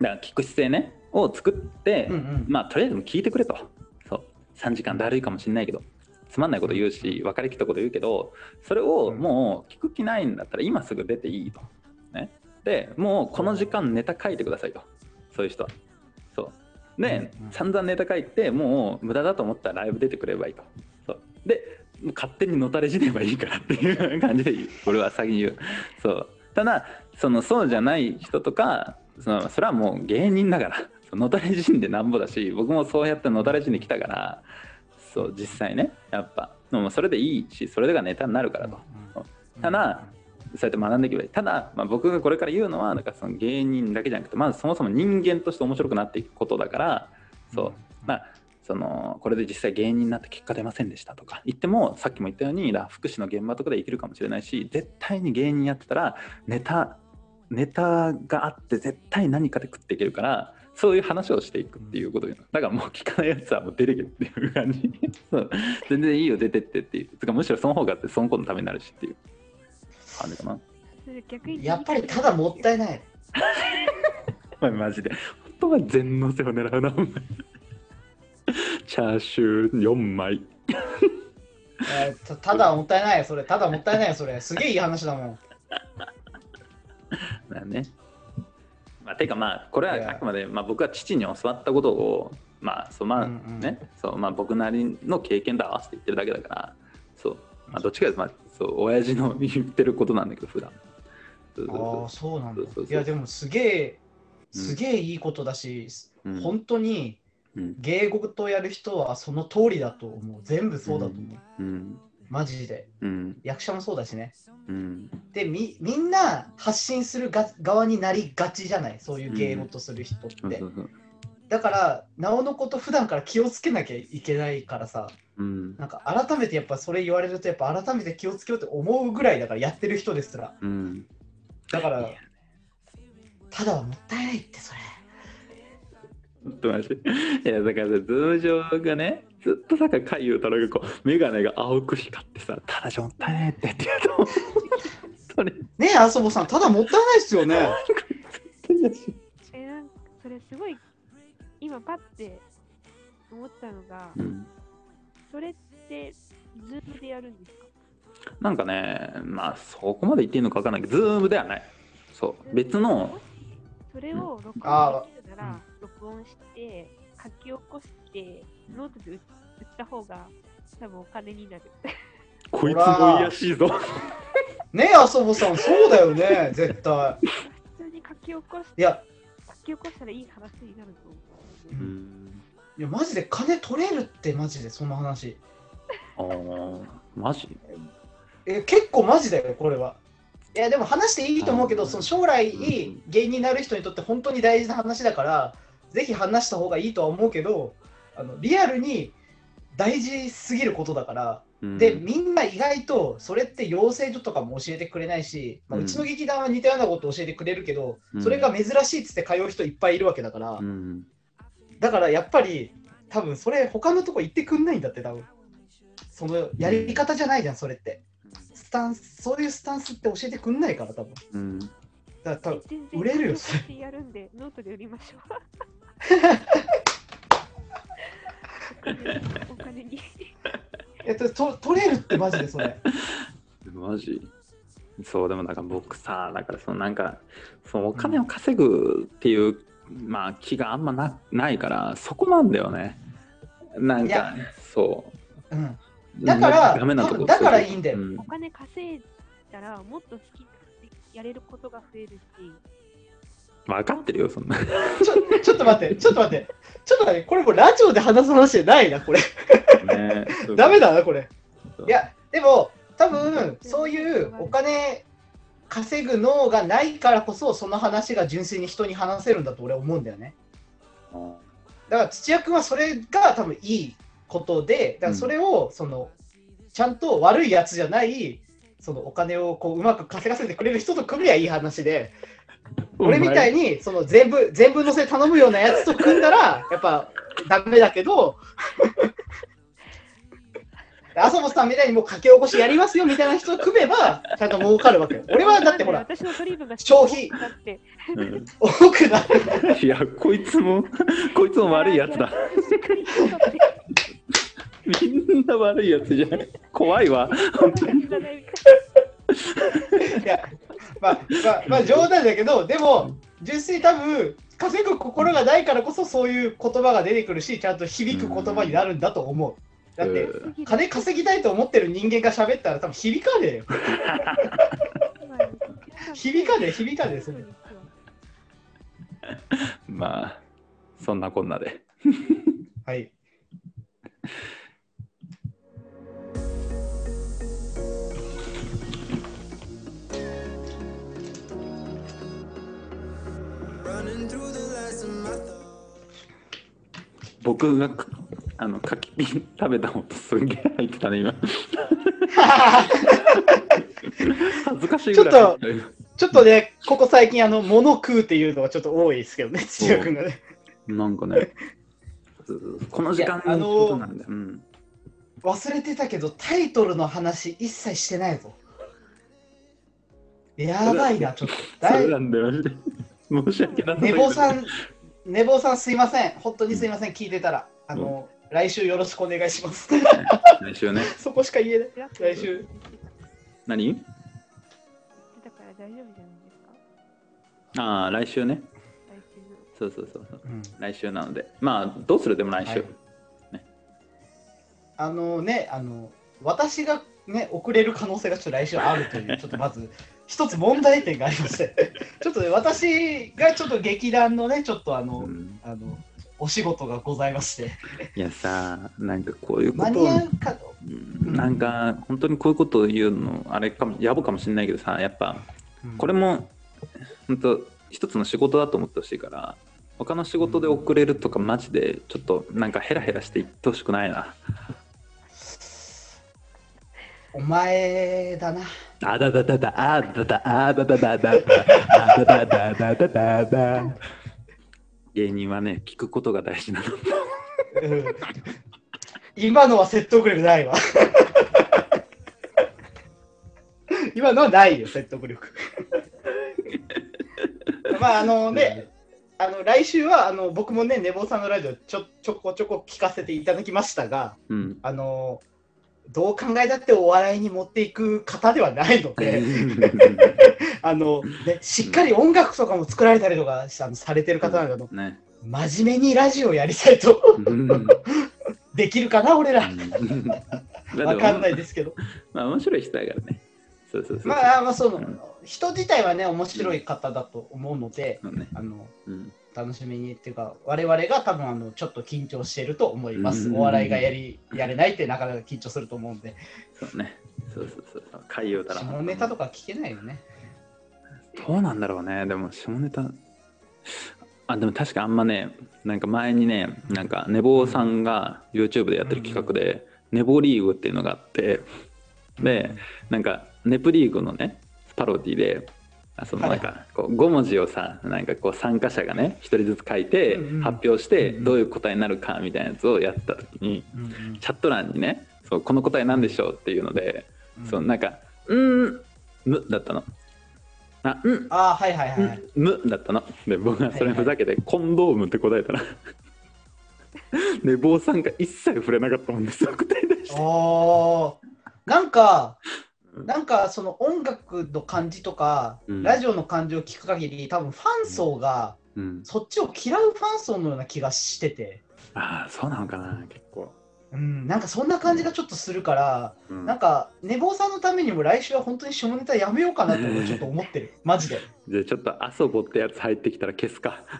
だから聞く姿勢ねを作って、うんうん。まあとりあえず聞いてくれと。そう。3時間だるいかもしれないけど。つまんないこと言うし分かりきったこと言うけどそれをもう聞く気ないんだったら今すぐ出ていいと。ね、でもうこの時間ネタ書いてくださいと。そういう人は。そうで、散々ネタ書いてもう無駄だと思ったらライブ出てくればいいと。そう。で勝手にのたれ死ねばいいからっていう感じで俺は先に言う。そう。ただそのそうじゃない人とかそのそれはもう芸人だから。のたれ死んでなんぼだし僕もそうやってのたれ死んできたから。そう実際ねやっぱ。もうそれでいいしそれがネタになるからと。ただそうやって学んでいけばいい。ただ、まあ、僕がこれから言うのはだからその芸人だけじゃなくてまずそもそも人間として面白くなっていくことだからそう。まあそのこれで実際芸人になって結果出ませんでしたとか言ってもさっきも言ったようにだ福祉の現場とかで生きるかもしれないし絶対に芸人やってたらネタネタがあって絶対何かで食っていけるからそういう話をしていくっていうことよだからもう聞かないやつはもう出てけっていう感じ。そう。全然いいよ出てってっていう。つかむしろその方がその子のためになるしっていう感じかな逆にやっぱりただもったいない。お 前マジで。本当は全のせを狙うな。チャーシュー4枚。えーたただもったいないよ、それ。ただもったいないよ、それ。すげえいい話だもん。だね。まあ、てかまあ、これはあくまで、まあ、僕は父に教わったことを、まあ、そうまあうんうんね、そうまあ、僕なりの経験と合わせて言ってるだけだから、そう、まあ、どっちかというと、まあ、そう、親父の 言ってることなんだけど、普段。ああ、そうなんだ。いや、でもすげえ、すげえいいことだし、うん。本当にうん。芸事やる人はその通りだと思う。全部そうだと思う。うん。マジで。うん。役者もそうだしね。うん。で、みみんな発信するが側になりがちじゃない？そういう芸事する人って。だから、なおのこと普段から気をつけなきゃいけないからさ、うんなんか改めてやっぱそれ言われると、やっぱ改めて気をつけようって思うぐらいだから、やってる人ですら。うんだから、ただはもったいないって、それ。ちょっと待って。いや、だからさ、ズーム上がね、ずっとさ、海優太郎がこう、メガネが青く光ってさ、ただじゃもったいないってって言うと、それ、ねえ、あそぼさん、ただもったいないっすよね。えなんかそれすごい今パッて思ったのがうんそれってズームでやるんですか？なんかね、まあ、そこまで言っていいのか分からないけど、ズームではない。そう、別の、それを録あ音できるなら録音して書き起こしてノート で売った方が多分お金になる。こいつもいやしいぞ。ねえ、あそぼさん、そうだよね、絶対。普通に書き起こしいや、書き起こしたらいい話になると思う。うん。いやマジで金取れるって、マジで、その話。あーマジ？え結構マジだよ、これは。いや、でも話していいと思うけど、その将来うん芸人になる人にとって本当に大事な話だから、ぜひ話した方がいいとは思うけど、あのリアルに大事すぎることだから、うんで、みんな意外とそれって養成所とかも教えてくれないし、まあ、ううんちの劇団は似たようなことを教えてくれるけど、うんそれが珍しいっつって通う人いっぱいいるわけだから、うん。だからやっぱり多分それ他のとこ行ってくんないんだって多分。そのやり方じゃないじゃんそれって。スタンスそういうスタンスって教えてくんないから多分。うん。だから多分売れるよ書き起こしてやるんでノートで売りましょう。お 金お金に。えっとと取れるってマジでそれ。マジ？そうでもなんか僕さだからそのなんかそのお金を稼ぐっていう、まあ気があんまなないからそこなんだよね。なんかそう。うん。だからダメなとこだからいいんだよ。うん。お金稼いだらもっと好きでやれることが増えるし。分かってるよそんな。ちょちょっと待ってちょっと待って。ちょっと待ってこれもうラジオで話す話じゃないなこれ。ねダメだなこれ。そう。いやでも多分そういうお金稼ぐ脳がないからこそその話が純粋に人に話せるんだと俺は思うんだよね。だから土屋君はそれが多分いいことでだからそれをそのちゃんと悪いやつじゃないそのお金をこううまく稼がせてくれる人と組みゃいい話で俺みたいにその全部全部乗せ頼むようなやつと組んだらやっぱダメだけど麻生さんみたいにもう書き起こしやりますよみたいな人と組めばちゃんと儲かるわけよ。俺はだってほら消費。だって。うん多くなる。いやこいつもこいつも悪いやつだ。みんな悪いやつじゃん。怖いわ。本当にいや、まあ、まあ、まあ、冗談だけど、でも、純粋に多分、稼ぐ心がないからこそ、そういう言葉が出てくるし、ちゃんと響く言葉になるんだと思う。だって、うん金稼ぎたいと思ってる人間が喋ったら、多分響かねえよ。響かねえ、響かねえ、それ。まあそんなこんなではい。僕があの柿ピン食べた音すんげえ入ってたね今恥ずかしいぐらい入ってた今ちょっとね、ここ最近、あの、物食うっていうのがちょっと多いですけどね、土屋君がね。なんかねこの時間のーことなんだよ、うん、忘れてたけど、タイトルの話一切してないぞ。やばいな、ちょっと。そだで。申し訳なさすぎ寝る坊さん、寝坊さんすいません。本当にすいません。聞いてたら。あの、来週よろしくお願いします。来週ね。そこしか言えない。来来週。何？だから大丈夫じゃないですか？ああ、来週ね。来週。そうそうそうそう。うん来週なので。まあ、どうするでも来週。はいあのね、あの、私がね、遅れる可能性がちょっと来週あるという、ちょっとまず、一つ問題点がありまして、ちょっとね、私がちょっと劇団のね、ちょっとあの、うんあの、お仕事がございまして、いやさ、なんかこういうこ間とをに合うかと。うんなんか本当にこういうことを言うのあれかも野暮かもしれないけどさやっぱこれも本当一つの仕事だと思ってほしいから他の仕事で遅れるとかマジでちょっとなんかヘラヘラして言ってほしくないな。お前だな。あだだだだあだだあだだだだだあだだだだだだだ芸人はね聞くことが大事なのうん今のは説得力ないわ。今のはないよ、説得力。まあ、あのね、あの来週はあの僕もね、寝坊さんのラジオちょちょこちょこ聞かせていただきましたが、うんあのどう考えたってお笑いに持っていく方ではないので、あのね、しっかり音楽とかも作られたりとかさされてる方なので、ね。真面目にラジオやりたいとうん。できるかな、俺ら。わかんないいですけど。まあ面白い人だからね。そうそうそうまあ、まあ、そのうん。人自体はね、面白い方だと思うので、あのうん楽しみにっていうか、我々が多分あのちょっと緊張していると思います。うんお笑いがやりやれないってなかなか緊張すると思うんで、そうねそうそうそうそう海洋だら下ネタとか聞けないよね。どうなんだろうね。でも、下ネタ。あ、でも確かあんまね、なんか前にね、なんか寝坊さんが YouTube でやってる企画で、寝坊リーグっていうのがあって、で、なんか、ネプリーグのね、パロディで、あそのなんかこう5文字をさなんかこう参加者がね1人ずつ書いて発表してどういう答えになるかみたいなやつをやった時にうんチャット欄にねそうこの答えなんでしょうっていうのでうんそうなんか「うーんむ」だったの。あうんああ、はいはいはいはい。むだったの。で、僕がそれふざけて、コンドームって答えたら、寝坊さんが一切触れなかったもんですよ、答え出して。なんか、うんなんかその音楽の感じとか、うん。ラジオの感じを聞く限り、多分ファン層がうん、そっちを嫌うファン層のような気がしてて、ああ、そうなのかな、結構。うん、なんかそんな感じがちょっとするから、うん。なんか寝坊さんのためにも来週は本当に下ネタやめようかなってちょっと思ってる、マジで。じゃあちょっと遊ぼってやつ入ってきたら消すか。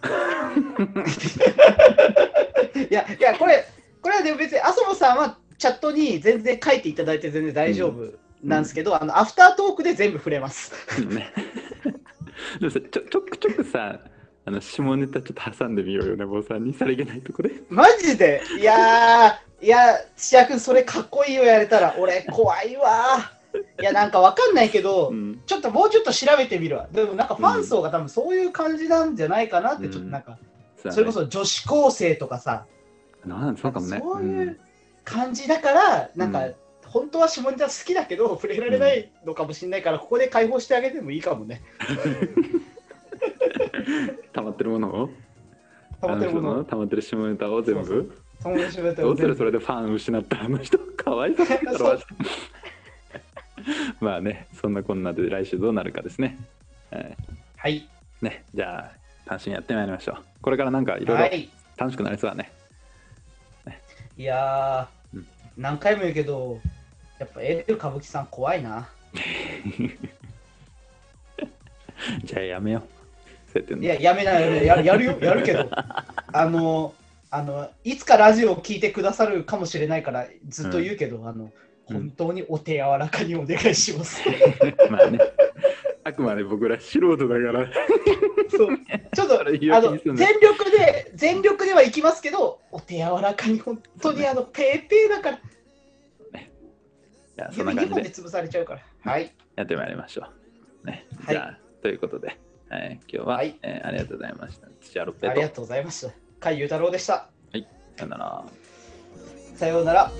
いや、いや、これ、これはでも別に、麻生さんはチャットに全然書いていただいて全然大丈夫なんですけど、あのアフタートークで全部触れます。ちょちょくちょくさ、あの下ネタちょっと挟んでみようよ、寝坊さんにさりげないとこで。マジで？いやー、いや、土屋君、それかっこいいよ、やれたら。俺、怖いわー。いや、なんかわかんないけど、うん、ちょっともうちょっと調べてみるわ。でもなんかファン層が多分そういう感じなんじゃないかなって、ちょっとなんか、さあそれこそ女子高生とかさ、なんそうかもね。そういう感じだから、なんか、うん本当は下ネタ好きだけど、触れられないのかもしれないから、ここで解放してあげてもいいかもね。溜まってるものを？溜まってるもの溜まってる下ネタを全部？そうそう。どうする？それでファン失ったあの人かわいそうだろまあねそんなこんなで来週どうなるかですね、えはい。ーねじゃあ単身やってまいりましょう。これからなんかいろろはい。い。楽しくなりそうだね、いやー、うん。何回も言うけど、やっぱエル歌舞伎さん怖いな。じゃあやめよう。いや、やめないややるやるよ、やるけど、あの、あの、いつかラジオを聞いてくださるかもしれないから、ずっと言うけど、あの、うん。本当にお手柔らかにお願いします。まあね。あくまで僕ら素人だから。そう。ちょっと、あの、全力で、全力ではいきますけど、お手柔らかに、本当にあの、ペーペーだから、じそんな感じで。で潰されちゃうから。はい。やってまいりましょう。ね、じゃあ、はい、ということで、はい、今日は、はい、えー、ありがとうございました。土屋ロッペありがとうございました。海優太郎でした。はい。さよなら。さようなら。